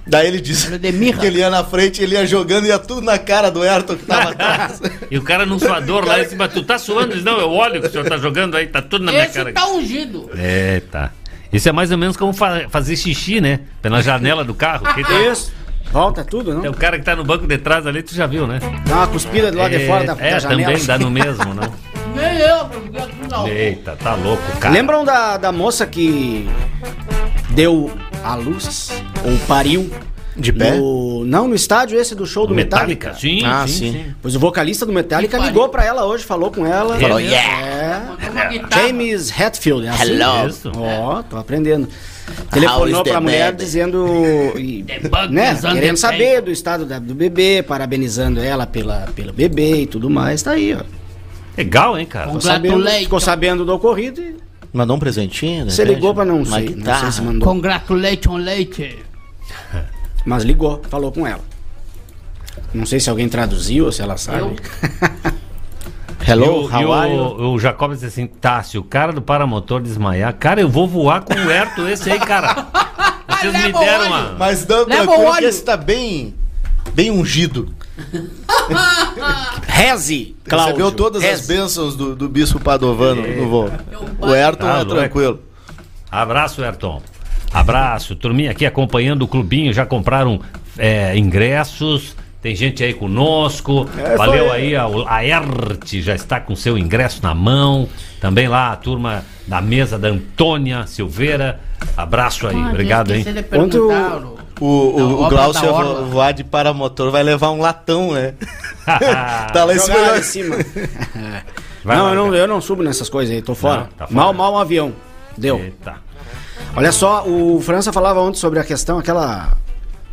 Daí ele disse que ele ia na frente, ele ia jogando e ia tudo na cara do Ayrton que tava atrás. [LAUGHS]
E o cara num suador lá em cima, tu tá suando? Diz, não, é o óleo que o senhor tá jogando aí, tá tudo na minha
Esse
cara.
tá ungido.
É, tá. Isso é mais ou menos como fa- fazer xixi, né? Pela janela do carro. Que tem-
Isso. Volta tudo, não?
É o cara que tá no banco de trás ali, tu já viu, né?
Dá uma cuspida do lado de fora da,
é,
da janela.
também dá no mesmo, não? [LAUGHS]
Nem eu, não.
Eita, tá louco, cara.
Lembram da, da moça que deu a luz, ou pariu?
De pé?
No, não, no estádio esse do show do Metallica.
Sim,
Ah,
sim,
sim.
sim.
Pois o vocalista do Metallica ligou pra ela hoje, falou com ela.
Falou,
yeah. [LAUGHS]
Guitarra.
James Hetfield, é assim?
Hello.
Ó, tô aprendendo. Telefonou pra mulher
bed?
dizendo. [LAUGHS] e, né, querendo
the
saber do estado da- do bebê, parabenizando ela pela, pelo bebê e tudo mais. Tá aí, ó.
Legal, hein, cara?
Ficou sabendo, ficou sabendo do ocorrido e
Mandou um presentinho? de
você ligou pra não
Uma
sei. Não sei
guitarra.
se mandou.
Congratulations, leite.
Mas ligou, falou com ela. Não sei se alguém traduziu ou se ela sabe. [LAUGHS]
Hello,
e o,
how
e
are you?
o, o Jacob disse assim: tá, se o cara do paramotor desmaiar, cara, eu vou voar com o Herto esse aí, cara. [LAUGHS] Vocês me deram
óleo.
uma.
Mas não, tranquilo que
óleo.
esse tá bem, bem ungido. [LAUGHS]
Reze, Cláudio.
Recebeu todas as
Reze.
bênçãos do, do Bispo Padovano no voo. O Ayrton
Tá
é
louco.
tranquilo.
Abraço, Ayrton. Abraço. Turminha aqui acompanhando o clubinho, já compraram é, ingressos. Tem gente aí conosco.
É,
Valeu aí, a, a ERT já está com seu ingresso na mão. Também lá a turma da mesa da Antônia Silveira. Abraço aí,
Ah,
obrigado, hein?
perguntar, o-
O, o, o Glaucio vo- voar de paramotor, vai levar um latão, né? [LAUGHS] tá lá em cima.
Lá em cima. [LAUGHS]
Vai
não,
lá,
eu não, eu não subo nessas coisas aí, tô fora.
Não, tá fora.
Mal, mal um avião. Deu.
Eita.
Olha só, o França falava ontem sobre a questão, aquela.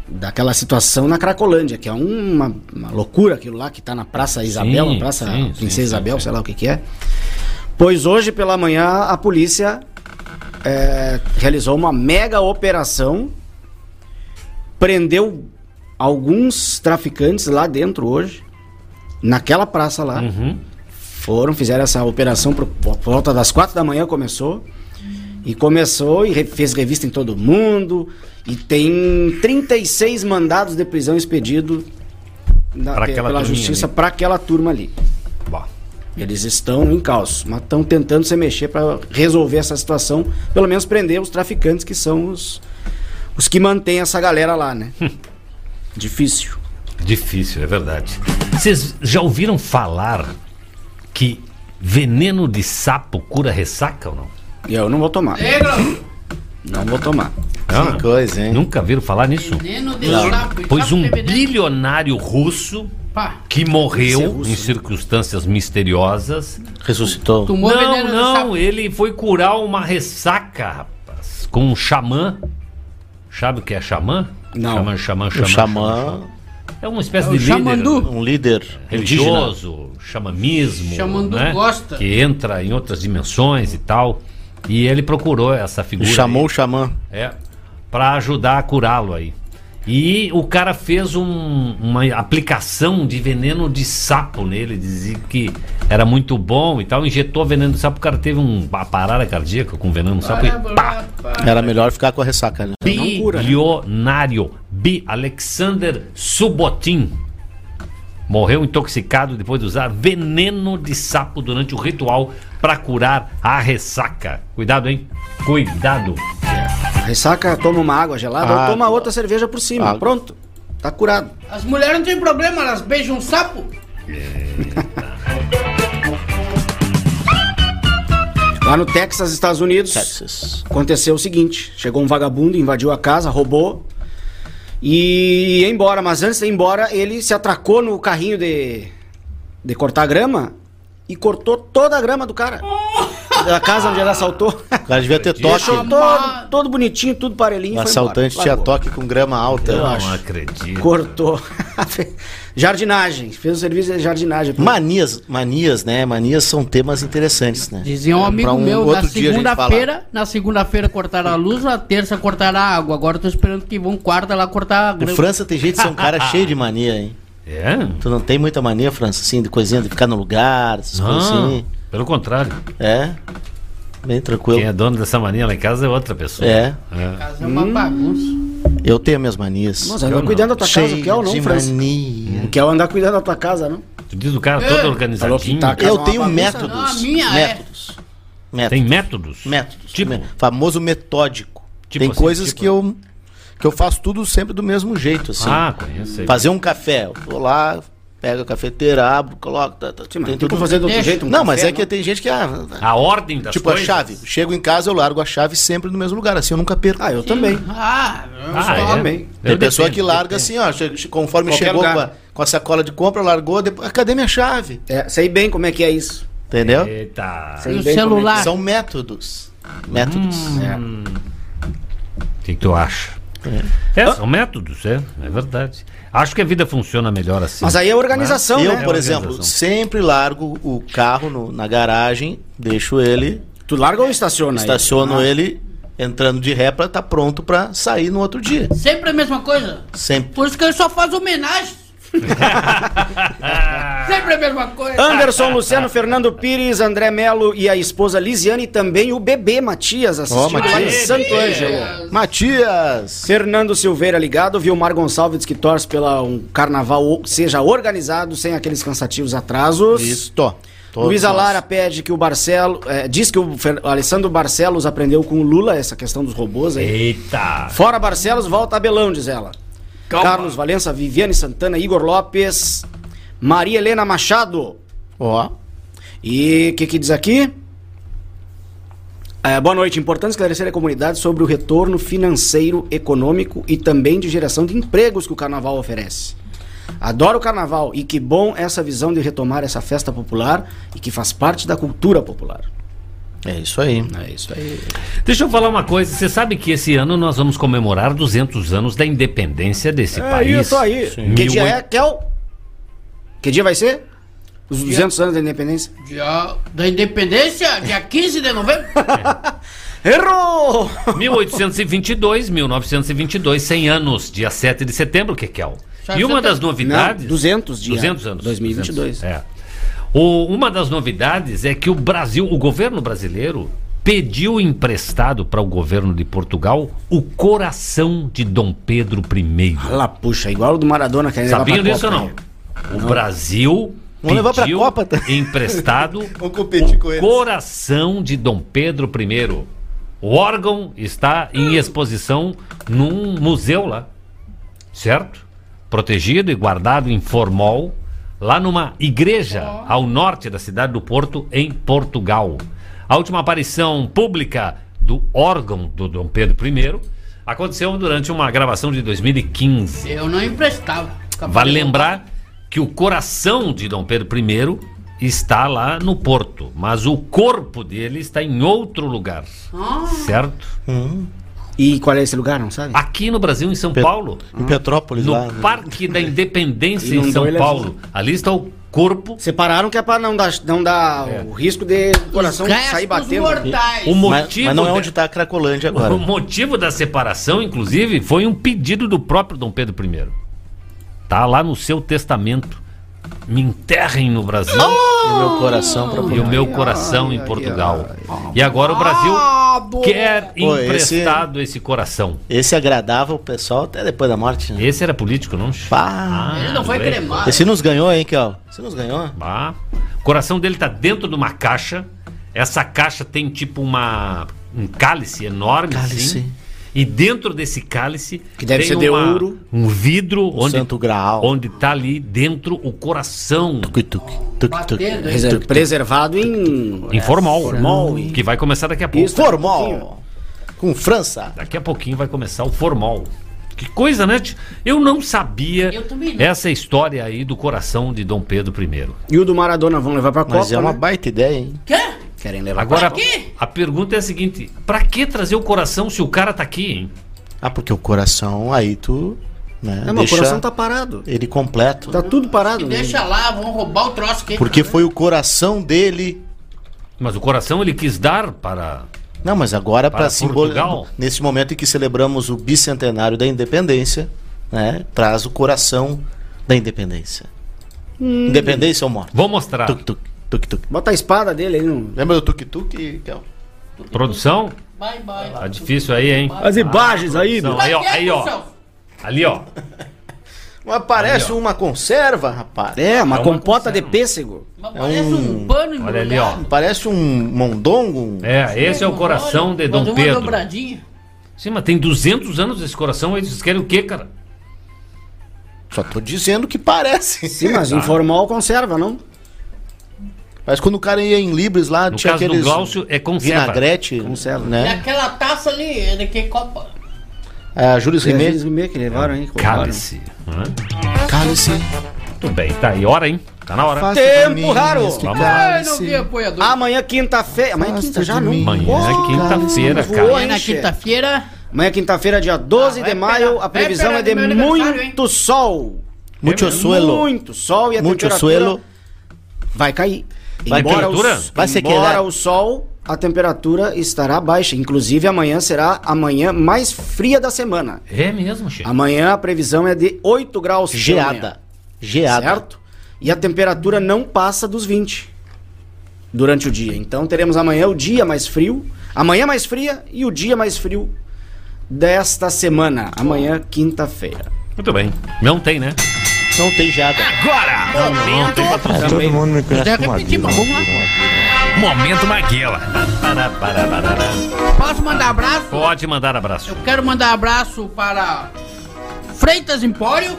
Daquela situação na Cracolândia, que é uma, uma loucura aquilo lá que tá na Praça Isabel,
Sim,
na Praça
sim,
Princesa
sim,
Isabel, sei lá o que que é. Pois hoje pela manhã a polícia é, realizou uma mega operação, prendeu alguns traficantes lá dentro hoje, naquela praça lá.
Uhum.
Foram, fizeram essa operação por, por volta das quatro da manhã começou. E começou e fez revista em todo mundo. E tem 36 mandados de prisão expedido na-
Pra
pe-
aquela
pela justiça para aquela turma ali. Eles estão em caos, mas estão tentando se mexer para resolver essa situação, pelo menos prender os traficantes que são os, os que mantêm essa galera lá, né? Difícil.
Difícil, é verdade. Vocês já ouviram falar que veneno de sapo cura ressaca ou não?
Eu não vou tomar. Não vou tomar.
Ah,
coisa, hein?
Nunca viram falar nisso?
Veneno de
Não.
sapo. e
Pois
sapo
um
veneno.
bilionário russo
Pá.
que
Esse é
morreu
russo,
em
né?
circunstâncias misteriosas.
Ressuscitou.
Tomou
não,
veneno de
não,
sapo.
ele foi curar uma ressaca, rapaz, com um xamã. Sabe o que é xamã?
Não.
Xamã, xamã,
O
xamã.
xamã,
É uma espécie
É
de líder
xamandu.
um líder indígena.
religioso, xamanismo,
Xamandu
né?
gosta.
que entra em outras dimensões e tal. E ele procurou essa figura.
chamou
aí.
o xamã.
É, para ajudar a curá-lo aí. E o cara fez um- uma aplicação de veneno de sapo nele, dizia que era muito bom e tal, injetou veneno de sapo, o cara teve um- uma parada cardíaca com veneno de sapo e pá!
Era melhor ficar com a ressaca, né?
Bilionário Bi Alexander Subotin morreu intoxicado depois de usar veneno de sapo durante o ritual para curar a ressaca. Cuidado, hein? Cuidado.
Ressaca, toma uma água gelada ou
Água.
toma outra cerveja por cima.
Água.
Pronto. Tá curado.
As mulheres não tem problema, elas beijam um sapo.
Lá no Texas, Estados Unidos,
Texas.
aconteceu o seguinte: chegou um vagabundo, invadiu a casa, roubou e ia embora. Mas antes de ir embora, ele se atracou no carrinho de, de cortar grama e cortou toda a grama do cara. Da casa onde ele assaltou.
O cara devia ter toque.
Deixou todo, todo bonitinho, tudo parelhinho.
O assaltante
embora.
tinha
Largou.
toque com grama alta, eu
Não
acho.
acredito.
Cortou. [LAUGHS] jardinagem. Fez o serviço de jardinagem.
Manias, manias, né? Manias são temas interessantes, né?
Dizia um amigo meu, na segunda-feira, na segunda-feira cortaram a luz, na terça cortaram a água. Agora eu tô esperando que vão quarta lá cortar a grama.
França tem jeito de ser um cara [LAUGHS] cheio de mania, hein?
É?
Tu não tem muita mania, França, assim, de coisinha de ficar no lugar, essas coisas
Não,
assim.
Pelo contrário.
É. Bem tranquilo.
Quem é dono dessa mania lá em casa é outra pessoa.
É.
É.
Casa é uma bagunça.
Eu tenho minhas manias.
Nossa, anda
Eu
cuidando
não.
da tua casa,
Cheio
quer ou não,
de
França?
mania.
Não quer andar cuidando da tua casa, não?
Tu diz o cara
É.
todo organizadinho.
que tá- Casa é
Eu
uma
tenho
bagunça,
métodos.
não, a minha é.
métodos. Métodos.
Tem métodos?
Métodos.
Tipo?
Famoso metódico.
Tipo
Tem
assim,
coisas
tipo-
que eu que eu faço tudo sempre do mesmo jeito, assim.
Ah, conheço.
Fazer um café, eu vou lá, pego a cafeteira, abro, coloco, tá, tá,
Sim, mas
tem tudo.
fazer de outro jeito? um
Não, mas
café,
é que tem gente que ah,
A ordem das
tipo
coisas.
a chave. Chego em casa, eu largo a chave sempre no mesmo lugar, assim eu nunca perco.
Ah, eu também.
Ah, eu
Ah,
só-
é?
também.
Tem pessoa
dependo,
que larga
depende.
assim, ó, conforme
Qualquer
chegou com a, com a sacola de compra, largou, depois, ah, cadê minha chave?
É, sei bem como é que é isso.
Entendeu?
Eita.
Sei
E o
é que-
celular?
São métodos. Métodos.
É.
O que, que tu acha?
É.
É, são métodos, é, é verdade. Acho que a vida funciona melhor assim.
Mas aí é organização,
Eu,
né?
por
É
exemplo, sempre largo o carro no- na garagem, deixo ele,
Tu larga ou estaciona? aí?
estaciono
Ah,
ele entrando de ré pra estar pronto pra sair no outro dia.
Sempre a mesma coisa.
Sempre.
Por isso que ele só faz homenagem. [LAUGHS] Sempre a mesma coisa.
Anderson, Luciano, Fernando Pires, André Melo e a esposa Lisiane e também o bebê Matias assistindo lá em. Santo Ângelo.
Matias!
Fernando Silveira ligado, Vilmar Gonçalves que torce pela um carnaval seja organizado sem aqueles cansativos atrasos.
Isto. Todos
Luísa
nós.
Lara pede que o Barcelo. eh, diz que o, Fer- Alessandro Barcelos aprendeu com o Lula essa questão dos robôs aí.
Eita.
Fora Barcelos, volta Abelão, diz ela. Carlos Valença, Viviane Santana, Igor Lopes, Maria Helena Machado.
Ó.
E o que, que diz aqui? É, boa noite. Importante esclarecer a comunidade sobre o retorno financeiro, econômico e também de geração de empregos que o carnaval oferece. Adoro o carnaval e que bom essa visão de retomar essa festa popular e que faz parte da cultura popular.
É isso aí.
É isso aí.
Deixa eu falar uma coisa. Você sabe que esse ano nós vamos comemorar 200 anos da independência desse
É,
país.
isso aí. Que
Mil
dia é, Kel? Que dia vai ser? Os 200 anos da independência?
Dia da independência, dia 15 de novembro. [LAUGHS]
Errou!
1822, 1922, 100 anos, dia 7 de setembro, que é o. E uma das novidades.
Não, 200 dias.
200 anos.
2022.
200, é. O, uma das novidades é que o Brasil, o governo brasileiro, pediu emprestado para o governo de Portugal o coração de Dom Pedro I.
Lá, puxa, igual o do Maradona que ainda
Sabiam disso ou não? O
Não.
Brasil
Vamos levar pra
pediu
Copa,
emprestado [LAUGHS] o coração de Dom Pedro I. O órgão está em exposição num museu lá, certo? Protegido e guardado em formol lá numa igreja ao norte da cidade do Porto, em Portugal. A última aparição pública do órgão do Dom Pedro I aconteceu durante uma gravação de 2015.
Eu não emprestava.
Vale lembrar que o coração de Dom Pedro I está lá no Porto, mas o corpo dele está em outro lugar.
Ah.
Certo?
E qual é esse lugar, não sabe?
Aqui no Brasil, em São Paulo.
Em Petrópolis,
No
lá. né?
Parque da Independência em São
ele
Paulo. Ali está o corpo.
Separaram que é pra não dar, não dar o risco de o coração sair batendo.
O
Mas,
motivo
mas não é
de-
onde está a Cracolândia agora.
O motivo da separação, inclusive, foi um pedido do próprio Dom Pedro I. Tá lá no seu testamento. Me enterrem no Brasil.
E o meu coração
E o meu coração em Portugal. E agora o Brasil quer
Pô, esse-
emprestado esse coração.
Esse agradava o pessoal até depois da morte. Né?
Esse era político, não?
Pá.
Ele não foi cremado.
Esse nos ganhou, hein, Kel? Esse nos ganhou.
Ah, o coração dele tá dentro de uma caixa. Essa caixa tem tipo uma um cálice enorme
Cálice.
assim. E dentro desse cálice
Que deve
tem
ser de
uma-
ouro.
um vidro onde
Santo Graal.
onde tá ali dentro o coração
Batendo, hein?
Reser- Preservado em.
em formol,
Formol e-
que vai começar daqui a pouco.
Isso,
Formol. Com França.
Daqui a pouquinho vai começar o formol. Que coisa, né? Eu não sabia
Eu
essa história aí do coração de Dom Pedro I.
E o do Maradona vão levar pra Copa,
Mas é uma
né?
baita ideia, hein?
Quê?
Querem levar
Agora,
Pra
a pergunta é a seguinte: pra que trazer o coração se o cara tá aqui, hein?
Ah, porque o coração aí tu. Né,
Não, mas o coração tá parado.
ele completo.
Tá tudo parado. né?
Deixa lá, vão roubar o troço aqui.
Porque foi o coração dele.
Mas o coração ele quis dar para.
Não, mas agora
Para
para simbolizar. Nesse momento em que celebramos o bicentenário da independência, né? Traz o coração da independência.
Hum.
Independência ou morte?
Vou mostrar.
Tuk, tuk, tuk, tuk.
Bota a espada dele aí no.
Lembra do tuk-tuk, Kel?
Produção?
Bye, bye.
Tá difícil aí, hein?
As imagens aí, do-
Aí, ó, aí, ó. Ali, ó.
Mas parece uma conserva, rapaz.
É, uma
É uma
compota de pêssego.
Mas parece um pano
Olha ali, ó.
Parece um mondongo. um-
É, esse é o coração de Dom
uma
Pedro.
dobradinha.
Sim, mas tem 200 anos esse coração aí. Vocês querem o quê, cara?
Só tô dizendo que parece.
Sim, mas [LAUGHS] em formal conserva, não?
Mas quando o cara ia em Libres lá,
No
tinha
caso do
aqueles
Glaucio, é conserva.
vinagrete,
Conserva.
E
né?
aquela taça ali, é de que copa?
É, a Júlio
Sim,
Rimet.
eles me que levaram aí.
Cálice.
Cálice.
Muito bem, tá aí. Hora, hein? Tá na hora.
Faça
Tempo raro.
Ai, não vi apoiador.
Amanhã, quinta-feira. Amanhã é quinta já, não?
mim.
Amanhã é quinta-feira, cara.
Amanhã na
hein,
quinta-feira.
Amanhã, quinta-feira, dia 12
Ah,
de maio,
pegar-
a previsão é de
hein?
muito sol.
Muito suelo.
Muito sol e a
Muito
temperatura
suelo.
vai cair.
Vai
embora o,
Vai se
embora o sol, a temperatura estará baixa. Inclusive, amanhã será a manhã mais fria da semana.
É mesmo, Chico.
Amanhã a previsão é de 8 graus.
Geada. Geada.
Certo? E a temperatura não passa dos 20 durante o dia. Então teremos amanhã o dia mais frio, amanhã mais fria e o dia mais frio desta semana. Amanhã, quinta-feira.
Muito bem. Não tem, né?
Não tem geada.
Agora,
Não tem patrocínio.
todo mundo me
Até repetir, mas vamos lá.
Momento Maguila.
Posso mandar abraço?
Pode mandar abraço.
Eu quero mandar abraço para Freitas Empório,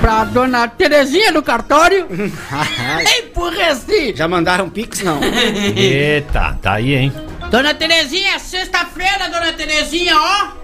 para dona Terezinha do cartório, [LAUGHS] empurreci.
Já mandaram pix, não?
Eita, tá aí, hein?
Dona Terezinha, sexta-feira, dona Terezinha, ó.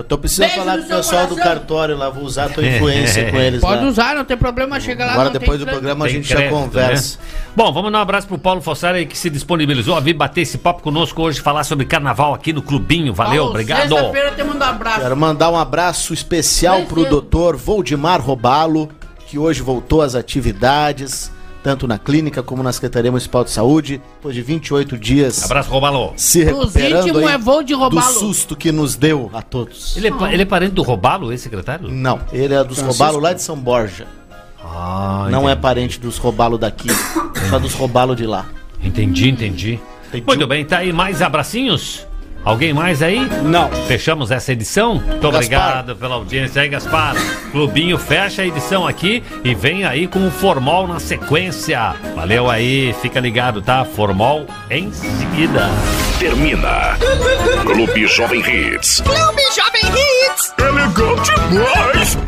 Eu tô precisando
Beijo
falar com o pessoal do
coração.
cartório lá, vou usar a tua influência com [LAUGHS] eles
Pode
lá.
usar, não tem problema, chega lá.
Agora depois
tem
do programa a
Tem
gente já
crédito,
conversa.
né? Bom, vamos dar um abraço pro Paulo Fossari aí que se disponibilizou a vir bater esse papo conosco hoje, falar sobre carnaval aqui no Clubinho. Valeu,
Paulo,
obrigado.
Sexta-feira temos um abraço.
Quero mandar um abraço especial pro doutor Voldemar Robalo, que hoje voltou às atividades, tanto na clínica como na Secretaria Municipal de Saúde, depois de 28 dias
Abraço, Robalo.
se recuperando aí
é voo de
do
Robalo.
susto que nos deu a todos.
Ele é, ele é parente do Robalo, esse secretário?
Não, ele é dos
Francisco.
Robalo lá de São Borja.
Ah,
Não é
entendi.
parente dos Robalo daqui, só dos Robalo de lá.
Entendi, entendi.
Entendi.
Muito bem, tá aí mais abracinhos? Alguém mais aí?
Não.
Fechamos essa edição. Muito obrigado pela audiência aí, Gaspar. Clubinho fecha a edição aqui e vem aí com o Formol na sequência. Valeu aí, fica ligado, tá? Formol em seguida.
Termina. Clube Jovem Hits.
Clube Jovem Hits.
Elegante demais.